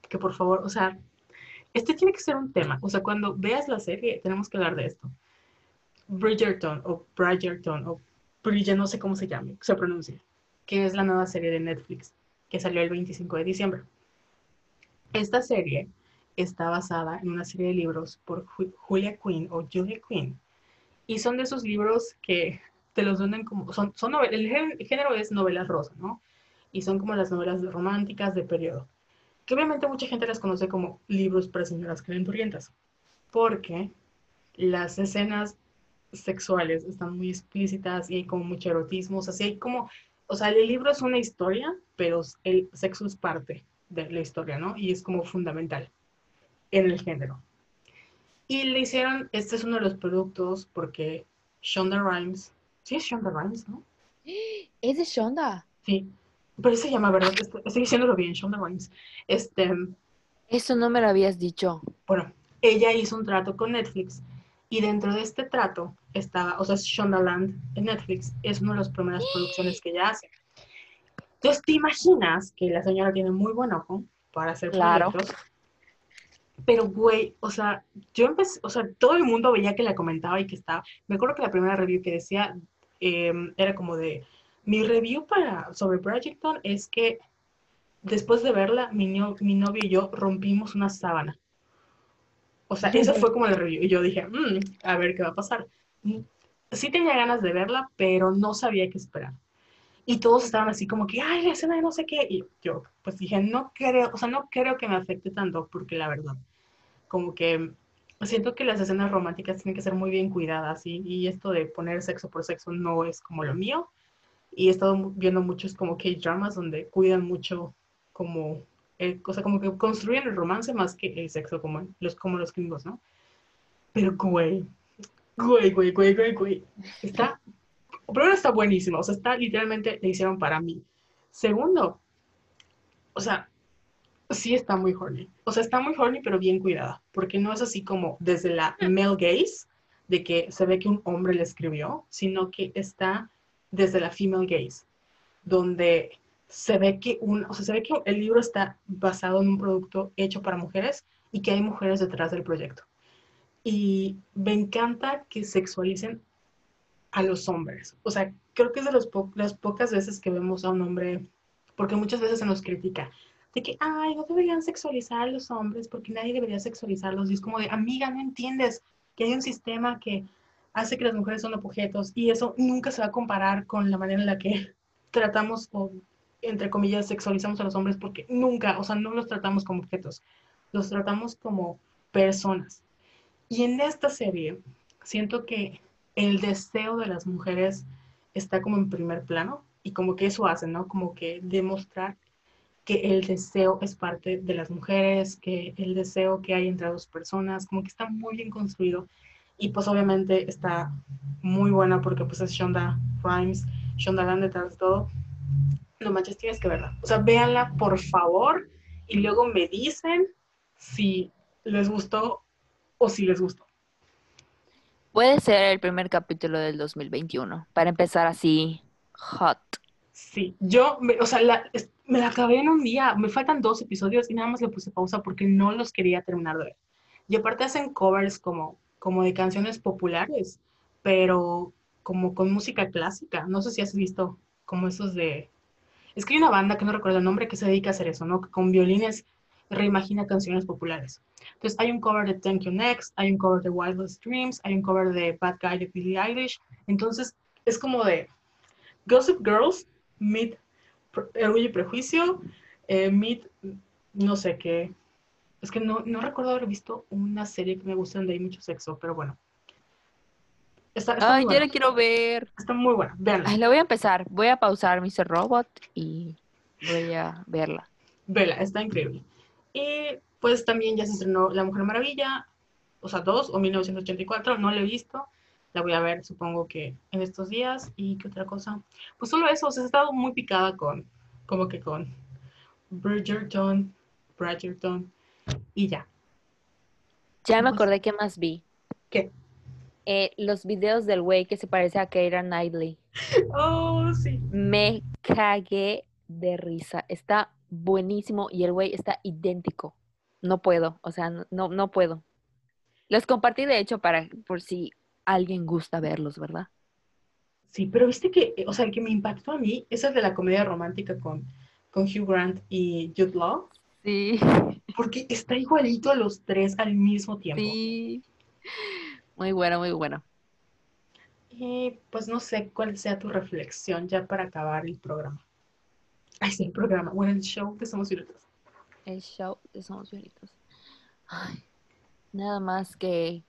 que por favor, o sea, este tiene que ser un tema. O sea, cuando veas la serie, tenemos que hablar de esto. Bridgerton o Bridgerton o Bridget, no sé cómo se llame, se pronuncia, que es la nueva serie de Netflix que salió el 25 de diciembre. Esta serie está basada en una serie de libros por Julia Quinn o Julia Quinn y son de esos libros que te los venden como, son, son el género es novelas rosa, ¿no? Y son como las novelas románticas de periodo, que obviamente mucha gente las conoce como libros para señoras calenturientas, porque las escenas sexuales están muy explícitas y hay como mucho erotismo, o hay como, o sea, el libro es una historia, pero el sexo es parte de la historia, ¿no? Y es como fundamental en el género. Y le hicieron, este es uno de los productos porque Shonda Rhimes, sí es Shonda Rhimes, ¿no? Es de Shonda. Sí, pero se llama, ¿verdad? Estoy, diciéndolo bien, Shonda Rhimes. Este, Eso no me lo habías dicho. Bueno, ella hizo un trato con Netflix y dentro de este trato estaba, o sea, Shondaland en Netflix, es una de las primeras producciones que ella hace. Entonces, ¿te imaginas que la señora tiene muy buen ojo para hacer claro. proyectos? Pero, güey, o sea, yo empecé, o sea, todo el mundo veía que la comentaba y que estaba, me acuerdo que la primera review que decía em, era como de, mi review para, sobre Projecton es que después de verla, mi, mi novio y yo rompimos una sábana. O sea, eso fue como la review. Y yo dije, mm, a ver qué va a pasar. Sí tenía ganas de verla, pero no sabía qué esperar. Y todos estaban así como que, ay, la escena de no sé qué. Y yo, pues dije, no creo, o sea, no creo que me afecte tanto, porque la verdad, como que siento que las escenas románticas tienen que ser muy bien cuidadas, y, y esto de poner sexo por sexo no es como lo mío. Y he estado viendo muchos como K-dramas donde cuidan mucho como eh, o sea, como que construyen el romance más que el sexo como los, como los gringos, ¿no? Pero, güey, güey, güey, güey, güey, güey, está, primero está buenísimo, o sea, está literalmente, le hicieron para mí. Segundo, o sea, sí está muy horny. O sea, está muy horny, pero bien cuidada, porque no es así como desde la male gaze, de que se ve que un hombre le escribió, sino que está desde la female gaze, donde se ve que un, o sea, se ve que el libro está basado en un producto hecho para mujeres y que hay mujeres detrás del proyecto. Y me encanta que sexualicen a los hombres. O sea, creo que es de los las pocas veces que vemos a un hombre, porque muchas veces se nos critica, de que, ay, no deberían sexualizar a los hombres porque nadie debería sexualizarlos. Y es como de, amiga, no entiendes que hay un sistema que hace que las mujeres son objetos y eso nunca se va a comparar con la manera en la que tratamos o entre comillas, sexualizamos a los hombres porque nunca, o sea, no los tratamos como objetos, los tratamos como personas. Y en esta serie, siento que el deseo de las mujeres está como en primer plano y como que eso hace, ¿no? Como que demostrar que el deseo es parte de las mujeres, que el deseo que hay entre dos personas, como que está muy bien construido. Y pues obviamente está muy buena porque pues es Shonda Rhimes, Shonda Land detrás de todo no manches, tienes que verla. O sea, véanla, por favor, y luego me dicen si les gustó o si les gustó. Puede ser el primer capítulo del 2021, para empezar así, hot. Sí, yo, o sea, me la acabé en un día, me faltan dos episodios y nada más le puse pausa porque no los quería terminar de ver. Y aparte hacen covers como, como de canciones populares, pero como con música clásica. No sé si has visto como esos de es que hay una banda que no recuerdo el nombre que se dedica a hacer eso, ¿no? Con violines reimagina canciones populares. Entonces hay un cover de Thank You Next, hay un cover de Wildest Dreams, hay un cover de Bad Guy de Billie Eilish. Entonces es como de Gossip Girls, Meet Orgullo y Prejuicio, eh, Meet no sé qué. Es que no, no recuerdo haber visto una serie que me guste donde hay mucho sexo, pero bueno. Ay, yo la quiero ver. Está muy buena, véanla. Ay, la voy a empezar. Voy a pausar Mr. Robot y voy a verla. Vela, está increíble. Y pues también ya se estrenó La Mujer Maravilla, o sea, dos, o 1984, no la he visto. La voy a ver, supongo que en estos días. ¿Y qué otra cosa? Pues solo eso, o sea, he estado muy picada con, como que con Bridgerton, Bridgerton, y ya. Ya me acordé qué más vi. ¿Qué? Eh, los videos del güey que se parece a Keira Knightley. Oh, sí. Me cagué de risa. Está buenísimo y el güey está idéntico. No puedo, o sea, no, no puedo. Los compartí de hecho para por si alguien gusta verlos, ¿verdad? Sí, pero viste que, o sea, el que me impactó a mí es el de la comedia romántica con, con Hugh Grant y Jude Law. Sí. Porque está igualito a los tres al mismo tiempo. Sí. Muy bueno, muy bueno. Y pues no sé cuál sea tu reflexión ya para acabar el programa. Ay, sí, el programa. Bueno, el show de Somos Violetas. El show de Somos Violetas. Ay, nada más que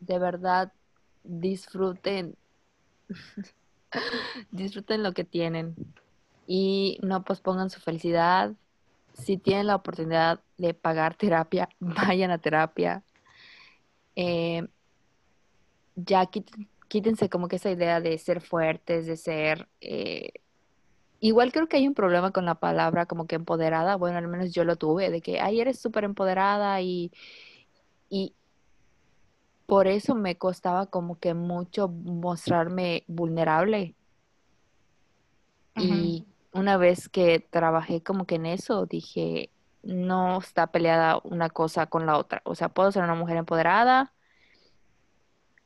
de verdad disfruten. disfruten lo que tienen y no pospongan su felicidad. Si tienen la oportunidad de pagar terapia, vayan a terapia. Eh, ya quítense como que esa idea de ser fuertes, de ser... Eh, igual creo que hay un problema con la palabra como que empoderada. Bueno, al menos yo lo tuve, de que, ay, eres súper empoderada y, y por eso me costaba como que mucho mostrarme vulnerable. Y una vez que trabajé como que en eso, dije, no está peleada una cosa con la otra. O sea, puedo ser una mujer empoderada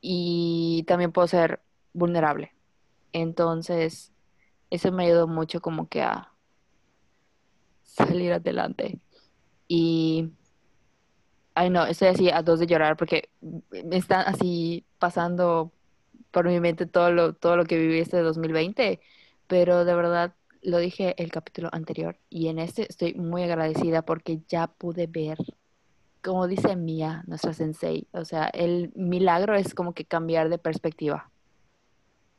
y también puedo ser vulnerable. Entonces, eso me ayudó mucho como que a salir adelante. Y, ay no, estoy así a dos de llorar porque me está así pasando por mi mente todo lo, todo lo que viví este 2020, pero de verdad lo dije el capítulo anterior y en este estoy muy agradecida porque ya pude ver, como dice Mía, nuestra sensei, o sea, el milagro es como que cambiar de perspectiva.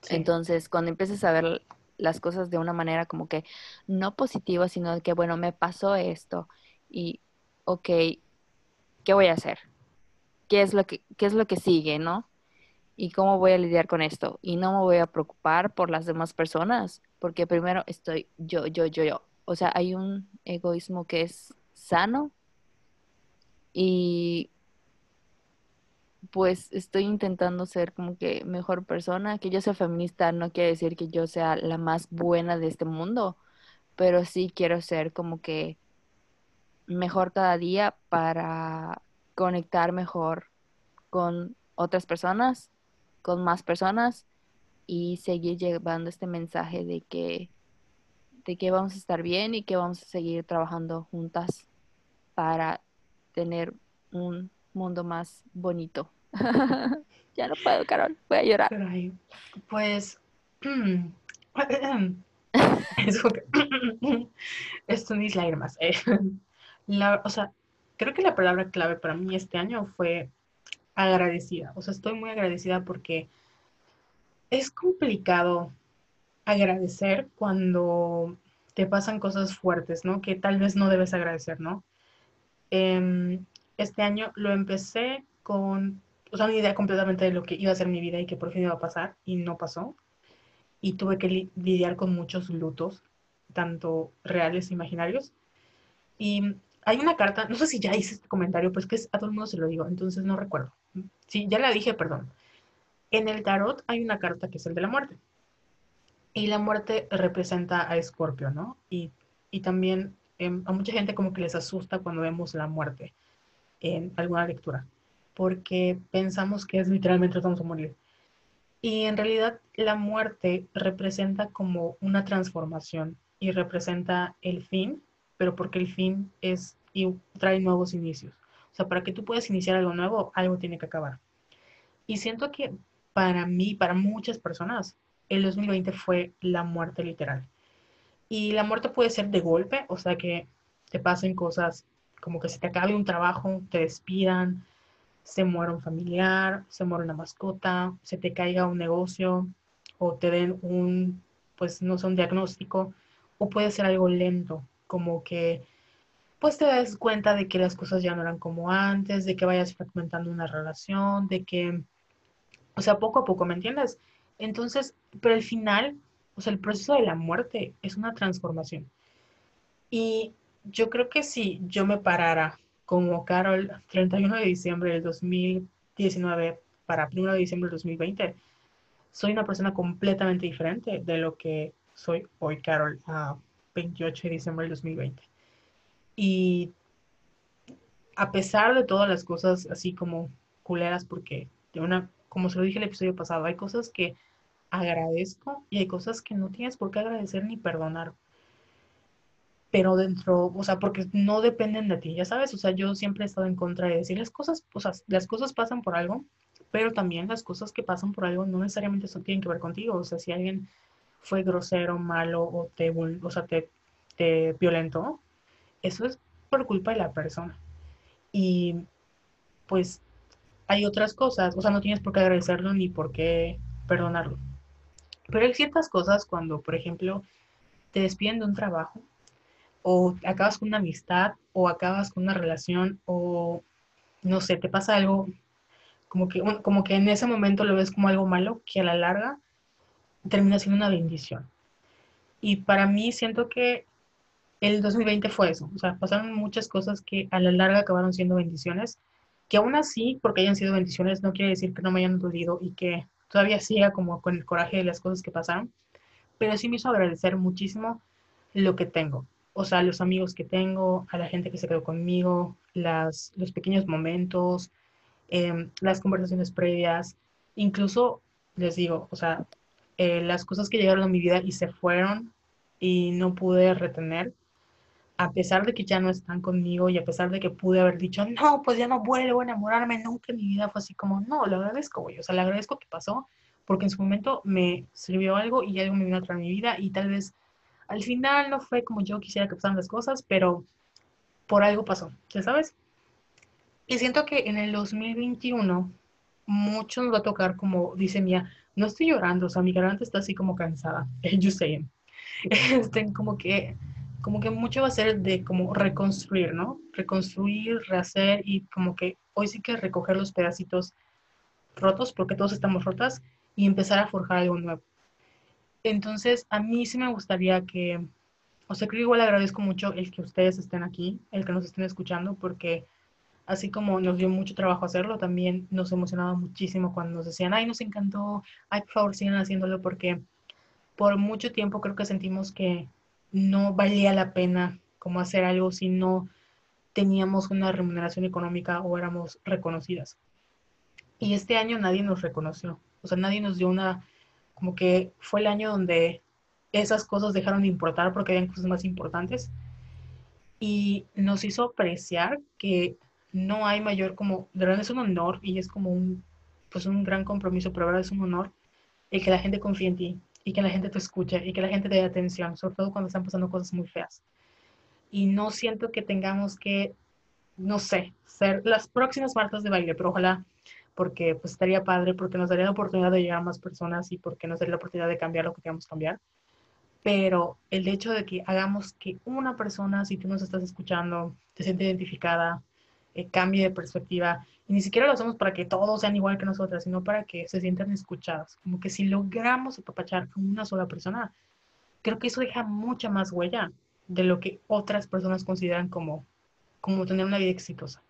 Entonces, cuando empieces a ver las cosas de una manera como que no positiva, sino que, bueno, me pasó esto y, ok, ¿qué voy a hacer? ¿Qué es lo que, qué es lo que sigue, no? ¿Y cómo voy a lidiar con esto? Y no me voy a preocupar por las demás personas, porque primero estoy yo, yo, yo, yo. O sea, hay un egoísmo que es sano y pues estoy intentando ser como que mejor persona. Que yo sea feminista no quiere decir que yo sea la más buena de este mundo, pero sí quiero ser como que mejor cada día para conectar mejor con otras personas, con más personas y seguir llevando este mensaje de que, de que vamos a estar bien y que vamos a seguir trabajando juntas para tener un mundo más bonito. ya no puedo, Carol, voy a llorar. pues, esto ni lágrimas. Eh. La, o sea, creo que la palabra clave para mí este año fue agradecida. O sea, estoy muy agradecida porque es complicado agradecer cuando te pasan cosas fuertes, ¿no? Que tal vez no debes agradecer, ¿no? Em, este año lo empecé con, o sea, una idea completamente de lo que iba a ser mi vida y que por fin iba a pasar y no pasó. Y tuve que lidiar con muchos lutos, tanto reales e imaginarios. Y hay una carta, no sé si ya hice este comentario, pues que a todo el mundo se lo digo, entonces no recuerdo. Sí, ya la dije, perdón. En el tarot hay una carta que es el de la muerte. Y la muerte representa a Escorpio, ¿no? Y, también em, a mucha gente como que les asusta cuando vemos la muerte en alguna lectura, porque pensamos que es literalmente vamos a morir. Y en realidad la muerte representa como una transformación y representa el fin, pero porque el fin es y trae nuevos inicios. O sea, para que tú puedas iniciar algo nuevo, algo tiene que acabar. Y siento que para mí, para muchas personas, el 2020 fue la muerte literal. Y la muerte puede ser de golpe, o sea, que te pasen cosas como que se te acabe un trabajo, te despidan, se muera un familiar, se muera una mascota, se te caiga un negocio o te den un, pues no sé, un diagnóstico, o puede ser algo lento, como que pues te das cuenta de que las cosas ya no eran como antes, de que vayas fragmentando una relación, de que O sea, poco a poco, ¿me entiendes? Entonces, pero al final, o sea, el proceso de la muerte es una transformación. Y yo creo que si yo me parara como Carol 31 de diciembre del 2019 para 1 de diciembre del 2020, soy una persona completamente diferente de lo que soy hoy, Carol, a 28 de diciembre del 2020. Y a pesar de todas las cosas así como culeras, porque de una, como se lo dije el episodio pasado, hay cosas que agradezco y hay cosas que no tienes por qué agradecer ni perdonar. Pero dentro, o sea, porque no dependen de ti, ya sabes, o sea, yo siempre he estado en contra de decir las cosas, o sea, las cosas pasan por algo, pero también las cosas que pasan por algo no necesariamente son, tienen que ver contigo, o sea, si alguien fue grosero, malo o te, o sea, te, te violentó, eso es por culpa de la persona. Y pues hay otras cosas, o sea, no tienes por qué agradecerlo ni por qué perdonarlo. Pero hay ciertas cosas cuando, por ejemplo, te despiden de un trabajo, o acabas con una amistad, o acabas con una relación, o no sé, te pasa algo como que, como que en ese momento lo ves como algo malo, que a la larga termina siendo una bendición. Y para mí siento que el 2020 fue eso, o sea, pasaron muchas cosas que a la larga acabaron siendo bendiciones, que aún así, porque hayan sido bendiciones, no quiere decir que no me hayan dolido y que todavía siga como con el coraje de las cosas que pasaron, pero sí me hizo agradecer muchísimo lo que tengo, o sea, los amigos que tengo, a la gente que se quedó conmigo, las, los pequeños momentos, em, las conversaciones previas, incluso les digo, o sea, eh, las cosas que llegaron a mi vida y se fueron y no pude retener, a pesar de que ya no están conmigo y a pesar de que pude haber dicho, no, pues ya no vuelvo a enamorarme nunca en mi vida, fue así como, no, lo agradezco, güey, o sea, le agradezco que pasó, porque en su momento me sirvió algo y algo me vino a traer mi vida y tal vez al final no fue como yo quisiera que pasaran las cosas, pero por algo pasó, ¿ya sabes? Y siento que en el 2021 mucho nos va a tocar, como dice Mía, no estoy llorando, o sea, mi garganta está así como cansada, you say, este, como que como que mucho va a ser de como reconstruir, ¿no? Reconstruir, rehacer y como que hoy sí que recoger los pedacitos rotos, porque todos estamos rotas, y empezar a forjar algo nuevo. Entonces, a mí sí me gustaría que, o sea, creo igual agradezco mucho el que ustedes estén aquí, el que nos estén escuchando, porque así como nos dio mucho trabajo hacerlo, también nos emocionaba muchísimo cuando nos decían, ay, nos encantó, ay, por favor, sigan haciéndolo, porque por mucho tiempo creo que sentimos que no valía la pena como hacer algo si no teníamos una remuneración económica o éramos reconocidas. Y este año nadie nos reconoció, o sea, nadie nos dio una, como que fue el año donde esas cosas dejaron de importar porque habían cosas más importantes y nos hizo apreciar que no hay mayor como, de verdad es un honor y es como un, pues un gran compromiso, pero verdad es un honor el que la gente confíe en ti, y que la gente te escuche y que la gente te dé atención, sobre todo cuando están pasando cosas muy feas. Y no siento que tengamos que, no sé, ser las próximas marcas de baile, pero ojalá, porque pues estaría padre, porque nos daría la oportunidad de llegar a más personas y porque nos daría la oportunidad de cambiar lo que queramos cambiar. Pero el hecho de que hagamos que una persona, si tú nos estás escuchando, te siente identificada, eh, cambie de perspectiva. Y ni siquiera lo hacemos para que todos sean igual que nosotras, sino para que se sientan escuchados. Como que si logramos apapachar a una sola persona, creo que eso deja mucha más huella de lo que otras personas consideran como, como tener una vida exitosa.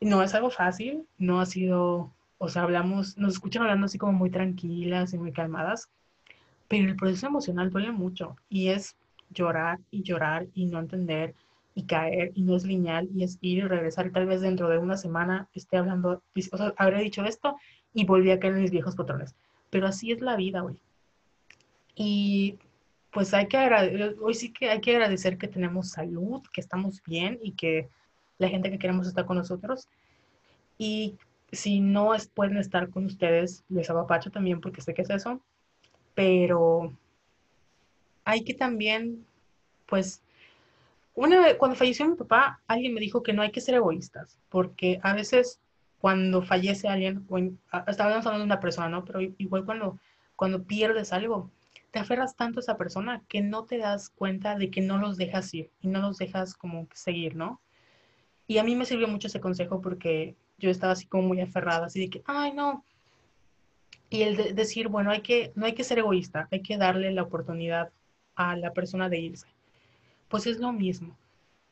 No es algo fácil, no ha sido, o sea, hablamos, nos escuchan hablando así como muy tranquilas y muy calmadas, pero el proceso emocional duele mucho y es llorar y llorar y no entender y caer y no es lineal y es ir y regresar tal vez dentro de una semana esté hablando, o habré dicho esto y volví a caer en mis viejos patrones. Pero así es la vida, güey. Y pues hay que agradecer, hoy sí que hay que agradecer que tenemos salud, que estamos bien y que la gente que queremos está con nosotros. Y si no pueden estar con ustedes, les apapacho también porque sé que es eso, pero hay que también, pues, una vez, cuando falleció mi papá, alguien me dijo que no hay que ser egoístas, porque a veces cuando fallece alguien, estábamos hablando de una persona, ¿no? Pero igual cuando, cuando pierdes algo, te aferras tanto a esa persona que no te das cuenta de que no los dejas ir y no los dejas como seguir, ¿no? Y a mí me sirvió mucho ese consejo porque yo estaba así como muy aferrada, así de que, ay, no, Y el de decir, bueno, hay que, no hay que ser egoísta, hay que darle la oportunidad a la persona de irse. Pues es lo mismo.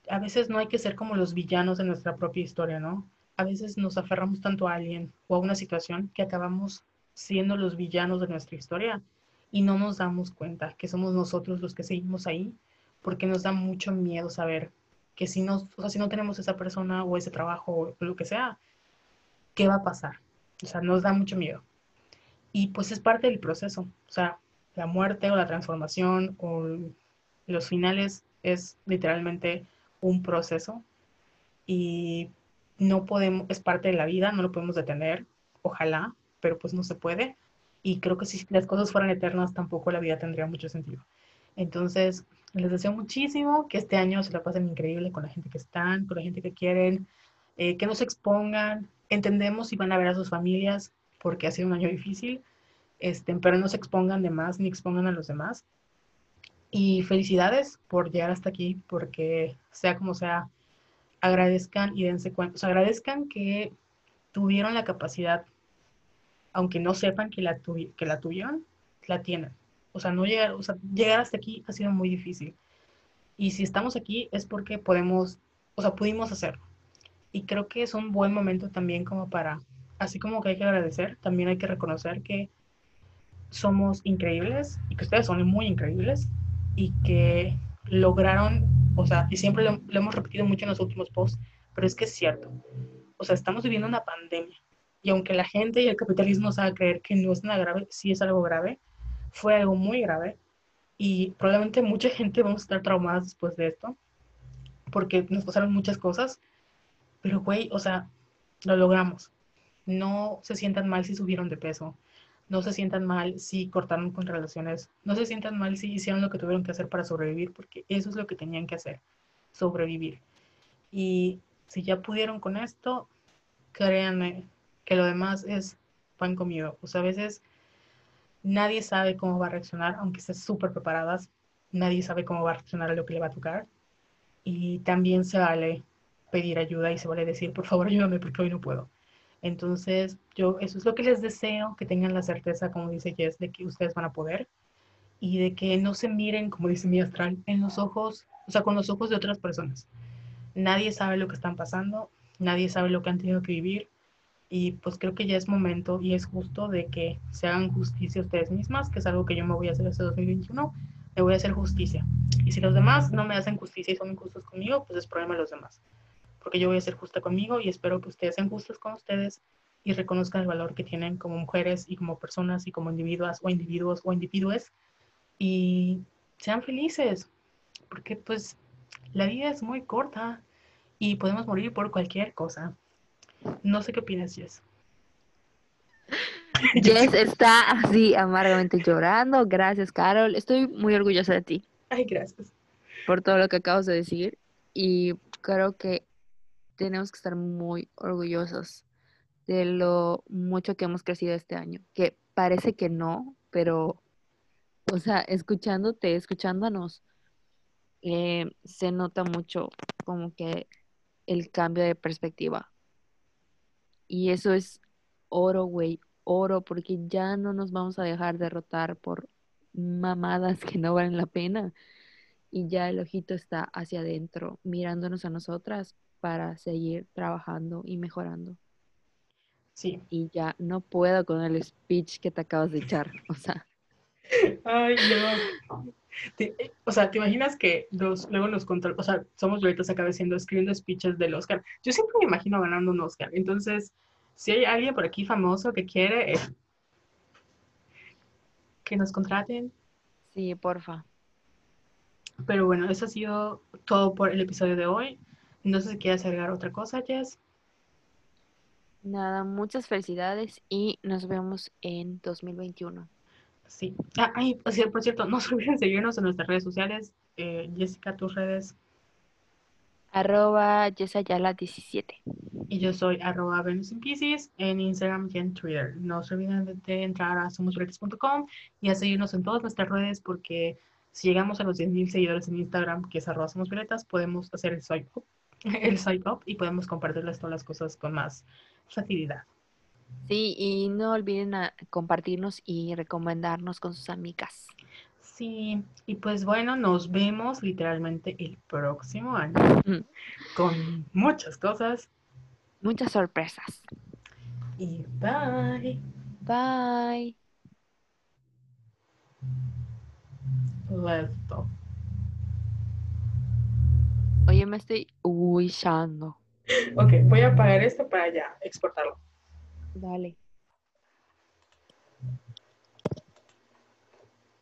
A veces no hay que ser como los villanos de nuestra propia historia, ¿no? A veces nos aferramos tanto a alguien o a una situación que acabamos siendo los villanos de nuestra historia y no nos damos cuenta que somos nosotros los que seguimos ahí porque nos da mucho miedo saber que si no, o sea, si no tenemos esa persona o ese trabajo o lo que sea, ¿qué va a pasar? O sea, nos da mucho miedo. Y pues es parte del proceso. O sea, la muerte o la transformación o los finales es literalmente un proceso y no podemos, es parte de la vida, no lo podemos detener, ojalá, pero pues no se puede. Y creo que si las cosas fueran eternas, tampoco la vida tendría mucho sentido. Entonces, les deseo muchísimo que este año se la pasen increíble con la gente que están, con la gente que quieren, eh, que no se expongan. Entendemos si van a ver a sus familias, porque ha sido un año difícil, este, pero no se expongan de más ni expongan a los demás. Y felicidades por llegar hasta aquí, porque sea como sea, agradezcan y dense cuenta, agradezcan que tuvieron la capacidad, aunque no sepan que la, que la tuvieron, la tienen. O sea, no llegar, o sea, llegar hasta aquí ha sido muy difícil. Y si estamos aquí es porque podemos, o sea, pudimos hacerlo. Y creo que es un buen momento también como para, así como que hay que agradecer, también hay que reconocer que somos increíbles y que ustedes son muy increíbles y que lograron, o sea, y siempre lo, lo hemos repetido mucho en los últimos posts, pero es que es cierto. O sea, estamos viviendo una pandemia y aunque la gente y el capitalismo nos haga creer que no es nada grave, sí es algo grave, fue algo muy grave y probablemente mucha gente vamos a estar traumadas después de esto porque nos pasaron muchas cosas, pero güey, o sea, lo logramos. No se sientan mal si subieron de peso, no se sientan mal si cortaron con relaciones, no se sientan mal si hicieron lo que tuvieron que hacer para sobrevivir, porque eso es lo que tenían que hacer, sobrevivir. Y si ya pudieron con esto, créanme que lo demás es pan comido. O sea, a veces Nadie sabe cómo va a reaccionar, aunque estén súper preparadas. Nadie sabe cómo va a reaccionar a lo que le va a tocar. Y también se vale pedir ayuda y se vale decir, por favor, ayúdame porque hoy no puedo. Entonces, yo eso es lo que les deseo, que tengan la certeza, como dice Jess, de que ustedes van a poder y de que no se miren, como dice mi astral, en los ojos, o sea, con los ojos de otras personas. Nadie sabe lo que están pasando, nadie sabe lo que han tenido que vivir, y pues creo que ya es momento y es justo de que se hagan justicia ustedes mismas, que es algo que yo me voy a hacer este 2021, me voy a hacer justicia. Y si los demás no me hacen justicia y son injustos conmigo, pues es problema de los demás. Porque yo voy a ser justa conmigo y espero que ustedes sean justos con ustedes y reconozcan el valor que tienen como mujeres y como personas y como individuas o individuos o individuos y sean felices, porque pues la vida es muy corta y podemos morir por cualquier cosa. No sé qué opinas, Jess. Jess está así amargamente llorando. Gracias, Carol. Estoy muy orgullosa de ti. Ay, gracias. Por todo lo que acabas de decir. Y creo que tenemos que estar muy orgullosos de lo mucho que hemos crecido este año. Que parece que no, pero, o sea, escuchándote, escuchándonos, eh, se nota mucho como que el cambio de perspectiva y eso es oro, güey, oro, porque ya no nos vamos a dejar derrotar por mamadas que no valen la pena. Y ya el ojito está hacia adentro, mirándonos a nosotras para seguir trabajando y mejorando. Sí. Y ya no puedo con el speech que te acabas de echar, o sea. Ay, no. O sea, ¿te imaginas que los, luego los control, o sea, somos ahorita acá haciendo, escribiendo speeches del Oscar? Yo siempre me imagino ganando un Oscar. Entonces, si hay alguien por aquí famoso que quiere, eh, que nos contraten. Sí, porfa. Pero bueno, eso ha sido todo por el episodio de hoy. No sé si quieres agregar otra cosa, Jess. Nada, muchas felicidades y nos vemos en 2021. Sí. Ah, ay, por cierto, no se olviden seguirnos en nuestras redes sociales. Eh, Jessica, tus redes. Arroba Yesayala17. Y yo soy arroba Venus en Instagram y en Twitter. No se olviden de, entrar a somosvioletas.com y a seguirnos en todas nuestras redes porque si llegamos a los 10.000 seguidores en Instagram, que es arroba somos podemos hacer el swipe up, el swipe up y podemos compartirles todas las cosas con más facilidad. Sí, y no olviden a compartirnos y recomendarnos con sus amigas. Sí, y pues bueno, nos vemos literalmente el próximo año Mm, con muchas cosas. Muchas sorpresas. Y bye. Bye. Let's go. Oye, me estoy huyendo. Ok, voy a apagar esto para ya exportarlo. Dale.